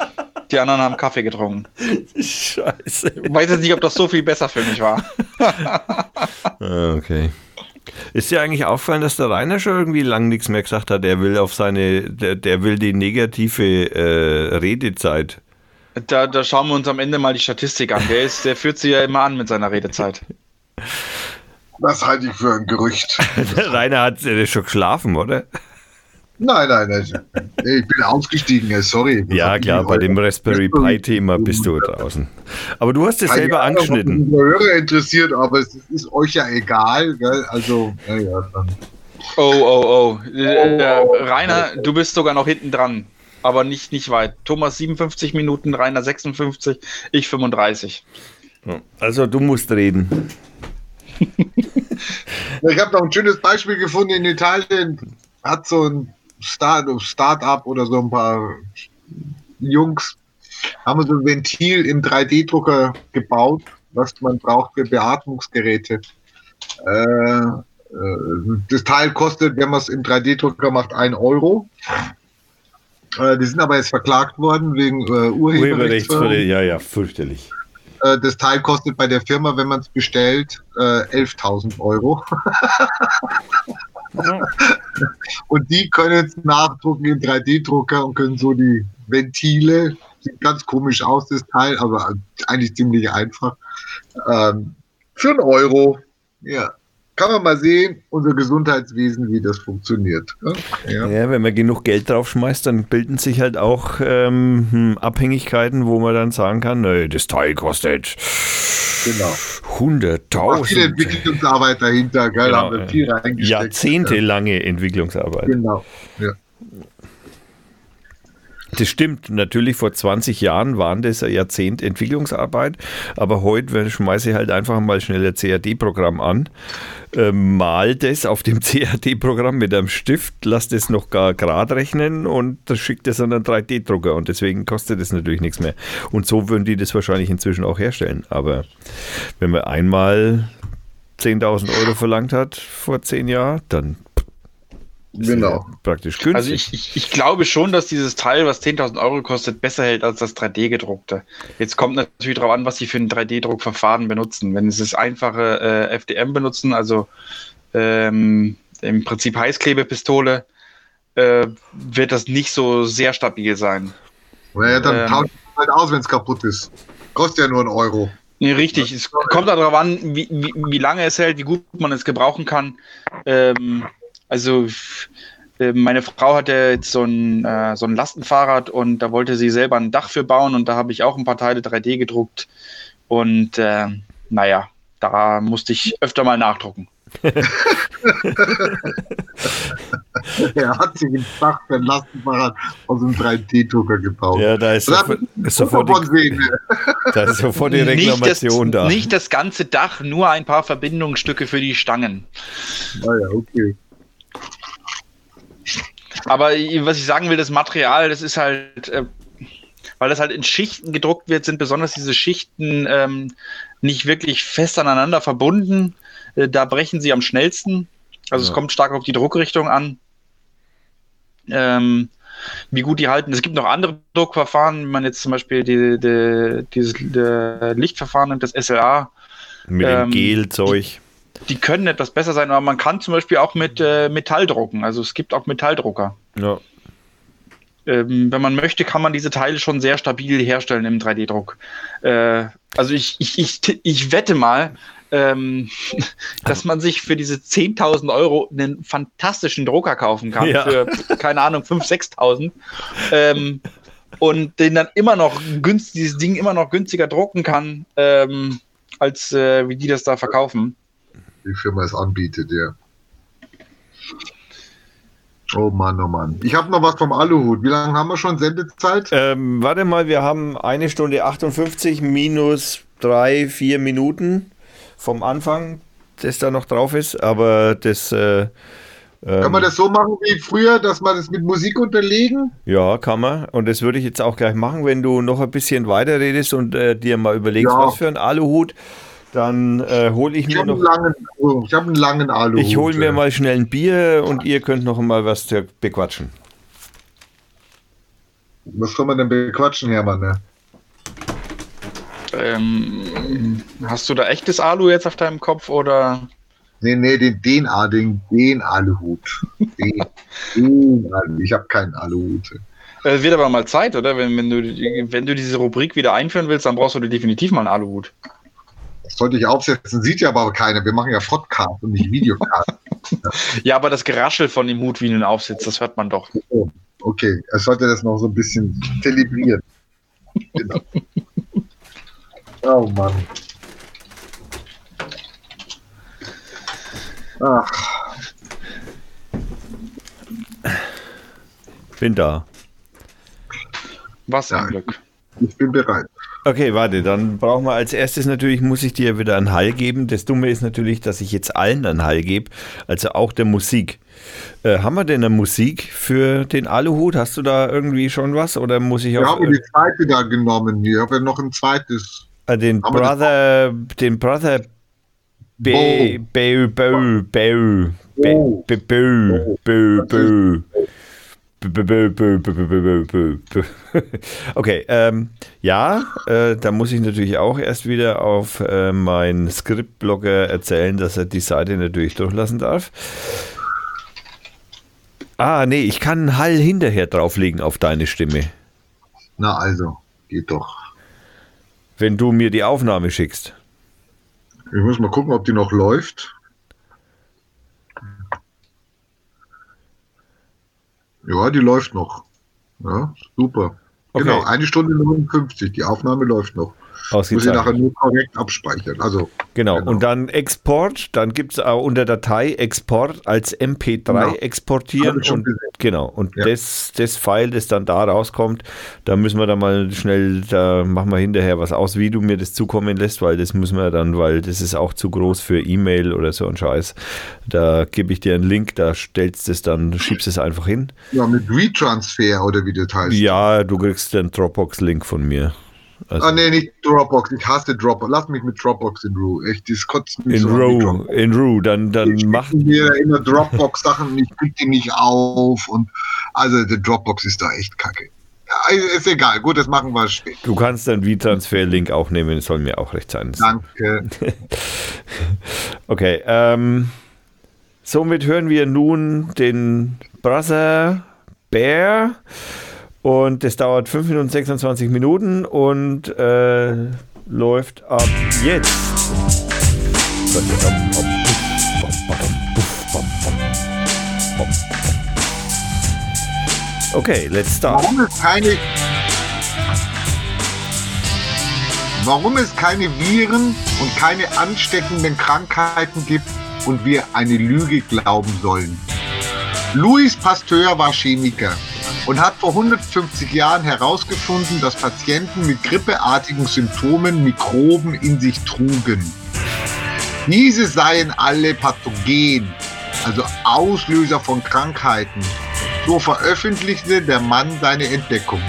die anderen haben Kaffee getrunken. Scheiße. Ich weiß jetzt nicht, ob das so viel besser für mich war. Ah, okay. Ist dir eigentlich auffallen, dass der Rainer schon irgendwie lang nichts mehr gesagt hat? Er will auf seine, der, der will die negative äh, Redezeit. Da, da schauen wir uns am Ende mal die Statistik an. Der, ist, der führt sie ja immer an mit seiner Redezeit. Das halte ich für ein Gerücht. der Rainer hat äh, schon geschlafen, oder? Nein, nein, nein. Ich bin ausgestiegen, sorry. Ja, klar, bei dem Raspberry Pi-Thema bist du draußen. Aber du hast es selber Ahnung, angeschnitten. Ich Hörer interessiert, aber es ist euch ja egal. Gell? Also, ja, ja, dann. Oh, oh, oh. Äh, oh, Rainer, du bist sogar noch hinten dran, aber nicht, nicht weit. Thomas 57 Minuten, Rainer 56, ich 35. Also, du musst reden. ich habe noch ein schönes Beispiel gefunden in Italien. Hat so ein Start, Start-up oder so ein paar Jungs haben so ein Ventil im 3D-Drucker gebaut, was man braucht für Beatmungsgeräte. Äh, äh das Teil kostet, wenn man es im 3D-Drucker macht, 1 Euro. Äh, die sind aber jetzt verklagt worden wegen äh, Urheberrechts. Ja, ja, fürchterlich. Äh, das Teil kostet bei der Firma, wenn man es bestellt, 11.000 äh, Euro. und die können es nachdrucken im 3D-Drucker und können so die Ventile, sieht ganz komisch aus, das Teil, aber eigentlich ziemlich einfach. Ähm, für einen Euro, ja. kann man mal sehen, unser Gesundheitswesen, wie das funktioniert. Ja, ja wenn man genug Geld draufschmeißt, dann bilden sich halt auch ähm, hm, Abhängigkeiten, wo man dann sagen kann, nee, das Teil kostet genau. 100.000. Viel Entwicklungsarbeit dahinter, gell, genau. haben wir viel reingesteckt. Jahrzehntelange Entwicklungsarbeit. Genau, ja. Das stimmt. Natürlich vor 20 Jahren waren das ein Jahrzehnt Entwicklungsarbeit, aber heute schmeiße ich halt einfach mal schnell ein CAD-Programm an, äh, mal das auf dem CAD-Programm mit einem Stift, lass das noch gar gerade rechnen und das schickt es an einen 3D-Drucker und deswegen kostet das natürlich nichts mehr. Und so würden die das wahrscheinlich inzwischen auch herstellen. Aber wenn man einmal 10.000 Euro verlangt hat vor 10 Jahren, dann Genau. Praktisch günstig. Also ich, ich, ich, glaube schon, dass dieses Teil, was 10.000 Euro kostet, besser hält als das 3D-gedruckte. Jetzt kommt natürlich darauf an, was Sie für ein 3D-Druckverfahren benutzen. Wenn Sie das einfache äh, FDM benutzen, also ähm, im Prinzip Heißklebepistole, äh, wird das nicht so sehr stabil sein. Ja, dann ähm, tauscht es halt aus, wenn es kaputt ist. Kostet ja nur einen Euro. Nee, richtig. Es kommt darauf an, wie, wie, wie lange es hält, wie gut man es gebrauchen kann. Ähm, also äh, meine Frau hatte jetzt so ein, äh, so ein Lastenfahrrad und da wollte sie selber ein Dach für bauen und da habe ich auch ein paar Teile 3D gedruckt. Und äh, naja, da musste ich öfter mal nachdrucken. er hat sich ein Dach für ein Lastenfahrrad aus einem 3D-Drucker gebaut. Ja, da ist, sofort, ist sofort, die, da ist sofort die Reklamation nicht das, da. Nicht das ganze Dach, nur ein paar Verbindungsstücke für die Stangen. Ah ja, okay. Aber was ich sagen will, das Material, das ist halt, äh, weil das halt in Schichten gedruckt wird, sind besonders diese Schichten ähm, nicht wirklich fest aneinander verbunden. Äh, da brechen sie am schnellsten. Also ja. es kommt stark auf die Druckrichtung an. Ähm, wie gut die halten. Es gibt noch andere Druckverfahren, wenn man jetzt zum Beispiel die, die, dieses die Lichtverfahren nimmt, das SLA. Mit ähm, dem Gelzeug die können etwas besser sein, aber man kann zum Beispiel auch mit äh, Metall drucken. Also es gibt auch Metalldrucker. Ja. Ähm, wenn man möchte, kann man diese Teile schon sehr stabil herstellen im 3D-Druck. Äh, also ich, ich, ich, ich wette mal, ähm, dass man sich für diese 10.000 Euro einen fantastischen Drucker kaufen kann. Ja. Für, keine Ahnung, 5.000, 6.000. Ähm, und den dann immer noch günstig, dieses Ding immer noch günstiger drucken kann, ähm, als äh, wie die das da verkaufen die Firma es anbietet, ja. Oh Mann, oh Mann. Ich habe noch was vom Aluhut. Wie lange haben wir schon Sendezeit? Ähm, warte mal, wir haben eine Stunde 58 minus drei, vier Minuten vom Anfang, das da noch drauf ist. Aber das. Äh, kann man das so machen wie früher, dass man das mit Musik unterlegen? Ja, kann man. Und das würde ich jetzt auch gleich machen, wenn du noch ein bisschen weiter redest und äh, dir mal überlegst, ja. was für ein Aluhut. Dann äh, hole ich, ich mir noch. Langen, oh, ich habe einen langen Alu. Ich hole mir mal schnell ein Bier und ihr könnt noch mal was bequatschen. Was soll man denn bequatschen, Hermann? Ne? Ähm, hast du da echtes Alu jetzt auf deinem Kopf oder? Nee, nee, den, den, den, den Aluhut. Den, den Alu. Ich habe keinen Aluhut. Es äh, wird aber mal Zeit, oder? Wenn, wenn, du, wenn du diese Rubrik wieder einführen willst, dann brauchst du definitiv mal einen Aluhut. Das sollte ich aufsetzen, sieht ja aber keiner. Wir machen ja Podcast und nicht Videocast. ja, aber das Geraschel von dem Hut, wie ihn aufsetzt, das hört man doch. Oh, okay, er sollte das noch so ein bisschen zelebrieren. Genau. oh Mann. Ach. Bin da. Was ein ja, Glück. Ich bin bereit. Okay, warte, dann brauchen wir als erstes natürlich, muss ich dir wieder einen Hall geben. Das Dumme ist natürlich, dass ich jetzt allen einen Hall gebe, also auch der Musik. Äh, haben wir denn eine Musik für den Aluhut? Hast du da irgendwie schon was oder muss ich auch. Ich habe die zweite da genommen. Ich habe ja noch ein zweites. Äh, den Brother, den Brother Beu, Beu, Beu, Beu, Beu, Beu, Beu, Beu. Okay, ähm, ja, äh, da muss ich natürlich auch erst wieder auf äh, meinen Skriptblogger erzählen, dass er die Seite natürlich durchlassen darf. Ah, nee, ich kann einen Hall hinterher drauflegen auf deine Stimme. Na also, geht doch. Wenn du mir die Aufnahme schickst. Ich muss mal gucken, ob die noch läuft. Ja, die läuft noch. Ja, super. Okay. Genau, eine Stunde 59. Die Aufnahme läuft noch. Muss ich Ausgezeichnet. nachher nur korrekt abspeichern. Also, Genau. Genau. Und dann Export, dann gibt es auch unter Datei Export als MP3 Genau. exportieren. Und, genau. Und Ja. das, das File, das dann da rauskommt, da müssen wir dann mal schnell, da machen wir hinterher was aus, wie du mir das zukommen lässt, weil das müssen wir dann, weil das ist auch zu groß für E-Mail oder so ein Scheiß. Da gebe ich dir einen Link, da stellst du es dann, schiebst es einfach hin. ja, mit Retransfer oder wie das heißt. Ja, du kriegst den Dropbox-Link von mir. Also Ah, nee, nicht Dropbox. Ich hasse Dropbox. Lass mich mit Dropbox in Ruhe. Echt, das kotzt mich in so Dropbox. in Row, dann, dann Die mach, mir immer Dropbox-Sachen und ich krieg die nicht auf. Und also der Dropbox ist da echt kacke. Ist egal. Gut, das machen wir später. du kannst den V-Transfer-Link auch nehmen, soll mir auch recht sein. Danke. Okay, ähm, somit hören wir nun den Brother Bear und das dauert 5 Minuten 26 Minuten und äh, läuft ab jetzt. Okay, let's start. Warum es keine. Warum es keine Viren und keine ansteckenden Krankheiten gibt und wir eine Lüge glauben sollen. Louis Pasteur war Chemiker und hat vor 150 Jahren herausgefunden, dass Patienten mit grippeartigen Symptomen Mikroben in sich trugen. Diese seien alle pathogen, also Auslöser von Krankheiten. So veröffentlichte der Mann seine Entdeckung.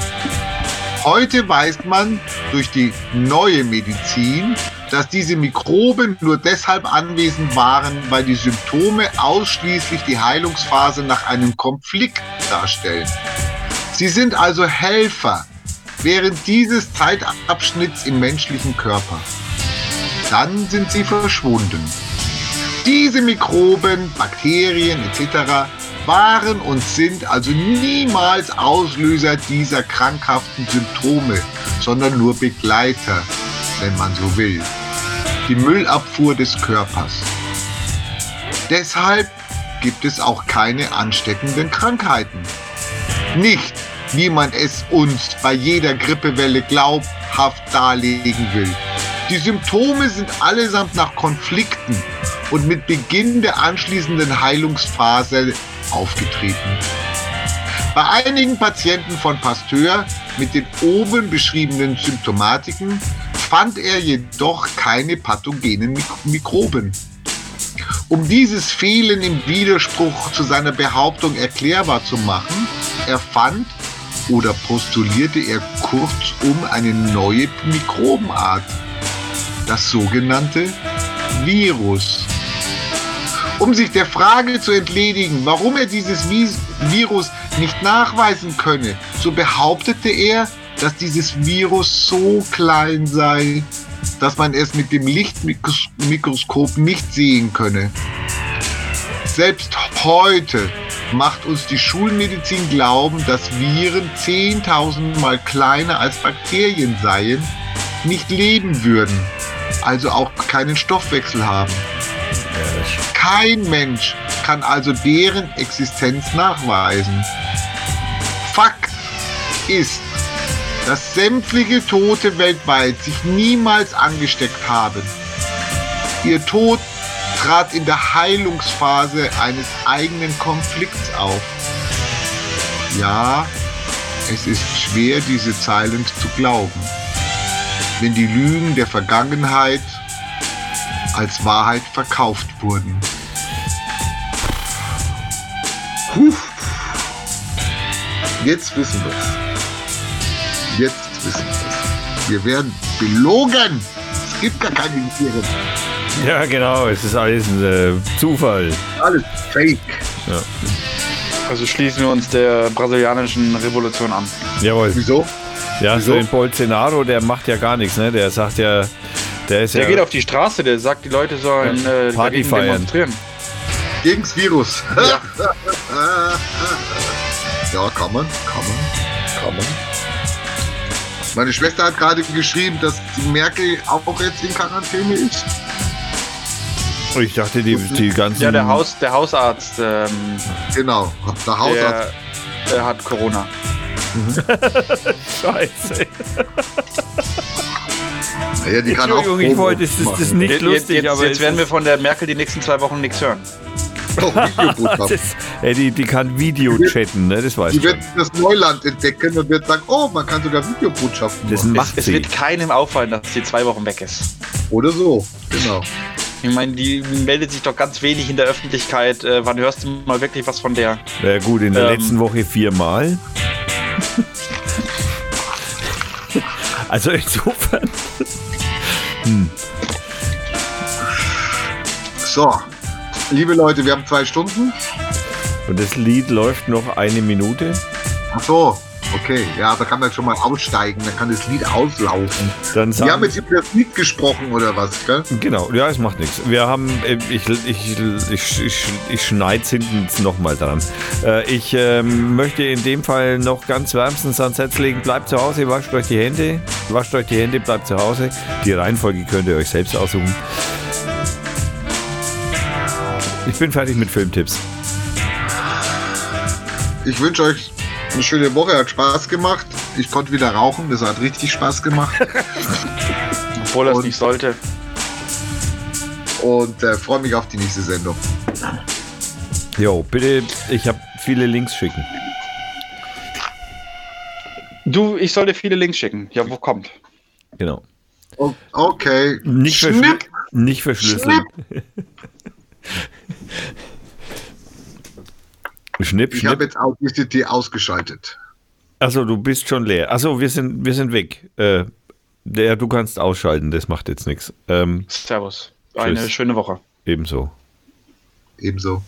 Heute weiß man durch die neue Medizin, dass diese Mikroben nur deshalb anwesend waren, weil die Symptome ausschließlich die Heilungsphase nach einem Konflikt darstellen. Sie sind also Helfer während dieses Zeitabschnitts im menschlichen Körper. Dann sind sie verschwunden. Diese Mikroben, Bakterien etc. waren und sind also niemals Auslöser dieser krankhaften Symptome, sondern nur Begleiter, wenn man so will. Die Müllabfuhr des Körpers. Deshalb gibt es auch keine ansteckenden Krankheiten. Nicht, wie man es uns bei jeder Grippewelle glaubhaft darlegen will. Die Symptome sind allesamt nach Konflikten und mit Beginn der anschließenden Heilungsphase aufgetreten. Bei einigen Patienten von Pasteur mit den oben beschriebenen Symptomatiken fand er jedoch keine pathogenen Mik Mikroben. Um dieses Fehlen im Widerspruch zu seiner Behauptung erklärbar zu machen, erfand oder postulierte er kurzum eine neue Mikrobenart, das sogenannte Virus. Um sich der Frage zu entledigen, warum er dieses Virus nicht nachweisen könne, so behauptete er, dass dieses Virus so klein sei, dass man es mit dem Lichtmikroskop nicht sehen könne. Selbst heute macht uns die Schulmedizin glauben, dass Viren 10.000 Mal kleiner als Bakterien seien, nicht leben würden, also auch keinen Stoffwechsel haben. Kein Mensch kann also deren Existenz nachweisen. Fakt ist, dass sämtliche Tote weltweit sich niemals angesteckt haben. Ihr Tod trat in der Heilungsphase eines eigenen Konflikts auf. Ja, es ist schwer, diese Zeilen zu glauben, wenn die Lügen der Vergangenheit als Wahrheit verkauft wurden. Puh. Jetzt wissen wir es. Jetzt wissen wir es. Wir werden belogen. Es gibt gar keine Viren. Ja, genau, es ist alles ein äh, Zufall. Alles Fake. Also schließen wir uns der brasilianischen Revolution an. Jawohl. Wieso? Ja, so Wieso? ein Bolsonaro, der macht ja gar nichts, ne? Der sagt ja, der ist Der ja. geht auf die Straße, der sagt, die Leute sollen äh, Party feiern. demonstrieren. Gegens Virus. Ja. ja, kann man. Kann man. Kann man. Meine Schwester hat gerade geschrieben, dass die Merkel auch jetzt in Quarantäne ist. Ich dachte, die, die ganzen. Ja, der, Haus, der Hausarzt, ähm, Genau. Der Hausarzt. äh, hat Corona. Scheiße. Ja, die kann auch Entschuldigung, ich Promo wollte, das ist, das ist nicht Jetzt, lustig, jetzt, aber jetzt es werden wir ist- von der Merkel die nächsten zwei Wochen nichts hören. Doch, Videobotschaft. das, ey, die, die kann Video chatten, ne? das weiß Die ich wird schon. das Neuland entdecken und wird sagen, oh, man kann sogar Videobotschaften Das machen. macht Es, es sie. wird keinem auffallen, dass sie zwei Wochen weg ist. Oder so, genau. Ich meine, die meldet sich doch ganz wenig in der Öffentlichkeit. Äh, wann hörst du mal wirklich was von der? Ja gut, in der Ähm. letzten Woche viermal. Also insofern. So, liebe Leute, wir haben zwei Stunden. Und das Lied läuft noch eine Minute. Ach so, okay. Ja, da kann man schon mal aussteigen, dann kann das Lied auslaufen. Dann Wir haben sagen, jetzt über das Lied gesprochen oder was, gell? genau, ja, es macht nichts. Wir haben, äh, ich, ich, ich, ich, ich schneide hinten nochmal dran. Äh, Ich ähm, möchte in dem Fall noch ganz wärmstens ans Herz legen, bleibt zu Hause, wascht euch die Hände, wascht euch die Hände, bleibt zu Hause. Die Reihenfolge könnt ihr euch selbst aussuchen. Ich bin fertig mit Filmtipps. Ich wünsche euch eine schöne Woche, hat Spaß gemacht. Ich konnte wieder rauchen, das hat richtig Spaß gemacht. Obwohl das nicht sollte. Und äh, freue mich auf die nächste Sendung. Jo, bitte, ich habe viele Links schicken. Du, ich soll dir viele Links schicken. Ja, wo kommt? Genau. Okay. Nicht, Schnipp. nicht verschlüsseln. Schnipp, Ich habe jetzt Audacity ausgeschaltet. Achso, du bist schon leer. Achso, wir sind, wir sind weg. Äh, der, du kannst ausschalten, das macht jetzt nichts. Ähm, Servus. Eine Tschüss. schöne Woche. ebenso. Ebenso.